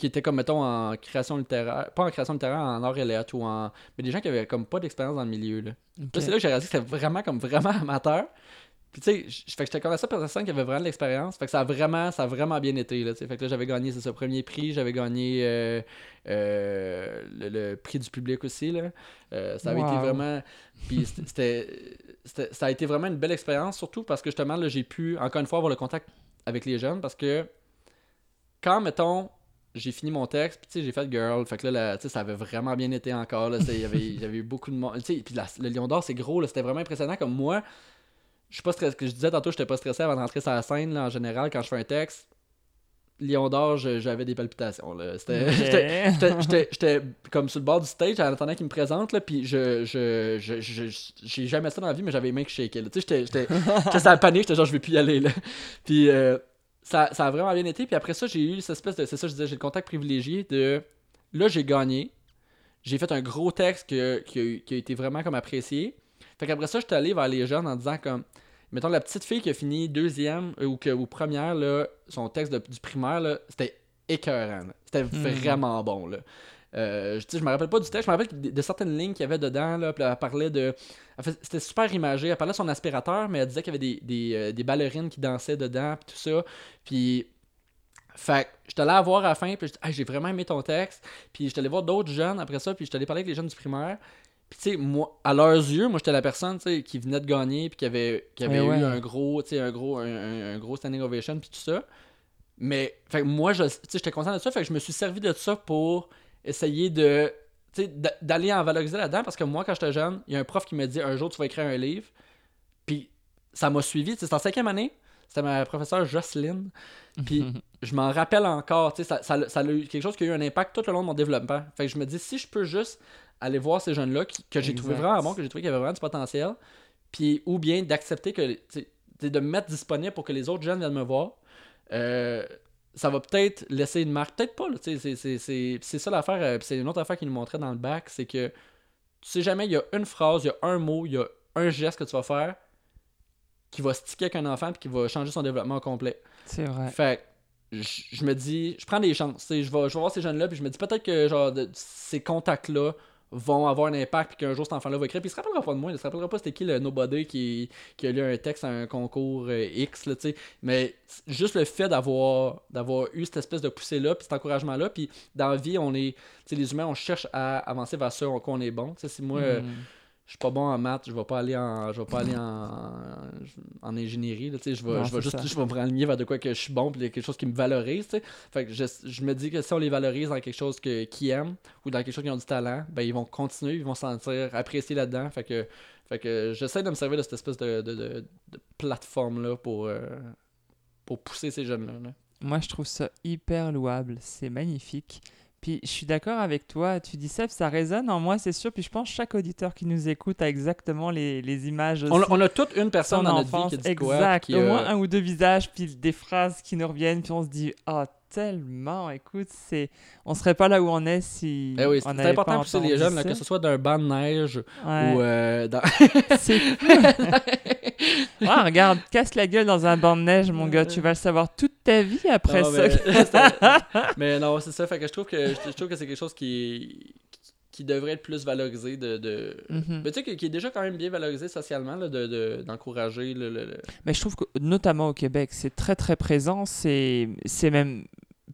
qui étaient comme, mettons, en création littéraire, pas en création littéraire, en art et lettres, ou en. Mais des gens qui avaient comme pas d'expérience dans le milieu. Là. Ok. Là, c'est là que j'ai réalisé que c'était vraiment comme vraiment amateur. Puis tu sais, fait que j'étais comme ça pour personne qui avait vraiment de l'expérience. Fait que ça a vraiment, ça a vraiment bien été. Là, fait que là, j'avais gagné ce premier prix, j'avais gagné euh, euh, le, le prix du public aussi. Là. Euh, ça avait été vraiment. Puis c'était- ça a été vraiment une belle expérience, surtout parce que justement, là, j'ai pu encore une fois avoir le contact avec les jeunes parce que quand, mettons, j'ai fini mon texte, puis tu sais, j'ai fait girl, fait que là, la- tu sais, ça avait vraiment bien été encore, il y avait, il y avait eu beaucoup de monde, tu sais, puis la- le Lion d'Or, c'est gros, là, c'était vraiment impressionnant, comme moi, je suis pas stressé, que je disais tantôt, j'étais pas stressé avant de rentrer sur la scène, là, en général, quand je fais un texte, Lion d'Or, j'avais des palpitations, j'étais- comme sur le bord du stage en attendant qu'il me présente, là, puis je, je, je, je- j'ai jamais ça dans la vie, mais j'avais les mains qui shakaient, là. Tu sais, j'étais- la panique, j'étais genre, je vais plus y aller, là. Puis euh, ça, ça a vraiment bien été, puis après ça, j'ai eu cette espèce de, c'est ça, je disais, j'ai le contact privilégié de, là, j'ai gagné, j'ai fait un gros texte que- qui, a, qui a été vraiment comme apprécié. Fait qu'après ça, j'étais allé vers les jeunes en disant comme, mettons, la petite fille qui a fini deuxième euh, ou, que, ou première, là, son texte de- du primaire, c'était écœurant. C'était vraiment bon. Là. Euh, je, je me rappelle pas du texte, je me rappelle de, de certaines lignes qu'il y avait dedans. Là, puis elle parlait de. C'était super imagé. Elle parlait de son aspirateur, mais elle disait qu'il y avait des, des, euh, des ballerines qui dansaient dedans, puis tout ça. Puis. Fait que j'étais allé la voir à la fin, puis je dis, Hey, j'ai vraiment aimé ton texte. Puis j'étais allé voir d'autres jeunes après ça, puis j'étais allé parler avec les jeunes du primaire. Puis tu sais, moi, à leurs yeux, moi j'étais la personne tu sais, qui venait de gagner, puis qui avait, qui avait eu un gros, tu sais, un gros, un, un- un gros standing ovation, puis tout ça. Mais, fait moi, je, tu sais, j'étais content de ça, fait que je me suis servi de ça pour essayer de, tu sais, d'a- d'aller en valoriser là-dedans, parce que moi, quand j'étais jeune, il y a un prof qui m'a dit, un jour, tu vas écrire un livre, puis ça m'a suivi, tu sais, c'était en cinquième année, c'était ma professeure Jocelyne, puis je m'en rappelle encore, tu sais, ça, ça, ça a eu quelque chose qui a eu un impact tout le long de mon développement. Fait que je me dis, si je peux juste aller voir ces jeunes-là, que j'ai trouvé vraiment bon, que j'ai trouvé qu'il y avait vraiment du potentiel, puis ou bien d'accepter que, de me mettre disponible pour que les autres jeunes viennent me voir, euh, ça va peut-être laisser une marque. Peut-être pas, c'est- ça l'affaire. euh, c'est une autre affaire qu'il nous montrait dans le bac, c'est que tu sais jamais, il y a une phrase, il y a un mot, il y a un geste que tu vas faire qui va sticker avec un enfant puis qui va changer son développement au complet. C'est vrai. Fait que je je me dis, je prends des chances. Je vais, je vais voir ces jeunes-là, puis je me dis peut-être que genre de- ces contacts-là vont avoir un impact, puis qu'un jour cet enfant-là va écrire. Puis il se rappellera pas de moi, il se rappellera pas c'était qui le nobody qui, qui a lu un texte à un concours euh, X, là. Mais juste le fait d'avoir d'avoir eu cette espèce de poussée-là, puis cet encouragement-là, puis dans la vie, on est, les humains, on cherche à avancer vers ce en quoi on est bon. Tu sais, si moi, euh, Mm. Je suis pas bon en maths, je vais pas aller en je vais pas aller en, en ingénierie là, tu sais, je vais je vais juste je vais me renligner vers de quoi que je suis bon puis quelque chose qui me valorise, tu sais. Fait que je, je me dis que si on les valorise dans quelque chose que qu'ils aiment ou dans quelque chose qui ont du talent, ben ils vont continuer, ils vont se sentir appréciés là-dedans, fait que fait que j'essaie de me servir de cette espèce de, de, de- de plateforme là pour euh, pour pousser ces jeunes là. Moi, je trouve ça hyper louable. C'est magnifique. Puis, je suis d'accord avec toi. Tu dis ça, ça résonne en moi, c'est sûr. Puis, je pense que chaque auditeur qui nous écoute a exactement les, les images aussi. On, a- on a toute une son personne dans notre vie qui dit quoi, exact. Au euh, moins un ou deux visages, puis des phrases qui nous reviennent. Puis, on se dit, ah, tellement. Écoute, c'est... on serait pas là où on est si. eh oui, on c'est important pas de pousser les jeunes, là, que ce soit d'un banc de neige Ouais. ou euh, dans... C'est. Ouais, regarde, casse la gueule dans un banc de neige, mon gars. Tu vas le savoir toute ta vie après Non, ça. mais non, c'est ça. Fait que je trouve que je trouve que c'est quelque chose qui qui devrait être plus valorisé de, de... Mhm. Mais tu sais qui, est déjà quand même bien valorisé socialement là, de de- d'encourager le, le- le- Mais je trouve que, notamment au Québec, c'est très très présent. C'est c'est même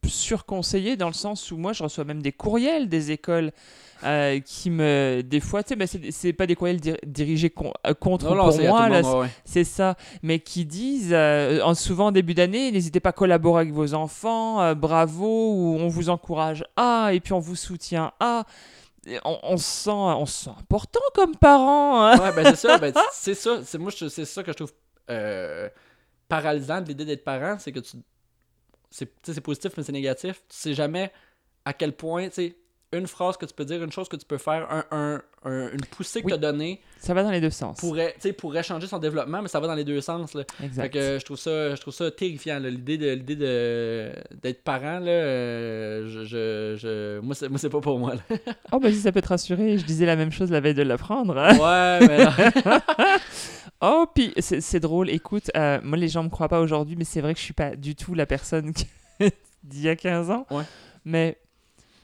surconseillé dans le sens où moi, je reçois même des courriels des écoles euh, qui me. Des fois, tu sais, mais c'est- c'est pas des courriels dir- dirigés con- euh, contre Non, pour moi, ouais, c'est ça. Mais qui disent, euh, en souvent en début d'année, n'hésitez pas à collaborer avec vos enfants, bravo, ou on vous encourage à, et puis on vous soutient à. Et On, on se sent, on se sent important comme parent. hein. Ouais, ben c'est ça, ben, c'est ça, c'est moi je- c'est ça que je trouve euh, paralysant de l'idée d'être parent, c'est que tu c'est tu sais, c'est positif mais c'est négatif, tu sais jamais à quel point, tu sais, une phrase que tu peux dire, une chose que tu peux faire, un, un- un- une poussée que Oui. tu as donnée Ça va dans les deux sens. pourrait, tu sais, pourrait changer son développement, mais ça va dans les deux sens. Là. Exact. Fait que je trouve ça, je trouve ça terrifiant. là. L'idée de, l'idée de d'être parent, là, euh, je, je, je- moi c'est, moi c'est pas pour moi. Là. Oh, bah si ça peut te rassurer, je disais la même chose la veille de l'apprendre. hein. Ouais, mais non. Oh, puis c'est c'est drôle, écoute, euh, moi les gens me croient pas aujourd'hui, mais c'est vrai que je suis pas du tout la personne d'il y a 15 ans. Ouais. Mais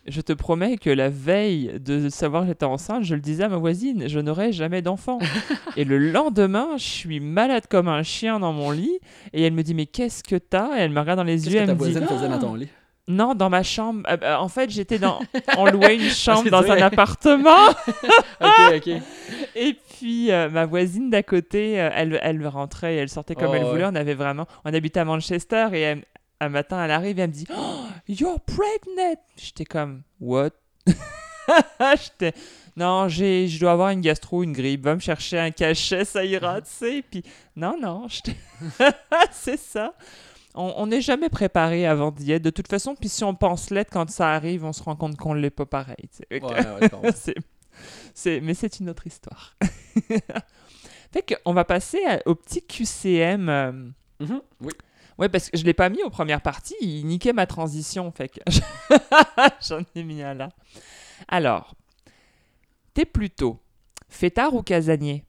je te promets que la veille de savoir que j'étais enceinte, je le disais à ma voisine, je n'aurai jamais d'enfant. et le lendemain, je suis malade comme un chien dans mon lit, et elle me dit, mais qu'est-ce que t'as? Et elle me regarde dans les yeux, que elle ta me dit, voisine faisait dans ton lit? non, dans ma chambre. Euh, euh, en fait, j'étais dans, on louait une chambre C'est dans un appartement. Ok, ok. Et puis euh, ma voisine d'à côté, euh, elle, elle rentrait et elle sortait comme Oh, elle voulait. ouais. On avait vraiment, on habitait à Manchester et elle- un matin elle arrive et elle me dit, oh, you're pregnant. J'étais comme what? J'étais non, j'ai, je dois avoir une gastro, une grippe. Va me chercher un cachet, ça ira, tu sais. Puis non, non, c'est ça. On n'est jamais préparé avant d'y être. De toute façon, puis si on pense l'être quand ça arrive, on se rend compte qu'on ne l'est pas pareil. Ouais, ouais. C'est- mais c'est une autre histoire. fait qu'on va passer à- au petit QCM. euh, Mhm, Oui. Ouais, parce que je l'ai pas mis aux premières parties, il niquait ma transition, fait que j'en ai mis un là. Alors, t'es plutôt fêtard ou casanier?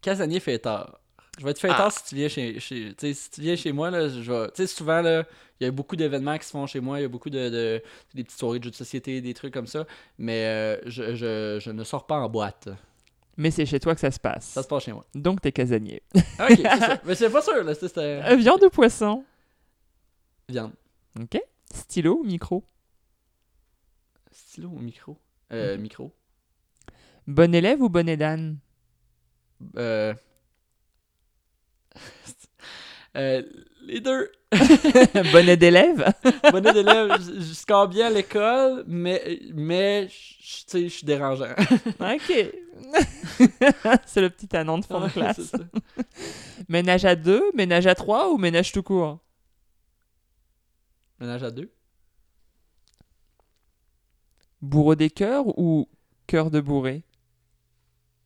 Casanier fêtard. Je vais être fêtard Ah. si tu viens chez, chez si tu viens chez moi là, je vais, tu sais souvent là, il y a beaucoup d'événements qui se font chez moi, il y a beaucoup de, de- des petites soirées de jeux de société, des trucs comme ça, mais euh, je, je, je ne sors pas en boîte. Mais c'est chez toi que ça se passe. Ça se passe chez moi. Donc t'es casanier. Ok, c'est ça. Mais c'est pas sûr là, c'était Euh, viande ou poisson? Viande. Ok. Stylo ou micro? Stylo ou micro? Euh, Mhm. Micro. Bon élève ou bonnet d'âne Euh... euh, les deux. Bonnet d'élève Bonnet d'élève, je score bien à l'école, mais, mais je- tu sais, je suis dérangeant. Ok. c'est le petit anon de fond de classe. Ménage à deux, ménage à trois ou ménage tout court? Ménage à deux. Bourreau des cœurs ou cœur de bourré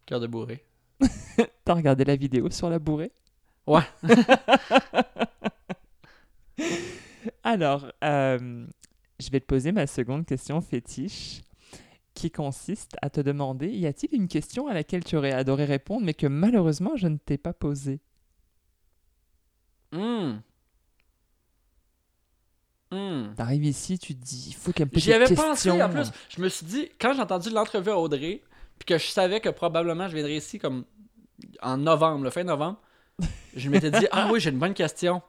Cœur de bourré. T'as regardé la vidéo sur la bourrée? Ouais. Alors, euh, je vais te poser ma seconde question fétiche qui consiste à te demander y a-t-il une question à laquelle tu aurais adoré répondre mais que malheureusement je ne t'ai pas posée? Hmm. Hmm. T'arrives ici, tu te dis il faut qu'elle me pose J'y avais pensé en plus. Je me suis dit, quand j'ai entendu l'entrevue à Audrey, puis que je savais que probablement je viendrais ici comme en novembre, le fin novembre, je m'étais dit, ah oui, j'ai une bonne question.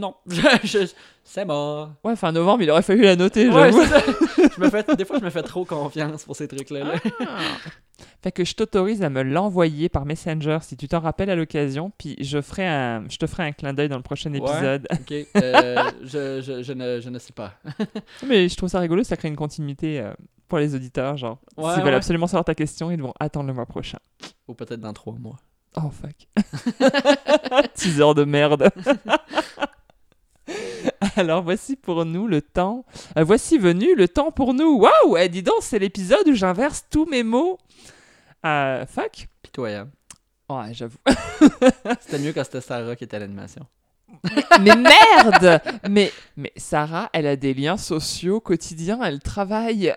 Non, c'est mort. Ouais, fin novembre, il aurait fallu la noter, j'avoue. Je me fais, des fois, je me fais trop confiance pour ces trucs-là. là. Fait que je t'autorise à me l'envoyer par Messenger si tu t'en rappelles à l'occasion, puis je ferai un, je te ferai un clin d'œil dans le prochain Ouais. épisode. Ok, euh, je, je, je, ne, je ne sais pas. Mais je trouve ça rigolo, ça crée une continuité euh, pour les auditeurs, genre. Ouais, S'ils veulent absolument savoir ta question, ils vont attendre le mois prochain. Ou peut-être dans trois mois. Oh fuck. Teaser de merde. Alors voici pour nous le temps. euh, voici venu le temps pour nous. Waouh, eh, dis donc, c'est l'épisode où j'inverse tous mes mots. Euh, fuck. Pitoyable. Ouais, j'avoue. C'était mieux quand c'était Sarah qui était à l'animation. mais merde mais, mais Sarah, elle a des liens sociaux quotidiens, elle travaille.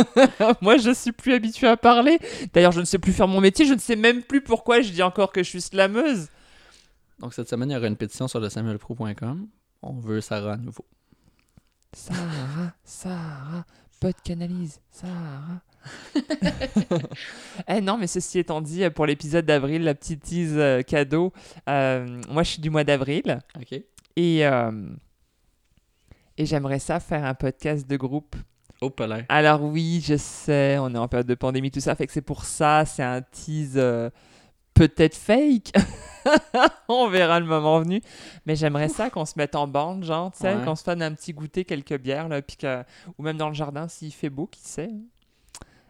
Moi, je suis plus habituée à parler. D'ailleurs, je ne sais plus faire mon métier, je ne sais même plus pourquoi je dis encore que je suis slameuse. Donc cette semaine, il y aura une pétition sur le samuelpro.com. On veut Sarah à nouveau. Sarah, Sarah, pas de canalise, Sarah. eh non, mais ceci étant dit, pour l'épisode d'avril, la petite tease euh, cadeau, euh, moi je suis du mois d'avril Ok. et, euh, et j'aimerais ça faire un podcast de groupe. Au palais. Alors oui, je sais, on est en période de pandémie, tout ça, fait que c'est pour ça, c'est un tease euh, peut-être fake. on verra le moment venu. Mais j'aimerais ça qu'on se mette en bande, genre, tu sais, Ouais. qu'on se donne un petit goûter, quelques bières, là, puis que... ou même dans le jardin s'il fait beau, qui sait.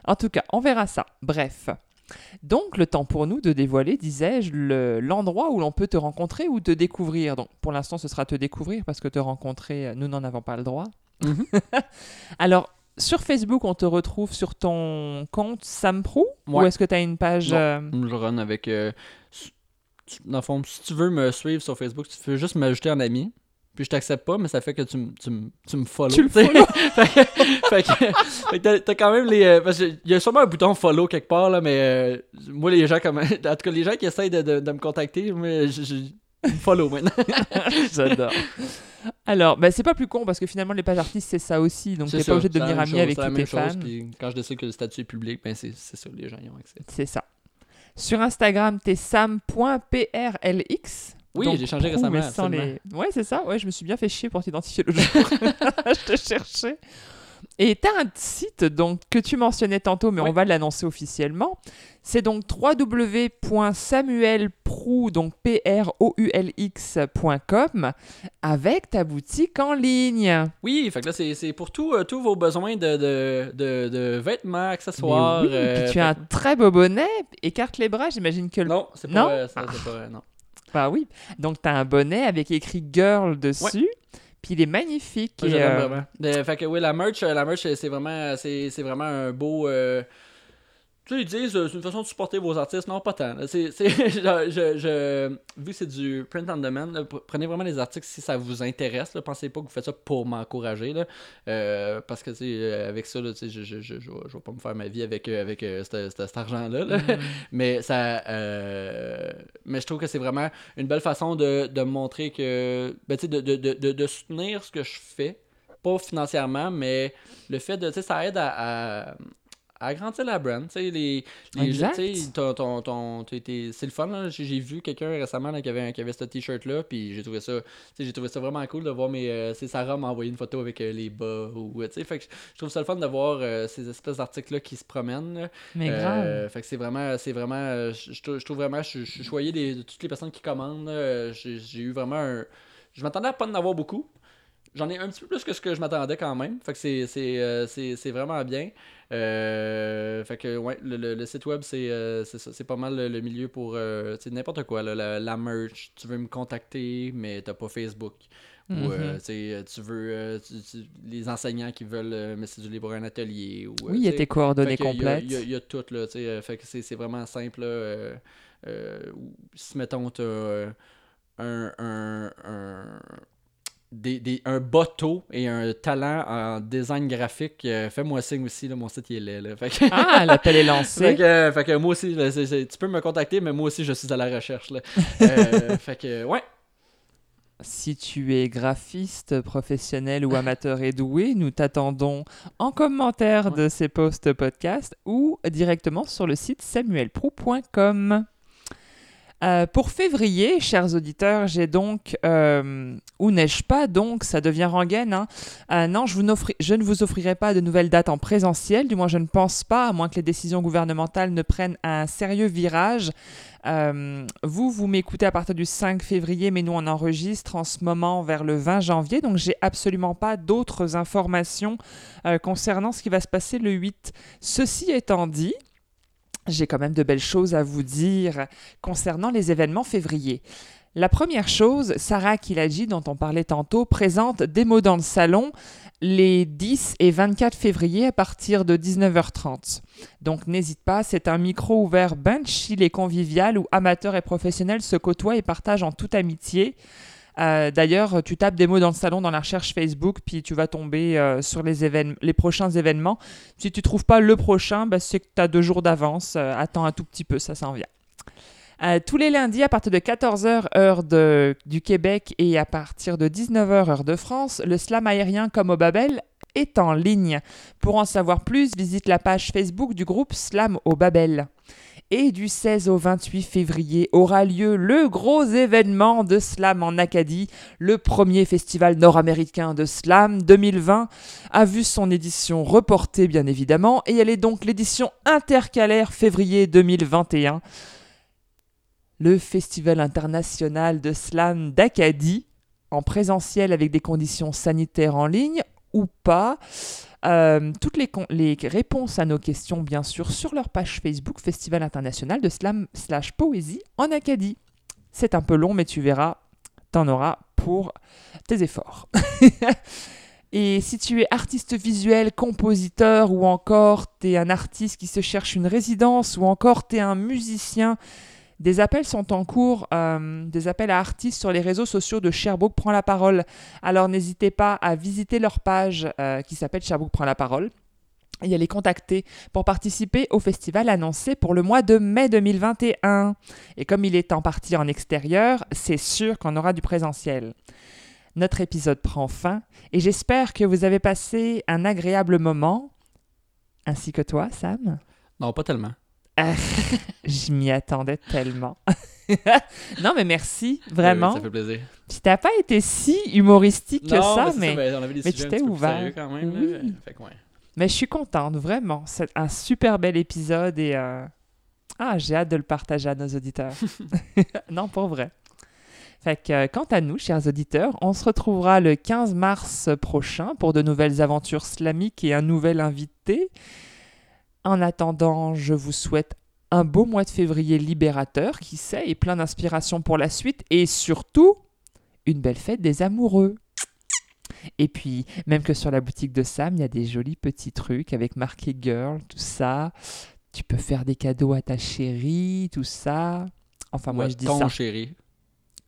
En tout cas, on verra ça. Bref. Donc, le temps pour nous de dévoiler, disais-je, le- l'endroit où l'on peut te rencontrer ou te découvrir. Donc, pour l'instant, ce sera te découvrir parce que te rencontrer, euh, nous n'en avons pas le droit. Mhm. Alors, sur Facebook, on te retrouve sur ton compte Sampro Ou est-ce que tu as une page Non. euh, Je run avec. euh, dans le fond, si tu veux me suivre sur Facebook, tu peux juste m'ajouter en ami. Puis je t'accepte pas, mais ça fait que tu, me- tu, me- tu me follow. Tu le follow. fait que, t'as- quand même les. euh, parce qu'il y a sûrement un bouton follow quelque part, là, mais moi, les gens, comme, en tout cas, les gens qui essayent de, de- de me contacter, moi, je, follow maintenant. J'adore. Alors, bah, c'est pas plus con parce que finalement, les pages artistes, c'est ça aussi. Donc, t'es pas obligé de devenir ami chose, avec tous tes fans. quand je décide que le statut est public, ben c'est ça, les gens y ont accès. C'est ça. Sur Instagram, t'es sam.prlx. Oui, j'ai changé Prou, récemment. sans les... Ouais, c'est ça. Ouais, je me suis bien fait chier pour t'identifier le jour. je te cherchais. Et tu as un site donc, que tu mentionnais tantôt, mais Ouais. on va l'annoncer officiellement. C'est donc donc P-R-O-U-L-X.com, avec ta boutique en ligne. Oui, fait que là, c'est pour tout, euh, tous vos besoins de, de, de, de vêtements, accessoires. Mais oui, euh, puis tu as un très beau bonnet. Écarte les bras, j'imagine que le Non, c'est pas, Non? euh, ça, c'est pas, non. Bah oui. Donc, tu as un bonnet avec écrit girl dessus. Puis il est magnifique. Et, l'aime euh, vraiment. Fait que oui, la merch, la merch c'est vraiment, vraiment un beau. euh, Tu sais, ils disent, euh, c'est une façon de supporter vos artistes. Non, pas tant. C'est, je, je- vu que c'est du print on demand, là, prenez vraiment les articles si ça vous intéresse. Là. Pensez pas que vous faites ça pour m'encourager. Euh, parce que, euh, avec ça, là, je, je, je, je, vais- pas me faire ma vie avec, avec cet, argent-là. là. mm. Mais ça. mais je trouve que c'est vraiment une belle façon de, montrer que. Ben, de, de, de, de, de soutenir ce que je fais. Pas financièrement, mais le fait de. Tu sais, ça aide à agrandir la brand, tu sais, les, les Exact. tu sais, ton, ton, ton- c'est le fun, là. J'ai, vu quelqu'un récemment là, qui, avait, un- qui avait ce t-shirt-là, puis j'ai trouvé ça, j'ai trouvé ça vraiment cool de voir mes, euh, c'est Sarah m'a envoyé une photo avec euh, les bas, ou, euh, fait que je trouve ça le fun de voir euh, ces espèces d'articles-là qui se promènent, là. Mais grave. fait que c'est vraiment, c'est vraiment, je, trouve- vraiment, je, suis choyé de toutes les personnes qui commandent. j'ai eu vraiment un, je m'attendais à pas en avoir beaucoup. J'en ai un petit peu plus que ce que je m'attendais quand même. Fait que c'est, c'est, euh, c'est, c'est vraiment bien. Euh, fait que ouais, le, le- le site web c'est, euh, c'est, ça, c'est pas mal le, le milieu pour n'importe quoi. là, la, la merch, tu veux me contacter mais t'as pas Facebook. Ou euh, Mhm. tu veux tu- tu- les enseignants qui veulent me céduler pour un atelier. Ou, oui, il y a tes coordonnées il y complètes. Il y, a- il y a tout, là, Fait que c'est c'est vraiment simple, là, si, mettons, t'as un, un, un, des, des- un bateau et un talent en design graphique, euh, fais-moi signe aussi, là, mon site il est laid. Là. Fait que, Ah, l'appel est fait lancé. que, euh, fait que moi aussi, là, tu peux me contacter, mais moi aussi, je suis à la recherche. Là. Euh, fait que, ouais. Si tu es graphiste, professionnel ou amateur et doué, nous t'attendons en commentaire de ces posts podcast ou directement sur le site samuelprou.com. Euh, pour février, chers auditeurs, j'ai donc, euh, ou n'ai-je pas, donc ça devient rengaine. hein. Euh, non, je, ne vous offrirai pas de nouvelles dates en présentiel, du moins je ne pense pas, à moins que les décisions gouvernementales ne prennent un sérieux virage. Vous, vous m'écoutez à partir du 5 février, mais nous on enregistre en ce moment vers le 20 janvier, donc j'ai absolument pas d'autres informations concernant ce qui va se passer le 8. Ceci étant dit, j'ai quand même de belles choses à vous dire concernant les événements février. La première chose, Sarah Kiladji, dont on parlait tantôt, présente mots dans le salon les 10 et 24 février à partir de 19h30. Donc n'hésite pas, c'est un micro ouvert ben chill et convivial où amateurs et professionnels se côtoient et partagent en toute amitié. Euh, D'ailleurs, tu tapes des mots dans le salon dans la recherche Facebook, puis tu vas tomber euh, sur les, les prochains événements. Si tu trouves pas le prochain, bah, c'est que tu as deux jours d'avance. Euh, attends un tout petit peu, ça s'en vient. Tous les lundis à partir de 14h heure de, du Québec et à partir de 19h heure de France, le slam aérien comme au Babel est en ligne. Pour en savoir plus, visite la page Facebook du groupe Slam au Babel. Et du 16 au 28 février aura lieu le gros événement de slam en Acadie. Le premier festival nord-américain de slam 2020 a vu son édition reportée bien évidemment et elle est donc l'édition intercalaire février 2021 le Festival international de slam d'Acadie, en présentiel avec des conditions sanitaires en ligne ou pas. Euh, toutes les, les réponses à nos questions, bien sûr, sur leur page Facebook Festival international de slam slash poésie en Acadie. C'est un peu long, mais tu verras, t'en auras pour tes efforts. Et si tu es artiste visuel, compositeur, ou encore tu es un artiste qui se cherche une résidence, ou encore tu es un musicien, des appels sont en cours, euh, des appels à artistes sur les réseaux sociaux de Sherbrooke prend la parole. Alors n'hésitez pas à visiter leur page euh, qui s'appelle Sherbrooke prend la parole et à les contacter pour participer au festival annoncé pour le mois de mai 2021. Et comme il est en partie en extérieur, c'est sûr qu'on aura du présentiel. Notre épisode prend fin et j'espère que vous avez passé un agréable moment, ainsi que toi, Sam. Non, pas tellement. Je m'y attendais tellement. non, mais merci, Euh, vraiment. ça fait plaisir. Puis t'as pas été si humoristique que ça, c'est mais, ben, on avait des mais tu t'es ouvert. sérieux quand même. Oui. là. Fait que ouais. mais je suis contente, vraiment. C'est un super bel épisode et euh, ah, j'ai hâte de le partager à nos auditeurs. non, pour vrai. Fait que, euh, quant à nous, chers auditeurs, on se retrouvera le 15 mars prochain pour de nouvelles aventures slamiques et un nouvel invité. En attendant, je vous souhaite un beau mois de février libérateur, qui sait, et plein d'inspiration pour la suite, et surtout, une belle fête des amoureux. Et puis, même que sur la boutique de Sam, il y a des jolis petits trucs avec marqué girl, tout ça. Tu peux faire des cadeaux à ta chérie, tout ça. Enfin, moi, je dis ça. chéri.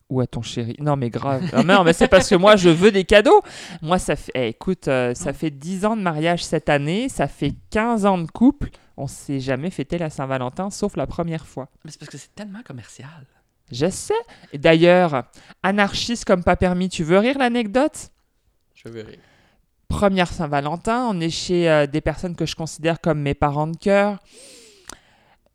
Ou à ton chéri. Non, mais grave. Ah, non, mais c'est parce que moi, je veux des cadeaux. Moi, ça fait. eh, écoute, euh, ça fait 10 ans de mariage cette année. Ça fait 15 ans de couple. On s'est jamais fêté la Saint-Valentin, sauf la première fois. Mais c'est parce que c'est tellement commercial. Je sais. D'ailleurs, anarchiste comme pas permis, tu veux rire l'anecdote? Je verrai. Première Saint-Valentin, on est chez euh, des personnes que je considère comme mes parents de cœur.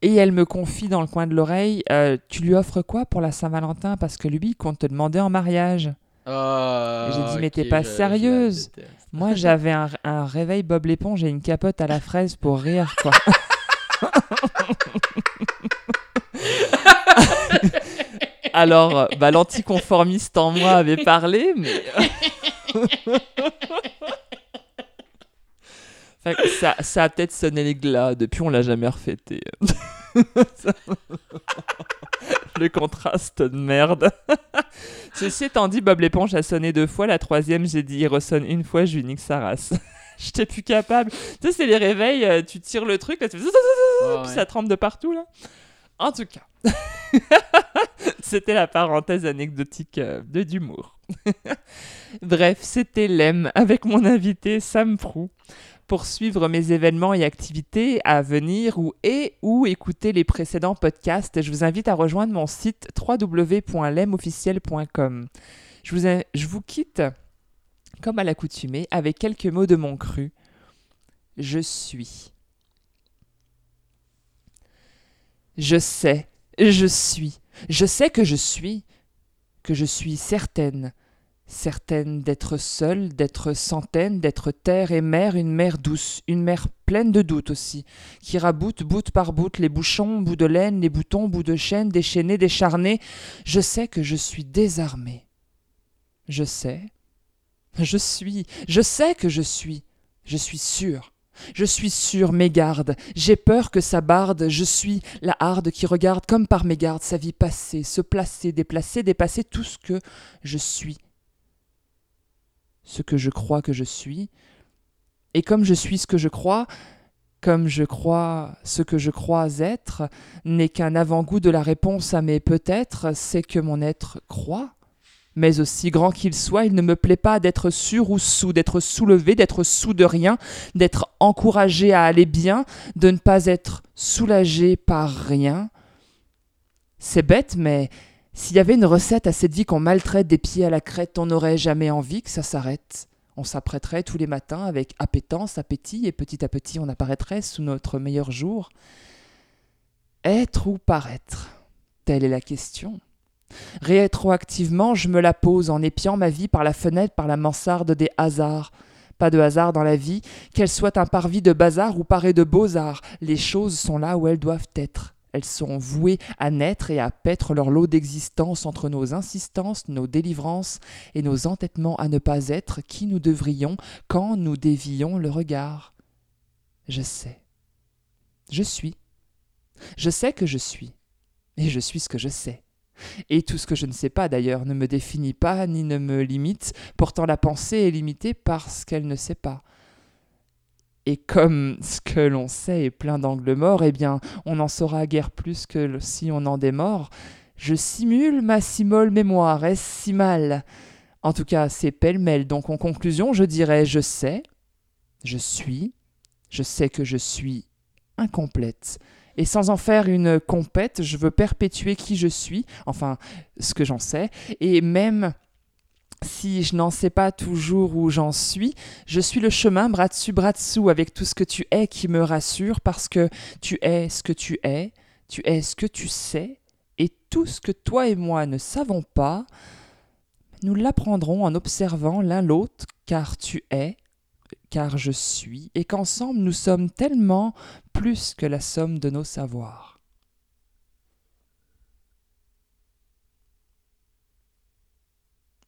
Et elle me confie dans le coin de l'oreille euh, Tu lui offres quoi pour la Saint-Valentin? Parce que lui, il compte te demander en mariage. Ah, J'ai dit, mais t'es pas je- sérieuse. Moi, j'avais un, un réveil Bob l'éponge et une capote à la fraise pour rire, quoi. Alors, bah, l'anticonformiste en moi avait parlé, mais... Fait que ça, ça a peut-être sonné les glas. Depuis, on l'a jamais refêté. Le contraste de merde. Ceci étant dit, Bob l'éponge a sonné deux fois. La troisième, j'ai dit, il ressonne une fois, je lui nique sa race. J'étais plus capable. Tu sais, c'est les réveils, euh, tu tires le truc, là, tu fais... Ouais, puis ouais. ça trempe de partout, là. En tout cas, c'était la parenthèse anecdotique euh, de d'humour. Bref, c'était Lem avec mon invité Sam Prou pour suivre mes événements et activités à venir ou et ou écouter les précédents podcasts, je vous invite à rejoindre mon site www.lemofficiel.com. Je vous, je vous quitte, comme à l'accoutumée, avec quelques mots de mon cru. Je suis. Je sais, je suis. Je sais que je suis, que je suis certaine, certaine d'être seule, d'être centaine, d'être terre et mère, une mère douce, une mère pleine de doutes aussi, qui raboute bout par bout les bouchons, bouts de laine, les boutons, bouts de chaîne, déchaînés, décharnés. Je sais que je suis désarmée. Je sais. Je suis. Je sais que je suis. Je suis sûre. Je suis sûre, mégarde, j'ai peur que ça barde, je suis la harde qui regarde comme par mégarde sa vie passer, se placer, déplacer, dépasser tout ce que je suis ce que je crois que je suis, et comme je suis ce que je crois, comme je crois ce que je crois être, n'est qu'un avant-goût de la réponse à mes peut-être, c'est que mon être croit. Mais aussi grand qu'il soit, il ne me plaît pas d'être sûr ou sous, d'être soulevé, d'être sous de rien, d'être encouragé à aller bien, de ne pas être soulagé par rien. C'est bête, mais s'il y avait une recette à cette vie qu'on maltraite des pieds à la crête, on n'aurait jamais envie que ça s'arrête. On s'apprêterait tous les matins avec appétence, appétit, et petit à petit on apparaîtrait sous notre meilleur jour. Être ou paraître? Telle est la question. Rétroactivement, je me la pose en épiant ma vie par la fenêtre, par la mansarde des hasards. Pas de hasard dans la vie, qu'elle soit un parvis de bazar ou parée de beaux-arts, les choses sont là où elles doivent être. Elles sont vouées à naître et à paître leur lot d'existence entre nos insistances, nos délivrances et nos entêtements à ne pas être qui nous devrions quand nous dévions le regard. Je sais. Je suis. Je sais que je suis. Et je suis ce que je sais. Et tout ce que je ne sais pas d'ailleurs ne me définit pas ni ne me limite, pourtant la pensée est limitée parce qu'elle ne sait pas. Et comme ce que l'on sait est plein d'angles morts, eh bien, on n'en saura guère plus que si on en démord. Je simule ma si molle mémoire, est-ce si mal? En tout cas, c'est pêle-mêle, donc en conclusion, je dirais je sais, je suis, je sais que je suis incomplète. Et sans en faire une compète, je veux perpétuer qui je suis, enfin, ce que j'en sais, et même si je n'en sais pas toujours où j'en suis, je suis le chemin bras dessus, bras dessous avec tout ce que tu es qui me rassure parce que tu es ce que tu es, tu es ce que tu sais, et tout ce que toi et moi ne savons pas, nous l'apprendrons en observant l'un l'autre, car tu es, car je suis, et qu'ensemble nous sommes tellement plus que la somme de nos savoirs.